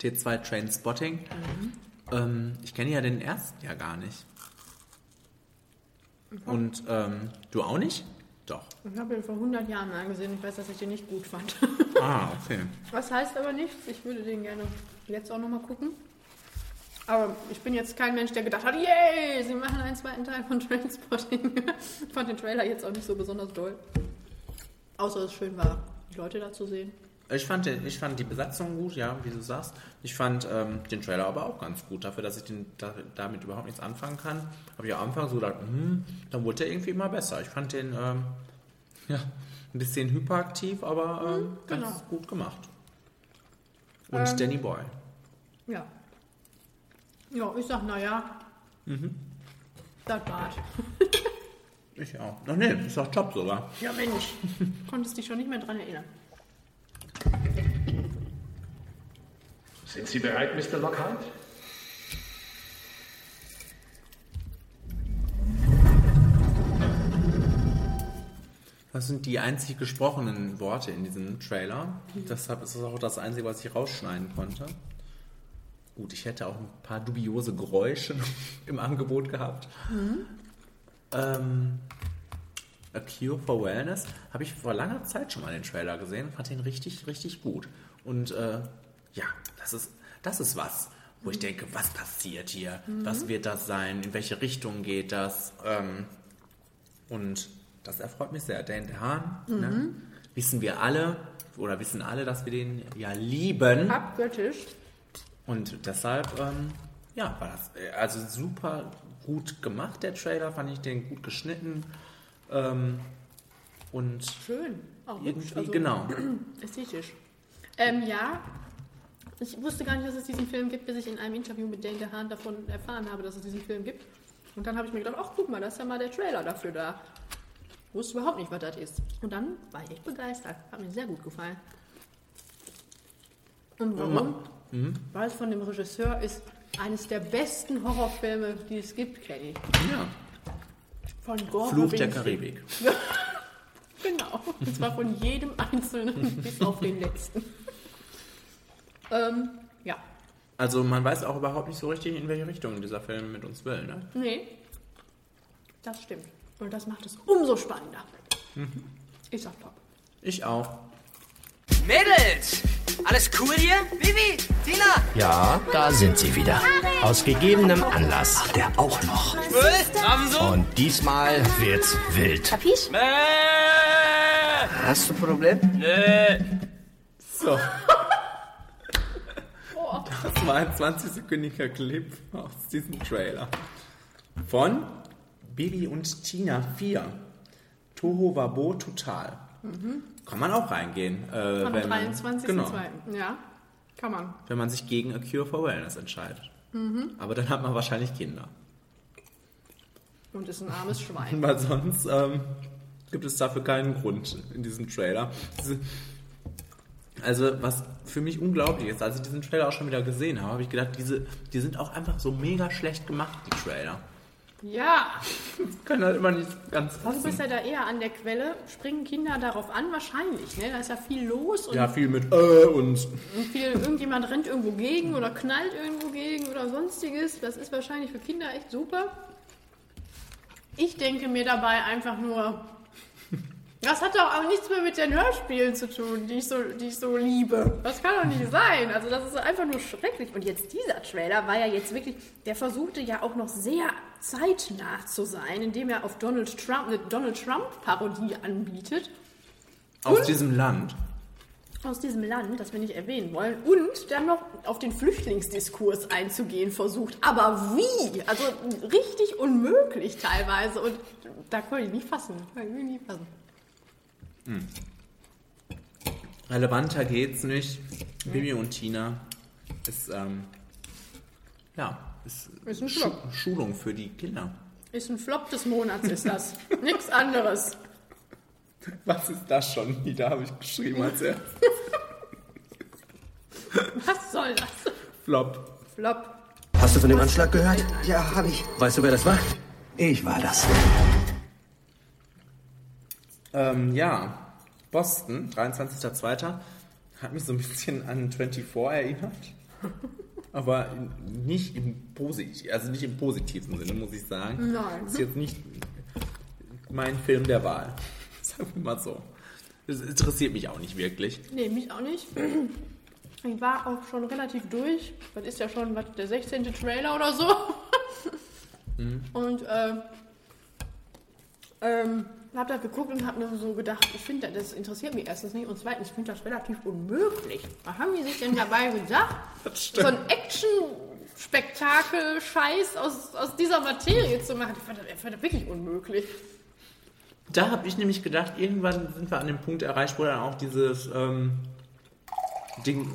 T2 Trainspotting. Mhm. Ähm, ich kenne ja den ersten ja gar nicht. Und ähm, du auch nicht? Doch. Ich habe ihn vor 100 Jahren angesehen. Ich weiß, dass ich den nicht gut fand. Ah, okay. Was heißt aber nichts. Ich würde den gerne jetzt auch nochmal gucken. Aber ich bin jetzt kein Mensch, der gedacht hat, yay, sie machen einen zweiten Teil von Trainspotting. ich fand den Trailer jetzt auch nicht so besonders doll. Außer es schön war, die Leute da zu sehen. Ich fand, den, ich fand die Besatzung gut, ja, wie du sagst. Ich fand ähm, den Trailer aber auch ganz gut. Dafür, dass ich den, da, damit überhaupt nichts anfangen kann, habe ich am Anfang so gedacht, hm, dann wurde der irgendwie immer besser. Ich fand den ähm, ja, ein bisschen hyperaktiv, aber ähm, ganz genau. gut gemacht. Und Ähm, Danny Boy. Ja. Ja, ich sag, naja, Mhm. das war's. Ich auch. Ach nee, ist doch top sogar. Ja, Mensch. Konntest dich schon nicht mehr dran erinnern. Sind Sie bereit, Mr. Lockhart? Das sind die einzig gesprochenen Worte in diesem Trailer. Deshalb ist es auch das Einzige, was ich rausschneiden konnte. Gut, ich hätte auch ein paar dubiose Geräusche im Angebot gehabt. Mhm. Ähm, A Cure for Wellness habe ich vor langer Zeit schon mal den Trailer gesehen, fand den richtig, richtig gut. Und äh, ja, das ist, das ist was, wo ich denke, was passiert hier? Mhm. Was wird das sein? In welche Richtung geht das? Ähm, und das erfreut mich sehr. Dan Hahn, ne? Mhm. wissen wir alle, oder wissen alle, dass wir den ja lieben. Abgöttisch. Und deshalb, ähm, ja, war das äh, also super gut gemacht, der Trailer, fand ich den gut geschnitten. Ähm, und Schön. Auch irgendwie, also genau. Ästhetisch. Ähm, ja, ich wusste gar nicht, dass es diesen Film gibt, bis ich in einem Interview mit Dane DeHaan davon erfahren habe, dass es diesen Film gibt. Und dann habe ich mir gedacht, ach guck mal, da ist ja mal der Trailer dafür da. Wusste überhaupt nicht, was das ist. Und dann war ich echt begeistert. Hat mir sehr gut gefallen. Und warum? Mhm. Weil es von dem Regisseur ist eines der besten Horrorfilme, die es gibt, kenne ich. Ja. Von Gore Fluch der. Karibik. Genau. Und zwar von jedem Einzelnen bis auf den letzten. ähm, ja. Also man weiß auch überhaupt nicht so richtig, in welche Richtung dieser Film mit uns will. Ne? Nee. Das stimmt. Und das macht es umso spannender. Mhm. Ich sag top. Ich auch. Mädels! Alles cool hier? Vivi? Tina? Ja, da sind sie wieder. Aus gegebenem Anlass. Ach, der auch noch. Und diesmal wird's wild. Kapisch? Hast du ein Problem? Nö. So. Das war ein 20-sekündiger Clip aus diesem Trailer. Von Bibi und Tina 4. Toho Wabo total. Mhm. Kann man auch reingehen. Äh, Am wenn, man, 23.02. genau, Ja, kann man. wenn man sich gegen A Cure for Wellness entscheidet. Mhm. Aber dann hat man wahrscheinlich Kinder. Und ist ein armes Schwein. Weil sonst ähm, gibt es dafür keinen Grund in diesem Trailer. Also, was für mich unglaublich ist, als ich diesen Trailer auch schon wieder gesehen habe, habe ich gedacht, diese, die sind auch einfach so mega schlecht gemacht, die Trailer. Ja. Können halt immer nicht ganz Du fassen. bist ja da eher an der Quelle. Springen Kinder darauf an? Wahrscheinlich. Ne? Da ist ja viel los. Und Ja, viel mit äh und Und viel, irgendjemand rennt irgendwo gegen oder knallt irgendwo gegen oder sonstiges. Das ist wahrscheinlich für Kinder echt super. Ich denke mir dabei einfach nur, das hat doch auch nichts mehr mit den Hörspielen zu tun, die ich so, die ich so liebe. Das kann doch nicht sein. Also das ist einfach nur schrecklich. Und jetzt dieser Trailer war ja jetzt wirklich, der versuchte ja auch noch sehr zeitnah zu sein, indem er auf Donald Trump eine Donald Trump Parodie anbietet aus diesem Land. aus diesem Land, das wir nicht erwähnen wollen, und dann noch auf den Flüchtlingsdiskurs einzugehen versucht. Aber wie? Also richtig unmöglich teilweise. Und da konnte ich nicht fassen. Konnte ich nicht fassen. Hm. Relevanter geht's nicht. Bibi und Tina ist, ähm, ja, ist, Ist ein Schu Flop. Schulung für die Kinder. Ist ein Flop des Monats, ist das. Nichts anderes. Was ist das schon wieder, habe ich geschrieben als er. Was soll das? Flop. Flop. Hast du von dem Anschlag gehört? Ja, habe ich. Weißt du, wer das war? Ich war das. Ähm, ja, Boston, 23.02. hat mich so ein bisschen an 24 erinnert. Aber nicht im, Posit also nicht im positiven Sinne, muss ich sagen. Nein. Ist jetzt nicht mein Film der Wahl. Sagen wir mal so. Das interessiert mich auch nicht wirklich. Nee, mich auch nicht. Ich war auch schon relativ durch. Das ist ja schon was, der 16. Trailer oder so. Mhm. Und äh, ähm, habe das geguckt und habe mir so gedacht, ich finde, das interessiert mich erstens nicht und zweitens, ich finde das relativ unmöglich. Was haben die sich denn dabei gedacht? So ein Action-Spektakel-Scheiß aus, aus dieser Materie zu machen. Ich fand das, ich fand das wirklich unmöglich. Da habe ich nämlich gedacht, irgendwann sind wir an dem Punkt erreicht, wo dann auch dieses ähm, Ding,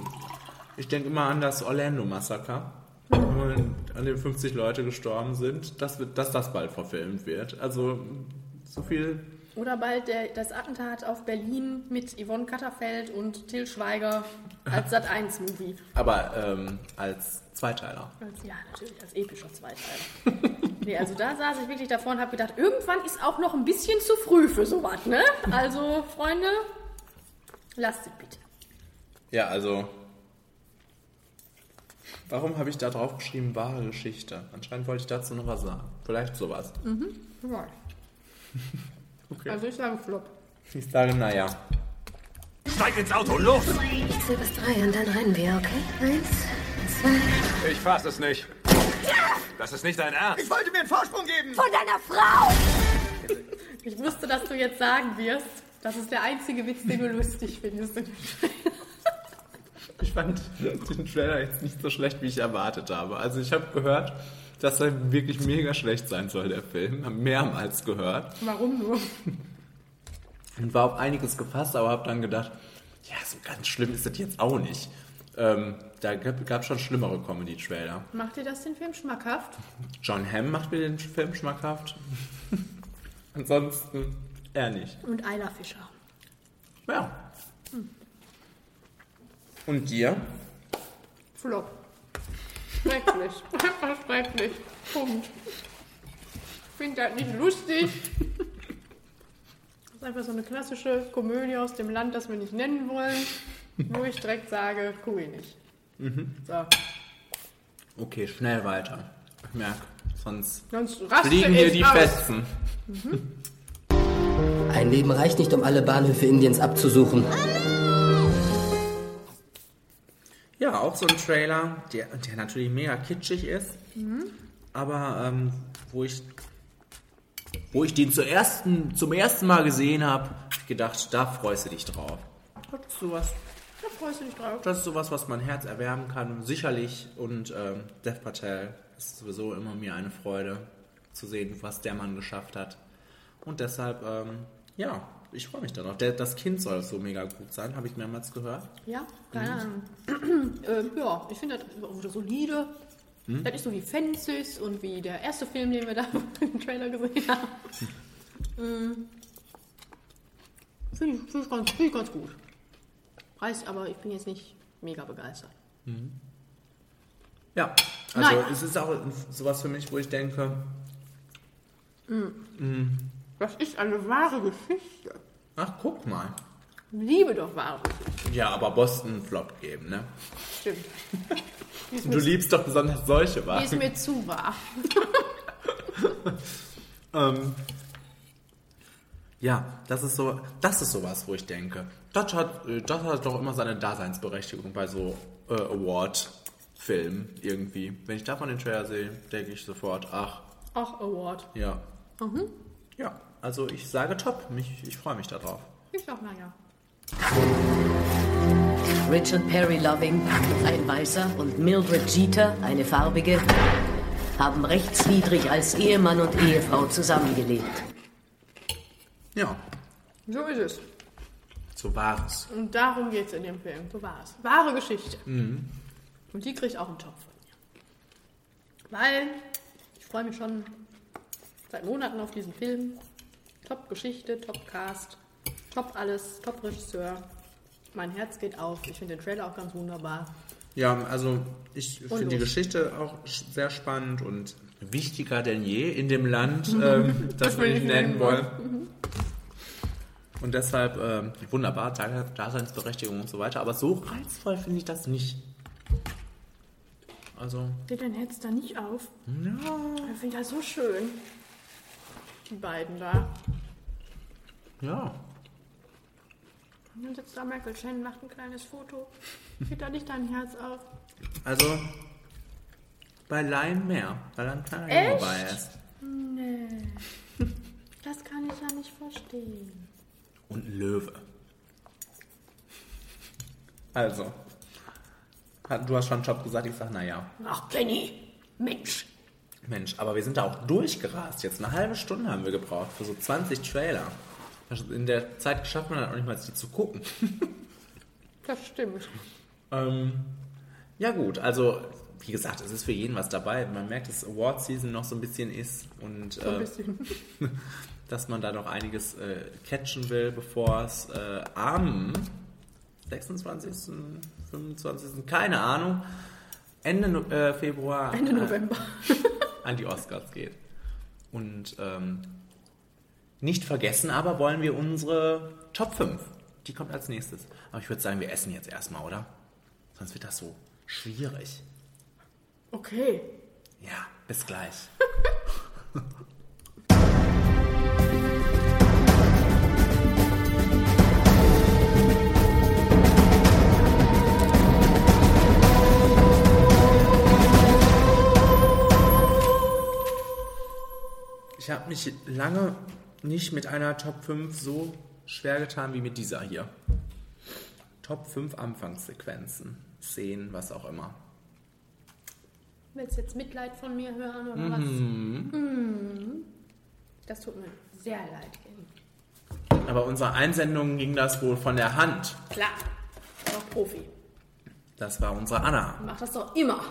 ich denke immer an das Orlando-Massaker, an dem 50 Leute gestorben sind, dass, dass das bald verfilmt wird. Also so viel, Oder bald der, das Attentat auf Berlin mit Yvonne Katterfeld und Till Schweiger als Sat1-Movie. aber ähm, als Zweiteiler. Als, ja, natürlich, als epischer Zweiteiler. nee, also da saß ich wirklich davor und habe gedacht, irgendwann ist auch noch ein bisschen zu früh für sowas, ne? Also, Freunde, lasst es bitte. Ja, also. Warum habe ich da drauf geschrieben, wahre Geschichte? Anscheinend wollte ich dazu noch was sagen. Vielleicht sowas. Mhm. Ja. Okay. Also ich sage Flop. Ich sage, naja. Steig ins Auto, los! Ich zähle bis drei und dann rennen wir, okay? Eins, zwei. Ich fass es nicht. Das ist nicht dein Ernst. Ich wollte mir einen Vorsprung geben. Von deiner Frau! Ich wusste, dass du jetzt sagen wirst, das ist der einzige Witz, den du lustig findest. Ich fand den Trailer jetzt nicht so schlecht, wie ich erwartet habe. Also ich habe gehört, dass er wirklich mega schlecht sein soll, der Film. Hab mehrmals gehört. Warum nur? Und war auf einiges gefasst, aber habe dann gedacht, ja, so ganz schlimm ist das jetzt auch nicht. Ähm, da gab es schon schlimmere Comedy-Trailer. Macht dir das den Film schmackhaft? John Hamm macht mir den Film schmackhaft. Ansonsten eher nicht. Und Ayla Fischer. Ja. Hm. Und dir? Flop. Schrecklich. Einfach schrecklich. Punkt. Ich finde das nicht lustig. Das ist einfach so eine klassische Komödie aus dem Land, das wir nicht nennen wollen, wo ich direkt sage, guck ich nicht. Mhm. So. Okay, schnell weiter. Ich merke, sonst Sonst fliegen hier die aus. Fetzen. Mhm. Ein Leben reicht nicht, um alle Bahnhöfe Indiens abzusuchen. Ja, auch so ein Trailer, der, der natürlich mega kitschig ist, Mhm. aber ähm, wo ich wo ich den zuerst, zum ersten Mal gesehen habe, gedacht, da freust du dich drauf. Das ist sowas, Da freust du dich drauf. das ist sowas, was mein Herz erwärmen kann, sicherlich. Und ähm, Dev Patel ist sowieso immer mir eine Freude zu sehen, was der Mann geschafft hat. Und deshalb, ähm, ja, ich freue mich darauf. Der, das Kind soll so mega gut sein, habe ich mehrmals gehört. Ja, keine Mhm. Ahnung. ähm, ja, ich finde das solide. Hm? Das ist so wie Fences und wie der erste Film, den wir da im Trailer gesehen haben. Mhm. Finde ich, find ich, ganz, find ich ganz gut. Preis, aber ich bin jetzt nicht mega begeistert. Mhm. Ja, also Nein. es ist auch sowas für mich, wo ich denke, Mhm. Das ist eine wahre Geschichte. ach guck mal. Liebe doch wahre Geschichten. Ja, aber Boston Flop geben, ne? Stimmt. Die Du liebst doch besonders solche Die Wagen. ist mir zu wahr. Ähm, ja, das ist so, das ist sowas, wo ich denke, das hat, äh, das hat doch immer seine Daseinsberechtigung bei so äh, Award-Filmen irgendwie. Wenn ich davon den Trailer sehe, denke ich sofort, ach, Ach, Award. ja, Mhm. ja. Also ich sage top, mich, ich freue mich darauf. Ich sag, naja. Richard Perry Loving, ein Weißer, und Mildred Jeter, eine Farbige, haben rechtswidrig als Ehemann und Ehefrau zusammengelebt. Ja, So ist es. so war es. Und darum geht es in dem Film. So war es. Wahre Geschichte. Mhm. Und die kriegt auch einen Topf von mir. Weil ich freue mich schon seit Monaten auf diesen Film. Top Geschichte, Top Cast, Top alles, Top Regisseur. Mein Herz geht auf. Ich finde den Trailer auch ganz wunderbar. Ja, also ich finde die. Geschichte auch sehr spannend und wichtiger denn je in dem Land, ähm, das wir will nicht ich nennen wollen. wollen. Und deshalb ähm, wunderbar, Da- Daseinsberechtigung und so weiter. Aber so reizvoll finde ich das nicht. Also, Geht dein Herz da nicht auf? ja. Ich finde das so schön. Die beiden da. Ja. Und dann sitzt da Michael Shannon, macht ein kleines Foto. Geht da nicht dein Herz auf? Also, bei Lion mehr, weil dann keiner Echt? dabei ist. Nee. Das kann ich ja nicht verstehen. Und ein Löwe. Also, du hast schon Job gesagt, ich sag, naja. Ach, Kenny, Mensch. Mensch, aber wir sind da auch durchgerast. Jetzt eine halbe Stunde haben wir gebraucht für so 20 Trailer. In der Zeit schafft man dann auch nicht mal, die zu gucken. Das stimmt. Ähm, ja gut, also wie gesagt, es ist für jeden was dabei. Man merkt, dass Award Season noch so ein bisschen ist und So äh, bisschen. dass man da noch einiges äh, catchen will, bevor es äh, am 26., 25., keine Ahnung, Ende No- äh, Februar Ende November. Äh, an die Oscars geht. Und ähm, nicht vergessen aber wollen wir unsere Top 5. Die kommt als nächstes. Aber ich würde sagen, wir essen jetzt erstmal, oder? Sonst wird das so schwierig. Okay. Ja, bis gleich. Ich habe mich lange nicht mit einer Top 5 so schwer getan wie mit dieser hier. Top 5 Anfangssequenzen, Szenen, was auch immer. Willst du jetzt Mitleid von mir hören oder Mhm. was? Mhm. Das tut mir sehr leid. Aber unserer Einsendung ging das wohl von der Hand. Klar, auch Profi. Das war unsere Anna. Mach das doch immer.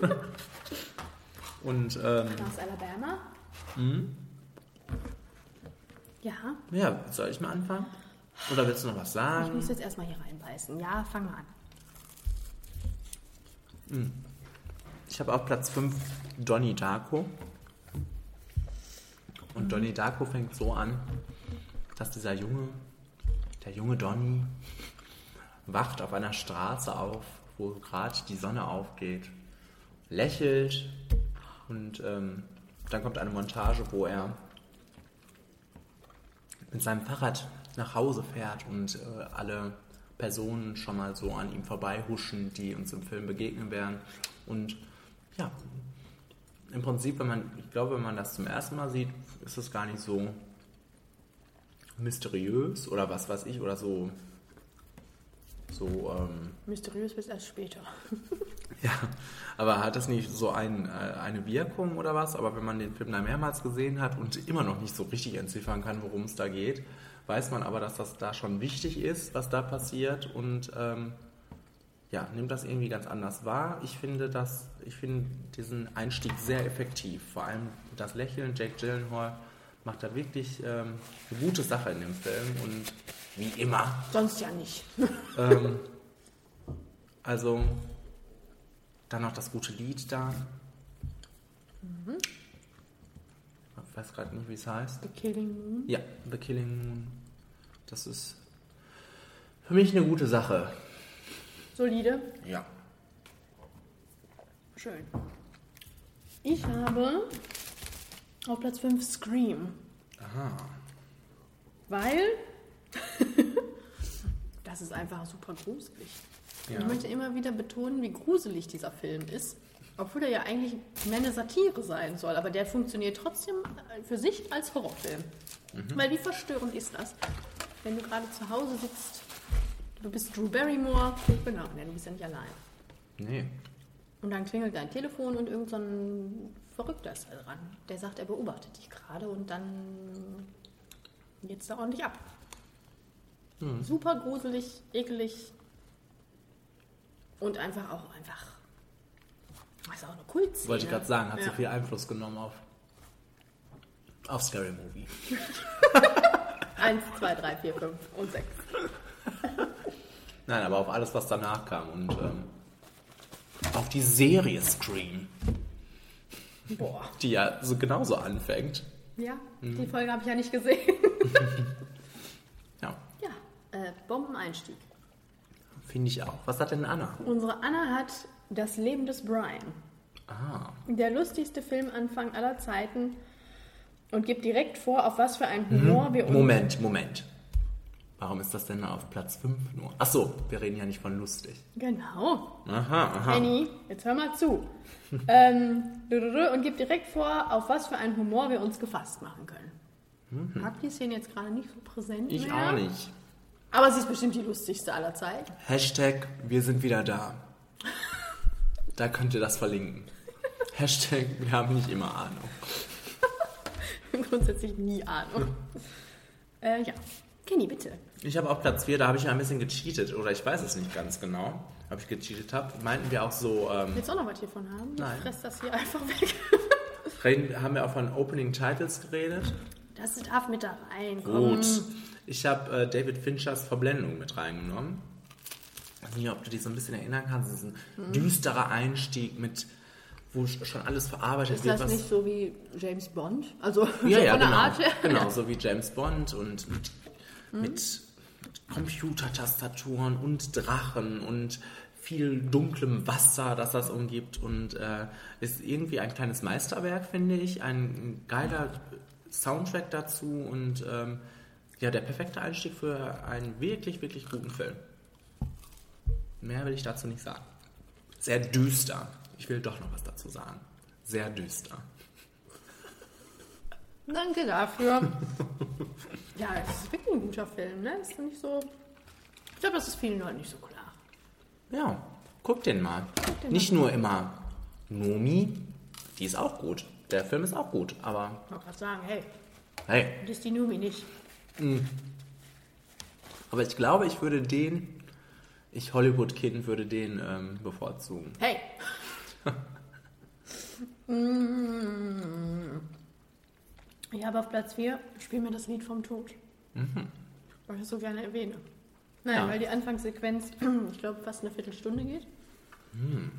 Und ähm, Aus Alabama? hm? Ja. ja, soll ich mal anfangen? Oder willst du noch was Ich sagen? muss jetzt erstmal hier reinbeißen. Ja, fang mal an. Hm. Ich habe auf Platz 5 Donnie Darko. Und Donnie Darko fängt so an, dass dieser Junge, der junge Donnie, wacht auf einer Straße auf, wo gerade die Sonne aufgeht, lächelt und ähm, dann kommt eine Montage, wo er mit seinem Fahrrad nach Hause fährt und äh, alle Personen schon mal so an ihm vorbei huschen, die uns im Film begegnen werden. Und ja, im Prinzip, wenn man, ich glaube, wenn man das zum ersten Mal sieht, ist es gar nicht so mysteriös oder was weiß ich oder so so ähm, Mysteriös bis erst später. ja, aber hat das nicht so ein, äh, eine Wirkung oder was? Aber wenn man den Film dann mehrmals gesehen hat und immer noch nicht so richtig entziffern kann, worum es da geht, weiß man aber, dass das da schon wichtig ist, was da passiert und ähm, ja, nimmt das irgendwie ganz anders wahr. Ich finde das, ich finde diesen Einstieg sehr effektiv. Vor allem das Lächeln, Jake Gyllenhaal macht da wirklich ähm, eine gute Sache in dem Film und wie immer Sonst ja nicht. ähm, also, dann noch das gute Lied da. Mhm. Ich weiß gerade nicht, wie es heißt. The Killing Moon. Ja, The Killing Moon. Das ist für mich eine gute Sache. Solide. Ja. Schön. Ich habe auf Platz 5 Scream. Aha. Weil das ist einfach super gruselig. Ja. Ich möchte immer wieder betonen, wie gruselig dieser Film ist. Obwohl er ja eigentlich mehr eine Satire sein soll, aber der funktioniert trotzdem für sich als Horrorfilm. Mhm. Weil wie verstörend ist das, wenn du gerade zu Hause sitzt, du bist Drew Barrymore, genau, ne, du bist ja nicht allein. Nee. Und dann klingelt dein Telefon und irgend so ein Verrückter ist da dran. Der sagt, er beobachtet dich gerade und dann geht's da ordentlich ab. Mhm. Super gruselig, ekelig und einfach auch einfach. Das ist auch eine Kultszene. Wollte ich gerade sagen, hat ja. so viel Einfluss genommen auf, auf Scary Movie. Eins, zwei, drei, vier, fünf und sechs. Nein, aber auf alles, was danach kam und ähm, auf die Serie Scream, Boah. die ja so genauso anfängt. Ja, Mhm. die Folge habe ich ja nicht gesehen. Ja, Ja, äh, Bombeneinstieg. finde ich auch. Was hat denn Anna? Unsere Anna hat Das Leben des Brian. Ah, Der lustigste Filmanfang aller Zeiten und gibt direkt vor, auf was für einen Humor wir uns. Mhm. Moment, Moment. Warum ist das denn auf Platz 5 nur? Ach so, wir reden ja nicht von lustig. Genau. Aha, aha. Penny, jetzt hör mal zu. ähm, und gibt direkt vor, auf was für einen Humor wir uns gefasst machen können. Mhm. Habt die Szene jetzt gerade nicht so präsent Ich mehr? auch nicht. Aber sie ist bestimmt die lustigste aller Zeit. Hashtag, wir sind wieder da. Da könnt ihr das verlinken. Hashtag, wir haben nicht immer Ahnung. Grundsätzlich nie Ahnung. äh, ja. Kenny, bitte. Ich habe auf Platz 4, da habe ich ja ein bisschen gecheatet, oder ich weiß es nicht ganz genau, ob ich gecheatet habe. Meinten wir auch so, ähm, Willst du auch noch was hiervon haben? Nein. Ich fress das hier einfach weg. reden, haben wir auch von Opening Titles geredet? Das darf mit da rein. Komm. Gut. Ich habe äh, David Finchers Verblendung mit reingenommen. Ich weiß nicht, ob du dich so ein bisschen erinnern kannst. Das ist ein Mhm. düsterer Einstieg mit, wo schon alles verarbeitet Ist wird. das was- nicht so wie James Bond? Also ja, so ja, von der genau. Art her? Genau, so wie James Bond und mit, Mhm. mit Computertastaturen und Drachen und viel dunklem Wasser, das das umgibt und äh, ist irgendwie ein kleines Meisterwerk, finde ich. Ein geiler Soundtrack dazu und ähm, ja, der perfekte Einstieg für einen wirklich, wirklich guten Film. Mehr will ich dazu nicht sagen. Sehr düster. Ich will doch noch was dazu sagen. Sehr düster. Danke dafür. ja, es ist wirklich ein guter Film, ne? Ist nicht so. Ich glaube, das ist vielen Leuten nicht so klar. Ja, guck den mal. den Nicht mal. nur immer Nomi, die ist auch gut. Der Film ist auch gut, aber Ich wollte gerade sagen, hey, hey. das ist die Numi nicht. mh. Aber ich glaube, ich würde den, ich Hollywood-Kind würde den ähm, bevorzugen. Hey! Mm. Ich habe auf Platz 4, spiel mir das Lied vom Tod. Mhm. Weil ich es so gerne erwähne. Nein, Ja. weil die Anfangssequenz, ich glaube, fast eine Viertelstunde geht. Hm.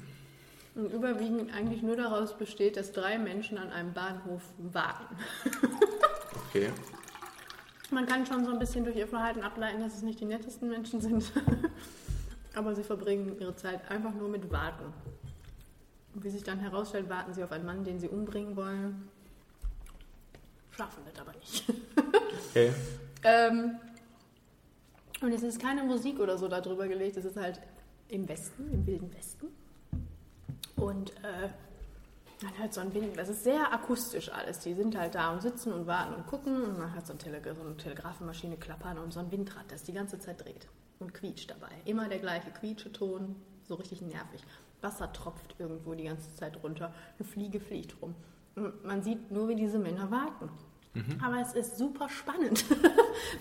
Und überwiegend eigentlich nur daraus besteht, dass drei Menschen an einem Bahnhof warten. Okay. Man kann schon so ein bisschen durch ihr Verhalten ableiten, dass es nicht die nettesten Menschen sind. Aber sie verbringen ihre Zeit einfach nur mit Warten. Und wie sich dann herausstellt, warten sie auf einen Mann, den sie umbringen wollen. Schaffen das aber nicht. Okay. ähm, und es ist keine Musik oder so darüber gelegt, es ist halt im Westen, im wilden Westen. Und äh, man hört so ein Wind, das ist sehr akustisch alles. Die sind halt da und sitzen und warten und gucken und man hört so, ein Tele so eine Telegrafenmaschine klappern und so ein Windrad, das die ganze Zeit dreht und quietscht dabei. Immer der gleiche Quietscheton, so richtig nervig. Wasser tropft irgendwo die ganze Zeit runter, eine Fliege fliegt rum. Man sieht nur, wie diese Männer warten. Aber es ist super spannend,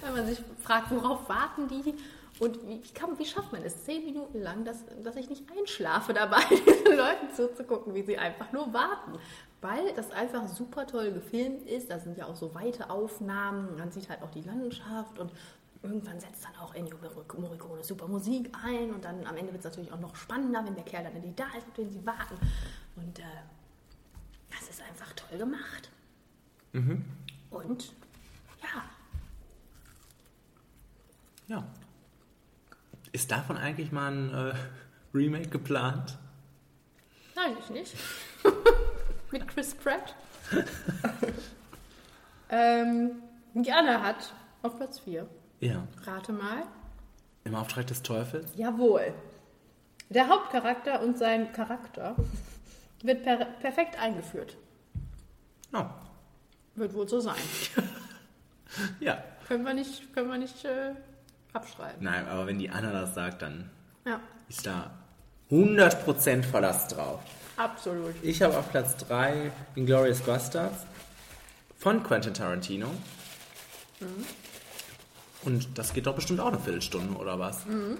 wenn man sich fragt, worauf warten die und wie, kann, wie schafft man es zehn Minuten lang, dass, dass ich nicht einschlafe dabei, diesen Leuten zuzugucken, wie sie einfach nur warten. Weil das einfach super toll gefilmt ist. Da sind ja auch so weite Aufnahmen. Man sieht halt auch die Landschaft und irgendwann setzt dann auch Ennio Mor- Morricone super Musik ein und dann am Ende wird es natürlich auch noch spannender, wenn der Kerl dann endlich da ist, auf den sie warten. Und äh, ist einfach toll gemacht. Mhm. Und ja, Ja. Ist davon eigentlich mal ein äh, Remake geplant? Nein, ich nicht. Mit Chris Pratt. ähm, Jana hat auf Platz 4. Ja. Rate mal. Im Auftrag des Teufels? Jawohl. Der Hauptcharakter und sein Charakter wird per perfekt eingeführt. Oh. Wird wohl so sein. Ja. Können wir nicht, können wir nicht äh, abschreiben. Nein, aber wenn die Anna das sagt, dann Ja, ist da 100% Verlass drauf. absolut. Ich habe auf Platz 3 Inglourious Bastards von Quentin Tarantino. Mhm. Und das geht doch bestimmt auch eine Viertelstunde, oder was? Mhm.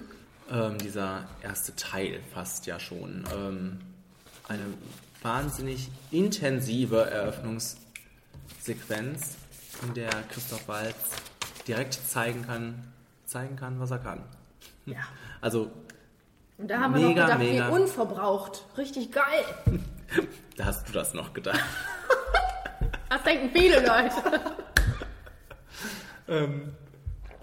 Ähm, dieser erste Teil fast ja schon. Ähm, eine wahnsinnig intensive Eröffnungssequenz, in der Christoph Waltz direkt zeigen kann, zeigen kann, was er kann. Ja. Also, Und da haben wir Mega, noch gedacht, mega. wie unverbraucht. Richtig geil. da hast du das noch gedacht. Das denken viele Leute. Ähm,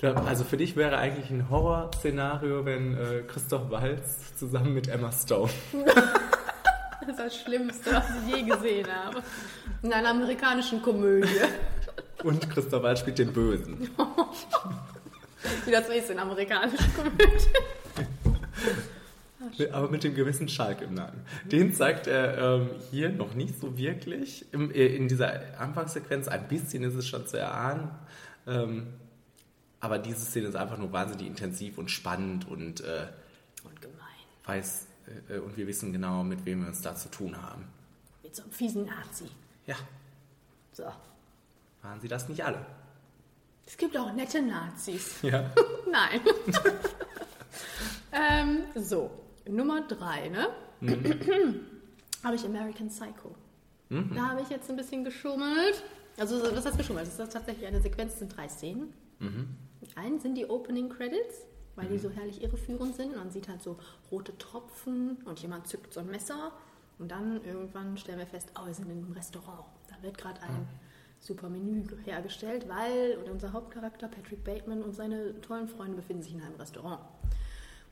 also für dich wäre eigentlich ein Horrorszenario, wenn äh, Christoph Waltz zusammen mit Emma Stone. Das ist das Schlimmste, was ich je gesehen habe. In einer amerikanischen Komödie. Und Christoph Waltz spielt den Bösen. Wie das so ist in amerikanischen Komödien. Aber mit dem gewissen Schalk im Nacken. Den zeigt er ähm, hier noch nicht so wirklich. Im, äh, in dieser Anfangssequenz ein bisschen ist es schon zu erahnen. Ähm, aber diese Szene ist einfach nur wahnsinnig intensiv und spannend und, äh, Und gemein. weiß äh, und wir wissen genau, mit wem wir uns da zu tun haben. Mit so einem fiesen Nazi. Ja. So. Waren sie das nicht alle? Es gibt auch nette Nazis. Ja. Nein. ähm, so, Nummer drei, ne? habe ich American Psycho. Mhm. Da habe ich jetzt ein bisschen geschummelt. Also, was heißt geschummelt? Das ist tatsächlich eine Sequenz, es sind drei Szenen. Mhm. Einen sind die Opening Credits, weil die so herrlich irreführend sind. Man sieht halt so rote Tropfen und jemand zückt so ein Messer. Und dann irgendwann stellen wir fest, oh, wir sind in einem Restaurant. Da wird gerade ein super Menü hergestellt, weil unser Hauptcharakter Patrick Bateman und seine tollen Freunde befinden sich in einem Restaurant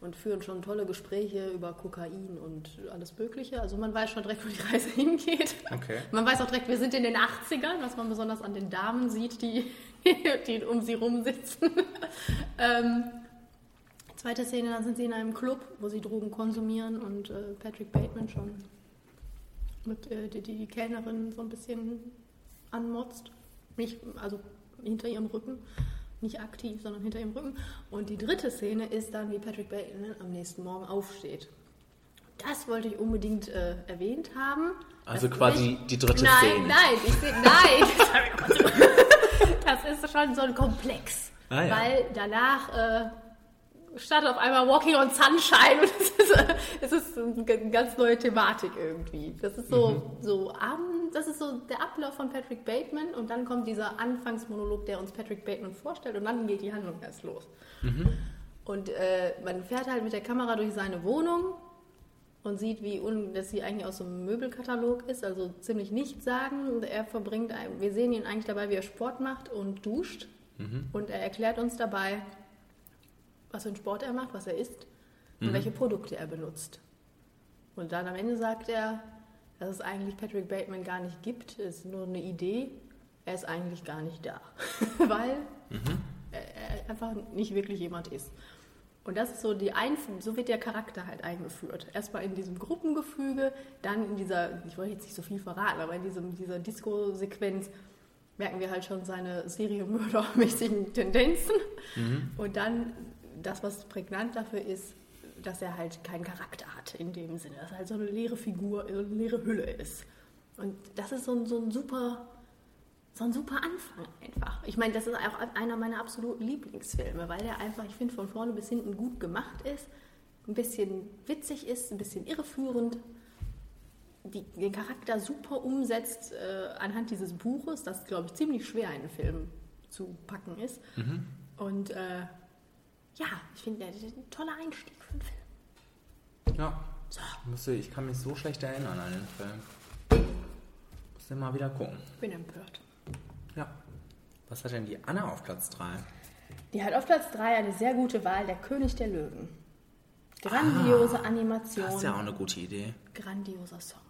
und führen schon tolle Gespräche über Kokain und alles Mögliche. Also man weiß schon direkt, wo die Reise hingeht. Okay. Man weiß auch direkt, wir sind in den 80ern, was man besonders an den Damen sieht, die, die um sie rumsitzen. ähm, zweite Szene, dann sind sie in einem Club, wo sie Drogen konsumieren und äh, Patrick Bateman schon mit äh, die, die Kellnerin so ein bisschen anmotzt. Nicht, also hinter ihrem Rücken. Nicht aktiv, sondern hinter ihrem Rücken. Und die dritte Szene ist dann, wie Patrick Bateman am nächsten Morgen aufsteht. Das wollte ich unbedingt äh, erwähnt haben. Also quasi nicht- die dritte nein, Szene. Nein, ich seh, nein. das ist schon so ein Komplex. Ah, ja. Weil danach äh, startet auf einmal Walking on Sunshine und es ist, es ist eine ganz neue Thematik irgendwie. Das ist so, Mhm. so Abend, das ist so der Ablauf von Patrick Bateman und dann kommt dieser Anfangsmonolog, der uns Patrick Bateman vorstellt und dann geht die Handlung erst los. Und äh, man fährt halt mit der Kamera durch seine Wohnung und sieht, wie un dass sie eigentlich aus so einem Möbelkatalog ist, also ziemlich nichts sagen. Er verbringt, wir sehen ihn eigentlich dabei, wie er Sport macht und duscht. Und er erklärt uns dabei, was für einen Sport er macht, was er isst und Mhm. welche Produkte er benutzt. Und dann am Ende sagt er, dass es eigentlich Patrick Bateman gar nicht gibt, es ist nur eine Idee, er ist eigentlich gar nicht da. Weil er, er einfach nicht wirklich jemand ist. Und das ist so die Einf so wird der Charakter halt eingeführt. Erstmal in diesem Gruppengefüge, dann in dieser, ich wollte jetzt nicht so viel verraten, aber in diesem, dieser Disco-Sequenz merken wir halt schon seine serienmördermäßigen Tendenzen. Und dann das, was prägnant dafür ist, dass er halt keinen Charakter hat in dem Sinne, dass er halt so eine leere Figur, so eine leere Hülle ist. Und das ist so ein, so ein super so ein super Anfang einfach. Ich meine, das ist auch einer meiner absoluten Lieblingsfilme, weil der einfach, ich finde, von vorne bis hinten gut gemacht ist, ein bisschen witzig ist, ein bisschen irreführend, die, den Charakter super umsetzt äh, anhand dieses Buches, das, glaube ich, ziemlich schwer in einen Film zu packen ist. Mhm. Und äh, ja, ich finde, das ist ein toller Einstieg für einen Film. Ja. Ich, musste, ich kann mich so schlecht erinnern an den Film. Muss den mal wieder gucken. Ich bin empört. Ja. Was hat denn die Anna auf Platz 3? Die hat auf Platz 3 eine sehr gute Wahl, der König der Löwen. Grandiose Animation. Das ist ja auch eine gute Idee. Grandioser Song.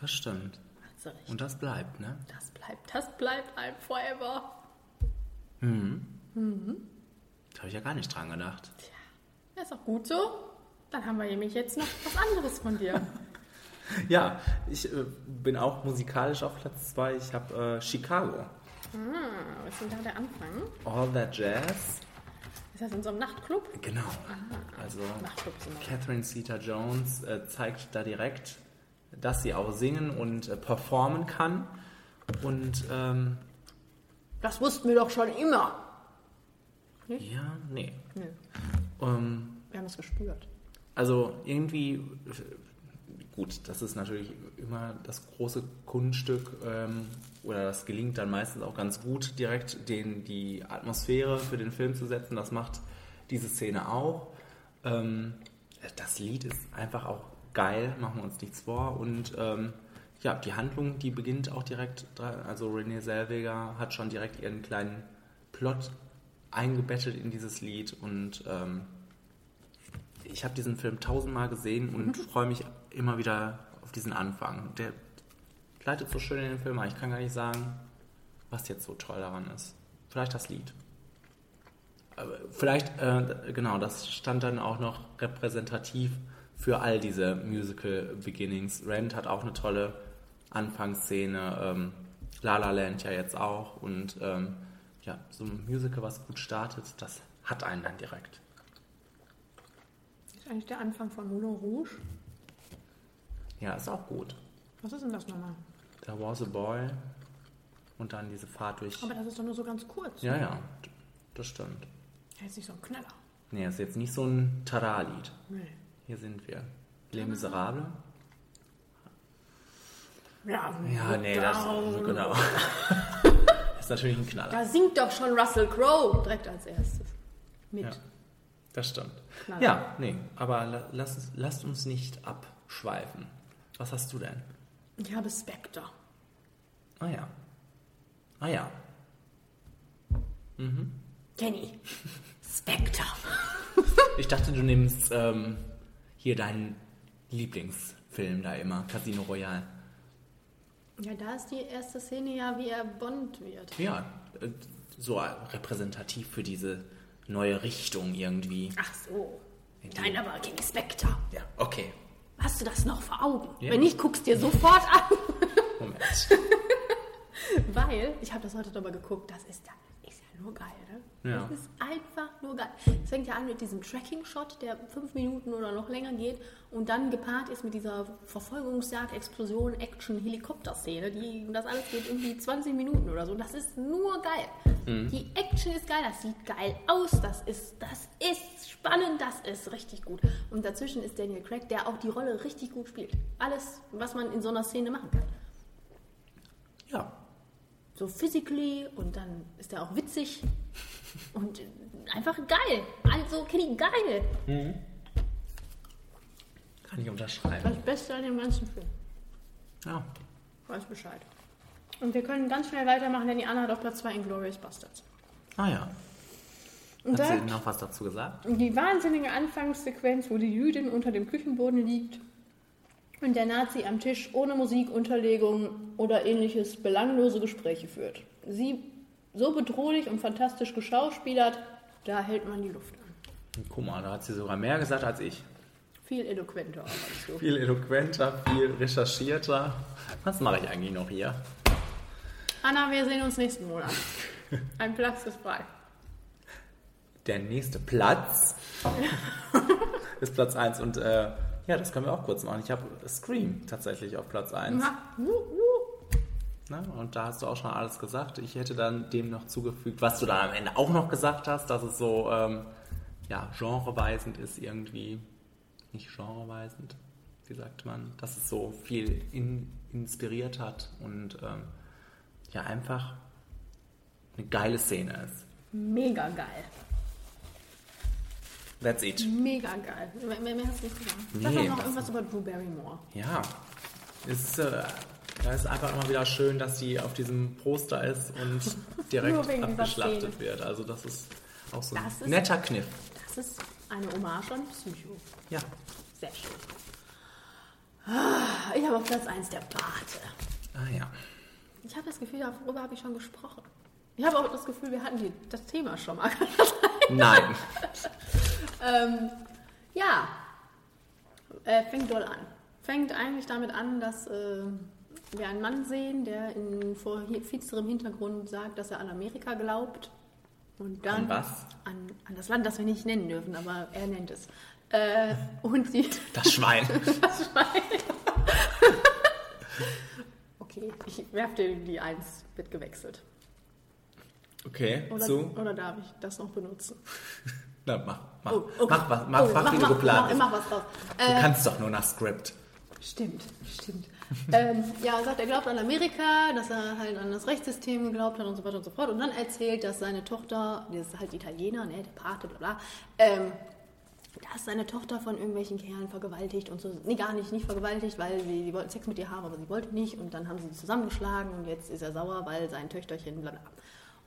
Das stimmt. Hast du recht. Und das bleibt, ne? Das bleibt, das bleibt ein Forever. Mhm. Mhm. Da habe ich ja gar nicht dran gedacht. Ja, ist auch gut so. Dann haben wir nämlich jetzt noch was anderes von dir. Ja, ich äh, bin auch musikalisch auf Platz 2. Ich habe äh, Chicago. ah, was ist denn da der Anfang? All That Jazz. Ist das in so einem Nachtclub? Genau. Ah, Also Nachtclub. Catherine Zeta-Jones äh, zeigt da direkt, dass sie auch singen und äh, performen kann. Und ähm, Das wussten wir doch schon immer. Ja, nee. Nö. Ähm, Wir haben es gespürt. Also irgendwie, gut, das ist natürlich immer das große Kunststück ähm, oder das gelingt dann meistens auch ganz gut, direkt den, die Atmosphäre für den Film zu setzen. Das macht diese Szene auch. Ähm, das Lied ist einfach auch geil, machen wir uns nichts vor. Und ähm, ja, die Handlung, die beginnt auch direkt, also Renée Zellweger hat schon direkt ihren kleinen Plot eingebettet in dieses Lied und ähm, ich habe diesen Film tausendmal gesehen und freue mich immer wieder auf diesen Anfang. Der leitet so schön in den Film ein. Ich kann gar nicht sagen, was jetzt so toll daran ist. Vielleicht das Lied. Aber vielleicht, äh, genau, das stand dann auch noch repräsentativ für all diese Musical Beginnings. Rent hat auch eine tolle Anfangsszene, ähm, La La Land ja jetzt auch und ähm, ja, so ein Musical, was gut startet, das hat einen dann direkt. Ist eigentlich der Anfang von Moulin Rouge? Ja, ist auch gut. Was ist denn das nochmal? There was a boy und dann diese Fahrt durch. Aber das ist doch nur so ganz kurz. Ja, ne? ja, das stimmt. Ja, ist nicht so ein Knaller. Nee, ist jetzt nicht so ein Tada-Lied. Nee. Hier sind wir. Les Miserables? Ja, Ja, nee, das genau. ist natürlich ein Knaller. Da singt doch schon Russell Crowe direkt als erstes. Mit. Ja, das stimmt. Knaller. Ja, nee, aber la- lass, uns- lasst uns nicht abschweifen. Was hast du denn? Ich habe Spectre. Ah ja. Ah ja. Mhm. Kenny. Spectre. Ich dachte, du nimmst ähm, hier deinen Lieblingsfilm da immer, Casino Royale. Ja, da ist die erste Szene ja, wie er Bond wird. Ja, äh, so repräsentativ für diese neue Richtung irgendwie. Ach so. Nein, aber Kenny Spectre. Ja, okay. Hast du das noch vor Augen? Ja. Wenn nicht, guckst dir sofort an. Moment. Weil, ich habe das heute nochmal geguckt, das ist, ja nur geil, ne? Ja. Das ist einfach nur geil. Es fängt ja an mit diesem Tracking-Shot, der fünf Minuten oder noch länger geht und dann gepaart ist mit dieser Verfolgungsjagd, Explosion, Action, Helikopter-Szene. Die, das alles geht irgendwie 20 Minuten oder so. Das ist nur geil. Mhm. Die Action ist geil, das sieht geil aus, das ist, das ist spannend, das ist richtig gut. Und dazwischen ist Daniel Craig, der auch die Rolle richtig gut spielt. Alles, was man in so einer Szene machen kann. Ja. So physically und dann ist er auch witzig und einfach geil. Also Kenny, geil. Mhm. Kann ich unterschreiben. Das Beste an dem ganzen Film. Ja. Weiß Bescheid. Und wir können ganz schnell weitermachen, denn die Anna hat auf Platz 2 Inglourious Bastards. Ah ja. Und Hat sie noch was dazu gesagt? die wahnsinnige Anfangssequenz, wo die Jüdin unter dem Küchenboden liegt und der Nazi am Tisch ohne Musikunterlegung oder ähnliches belanglose Gespräche führt. Sie so bedrohlich und fantastisch geschauspielert, da hält man die Luft an. Guck mal, da hat sie sogar mehr gesagt als ich. Viel eloquenter als du. Viel eloquenter, viel recherchierter. Was mache ich eigentlich noch hier? Anna, wir sehen uns nächsten Monat. Ein Platz ist frei. Der nächste Platz ist Platz 1 und äh, ja, das können wir auch kurz machen. Ich habe Scream tatsächlich auf Platz 1. Na, und da hast du auch schon alles gesagt. Ich hätte dann dem noch zugefügt, was du dann am Ende auch noch gesagt hast, dass es so ähm, ja, genreweisend ist irgendwie. Nicht genreweisend, wie sagt man? Dass es so viel in, inspiriert hat und ähm, ja, einfach eine geile Szene ist. Mega geil. That's it. Mega geil. Mehr, mehr hast du nicht gesagt. Nee, Sag doch noch was- irgendwas über Drew Barrymore. Ja, ist, äh, da ist einfach immer wieder schön, dass sie auf diesem Poster ist und direkt abgeschlachtet wird. Also das ist auch so ein ist- netter Kniff. Das ist eine Hommage an Psycho. Ja. Sehr schön. Ah, Ich habe auf Platz 1 der Pate. Ah ja. Ich habe das Gefühl, darüber habe ich schon gesprochen. Ich habe auch das Gefühl, wir hatten die, das Thema schon mal. Nein. ähm, ja, äh, fängt doll an. Fängt eigentlich damit an, dass äh, wir einen Mann sehen, der in vor finsterem Hintergrund sagt, dass er an Amerika glaubt. Und dann An was? An, an das Land, das wir nicht nennen dürfen, aber er nennt es. Äh, und die, Das Schwein. das Schwein. okay, ich werfe dir die Eins, wird gewechselt. Okay, Oder, zu. oder darf ich das noch benutzen? Na, mach, mach, Oh, okay. mach, was, mach, Oh, mach, wie du mach, geplant mach, mach was draus. Du Äh, kannst doch nur nach Skript. Stimmt, stimmt. ähm, ja, er sagt, er glaubt an Amerika, dass er halt an das Rechtssystem geglaubt hat und so weiter und so fort. Und dann erzählt, dass seine Tochter, die ist halt Italiener, ne, der Pate, bla bla, ähm, dass seine Tochter von irgendwelchen Kerlen vergewaltigt und so. Nee, gar nicht, nicht vergewaltigt, weil sie, sie wollten Sex mit ihr haben, aber sie wollte nicht. Und dann haben sie sie zusammengeschlagen und jetzt ist er sauer, weil sein Töchterchen, bla bla.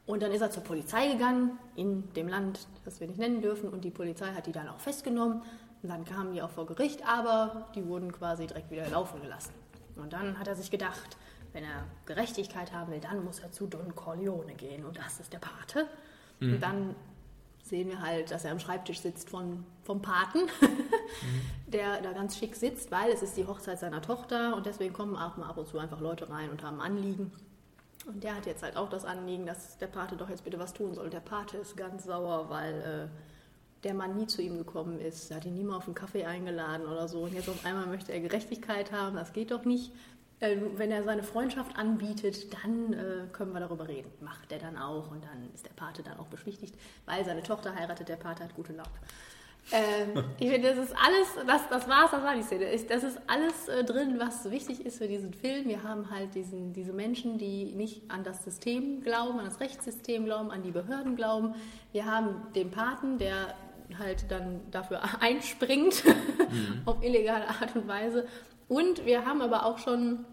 Und dann ist er zur Polizei gegangen, in dem Land, das wir nicht nennen dürfen, und die Polizei hat die dann auch festgenommen. Und dann kamen die auch vor Gericht, aber die wurden quasi direkt wieder laufen gelassen. Und dann hat er sich gedacht, wenn er Gerechtigkeit haben will, dann muss er zu Don Corleone gehen. Und das ist der Pate. Mhm. Und dann sehen wir halt, dass er am Schreibtisch sitzt von, vom Paten, der da ganz schick sitzt, weil es ist die Hochzeit seiner Tochter und deswegen kommen auch mal ab und zu einfach Leute rein und haben Anliegen. Und der hat jetzt halt auch das Anliegen, dass der Pate doch jetzt bitte was tun soll. Der Pate ist ganz sauer, weil äh, der Mann nie zu ihm gekommen ist. Er hat ihn nie mal auf einen Kaffee eingeladen oder so. Und jetzt auf einmal möchte er Gerechtigkeit haben. Das geht doch nicht. Äh, wenn er seine Freundschaft anbietet, dann äh, können wir darüber reden. Macht er dann auch und dann ist der Pate dann auch beschwichtigt, weil seine Tochter heiratet, der Pate hat gute Laune. Ähm, ich finde, das ist alles, das, das war's, das war die Szene. Das ist alles äh, drin, was wichtig ist für diesen Film. Wir haben halt diesen, diese Menschen, die nicht an das System glauben, an das Rechtssystem glauben, an die Behörden glauben. Wir haben den Paten, der halt dann dafür einspringt, auf illegale Art und Weise. Und wir haben aber auch schon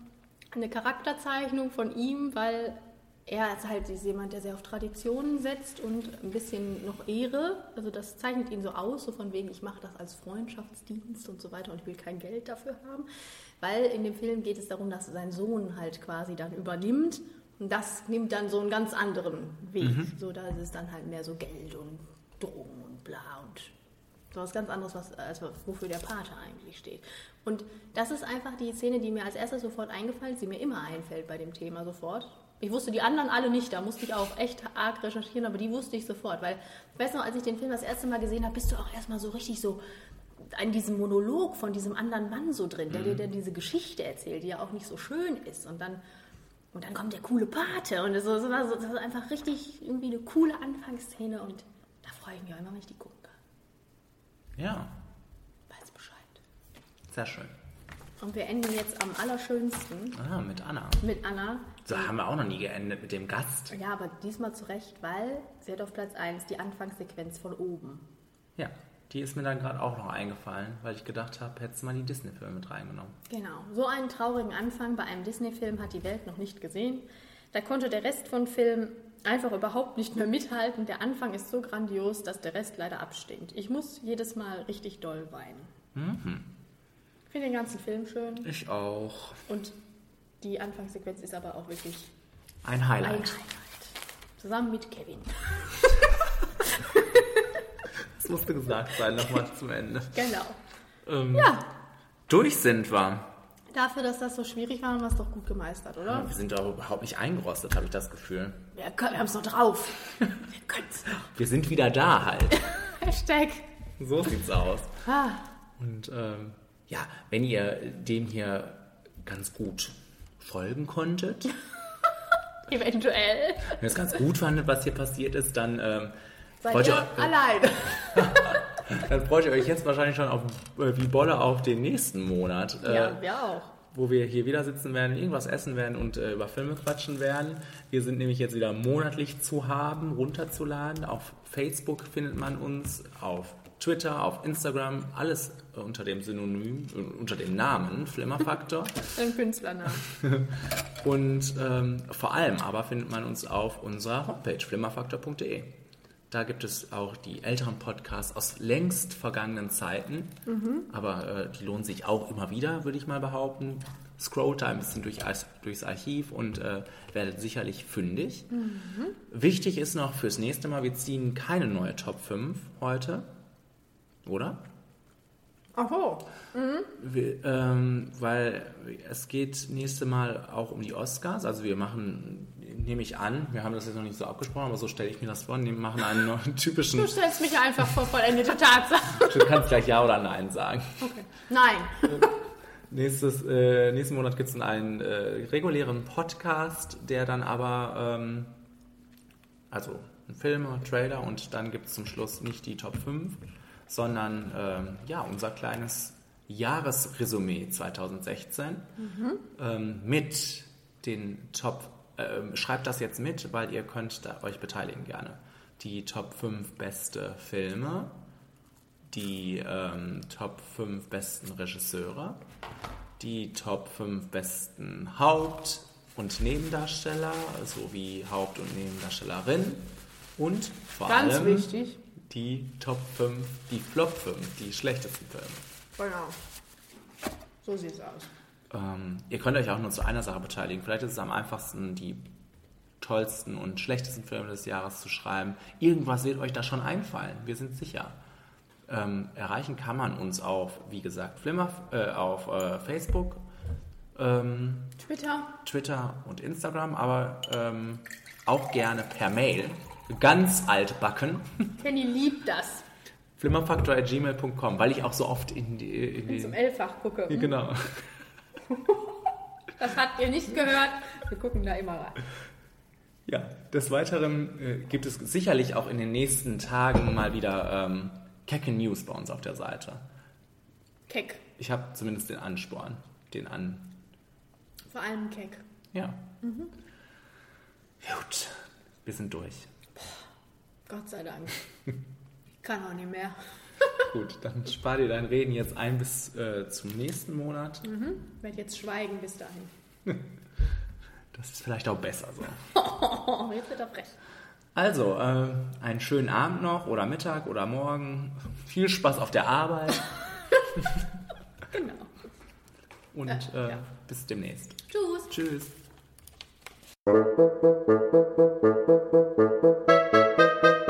eine Charakterzeichnung von ihm, weil er ist halt jemand, der sehr auf Traditionen setzt und ein bisschen noch Ehre. Also das zeichnet ihn so aus, so von wegen, ich mache das als Freundschaftsdienst und so weiter und ich will kein Geld dafür haben. Weil in dem Film geht es darum, dass sein Sohn halt quasi dann übernimmt und das nimmt dann so einen ganz anderen Weg. Mhm. So, da ist es dann halt mehr so Geld und Drogen und bla und so was ganz anderes, was, als wofür der Pate eigentlich steht. Und das ist einfach die Szene, die mir als erstes sofort eingefallen ist, die mir immer einfällt bei dem Thema sofort. Ich wusste die anderen alle nicht, da musste ich auch echt arg recherchieren, aber die wusste ich sofort. Weil, ich weiß noch, als ich den Film das erste Mal gesehen habe, bist du auch erstmal so richtig so an diesem Monolog von diesem anderen Mann so drin, der dir dann diese Geschichte erzählt, die ja auch nicht so schön ist. Und dann, und dann kommt der coole Pate und so, so, das ist einfach richtig irgendwie eine coole Anfangsszene und da freue ich mich auch immer, wenn ich die gucken kann. Ja, Weiß Bescheid. sehr schön. Und wir enden jetzt am allerschönsten Ah, mit Anna. mit Anna. So haben wir auch noch nie geendet mit dem Gast. Ja, aber diesmal zurecht, weil sie hat auf Platz 1 die Anfangssequenz von oben. Ja, die ist mir dann gerade auch noch eingefallen, weil ich gedacht habe, hättest du mal die Disney-Filme mit reingenommen. Genau. So einen traurigen Anfang bei einem Disney-Film hat die Welt noch nicht gesehen. Da konnte der Rest von Film einfach überhaupt nicht mehr mithalten. Der Anfang ist so grandios, dass der Rest leider abstinkt. Ich muss jedes Mal richtig doll weinen. Mhm. Ich finde den ganzen Film schön Ich auch. und die Anfangssequenz ist aber auch wirklich Ein ein Highlight. Highlight. Zusammen mit Kevin. Das musste gesagt sein, nochmal zum Ende. Genau. Ähm, Ja, Durch sind wir. dafür, dass das so schwierig war, haben wir es doch gut gemeistert, oder? Wir sind aber überhaupt nicht eingerostet, habe ich das Gefühl. Wir, können- wir haben es noch drauf. Wir können es noch. Wir sind wieder da halt. Hashtag. So sieht's aus. Ah, Und ähm, ja, wenn ihr dem hier ganz gut folgen konntet, eventuell. wenn ihr es ganz gut fandet, was hier passiert ist, dann, ähm, Seid freut, ihr ihr, alleine. dann freut ihr euch jetzt wahrscheinlich schon auf, äh, wie Bolle auf den nächsten Monat. äh, Ja, wir auch. wo wir hier wieder sitzen werden, irgendwas essen werden und äh, über Filme quatschen werden. Wir sind nämlich jetzt wieder monatlich zu haben, runterzuladen. Auf Facebook findet man uns, auf Twitter, auf Instagram, alles äh, unter dem Synonym, äh, unter dem Namen Flimmerfaktor. Ein Künstlernamen. Und ähm, vor allem aber findet man uns auf unserer Homepage flimmerfaktor.de. Da gibt es auch die älteren Podcasts aus längst vergangenen Zeiten. Mhm. Aber äh, die lohnen sich auch immer wieder, würde ich mal behaupten. Scrollt da ein bisschen durch, durchs Archiv und äh, werdet sicherlich fündig. Mhm. Wichtig ist noch fürs nächste Mal, wir ziehen keine neue Top 5 heute. Oder? Ach so. Mhm. Wir, ähm, weil es geht nächste Mal auch um die Oscars. Also wir machen, nehme ich an, wir haben das jetzt noch nicht so abgesprochen, aber so stelle ich mir das vor, wir machen einen neuen typischen... Du stellst mich einfach vor vollendete Tatsachen. Du kannst gleich Ja oder Nein sagen. Okay. Nein. Nächstes, äh, nächsten Monat gibt es einen äh, regulären Podcast, der dann aber, ähm, also ein Film, ein Trailer und dann gibt es zum Schluss nicht die Top 5, sondern ähm, ja, unser kleines Jahresresümee 2016 Mhm. ähm, mit den Top, ähm, schreibt das jetzt mit, weil ihr könnt euch beteiligen gerne. Die Top 5 beste Filme, die ähm, Top 5 besten Regisseure, die Top 5 besten Haupt- und Nebendarsteller sowie Haupt- und Nebendarstellerin und vor Ganz allem wichtig. Die Top 5, die Flop 5, die schlechtesten Filme. Genau. So sieht's aus. Ähm, ihr könnt euch auch nur zu einer Sache beteiligen. Vielleicht ist es am einfachsten, die tollsten und schlechtesten Filme des Jahres zu schreiben. Irgendwas wird euch da schon einfallen. Wir sind sicher. Ähm, erreichen kann man uns auf, wie gesagt, Flimmer, äh, auf äh, Facebook, ähm, Twitter. Twitter und Instagram, aber ähm, auch gerne per Mail. Ganz altbacken. Kenny liebt das. flimmerfaktor.gmail.com, weil ich auch so oft in, die, in ich zum. L-Fach gucke. Ja, Genau. Das habt ihr nicht gehört. Wir gucken da immer rein. Ja, des Weiteren äh, gibt es sicherlich auch in den nächsten Tagen mal wieder ähm, kecke News bei uns auf der Seite. Keck. Ich habe zumindest den Ansporn, den an. Vor allem Keck. Ja, Mhm. gut, wir sind durch. Gott sei Dank. Ich kann auch nicht mehr. Gut, dann spar dir dein Reden jetzt ein bis äh, zum nächsten Monat. Mhm. Ich werde jetzt schweigen bis dahin. Das ist vielleicht auch besser so. jetzt wird er frech. Also, äh, einen schönen Abend noch oder Mittag oder Morgen. Viel Spaß auf der Arbeit. Genau. Und Äh, äh, bis demnächst. Tschüss. Tschüss. Música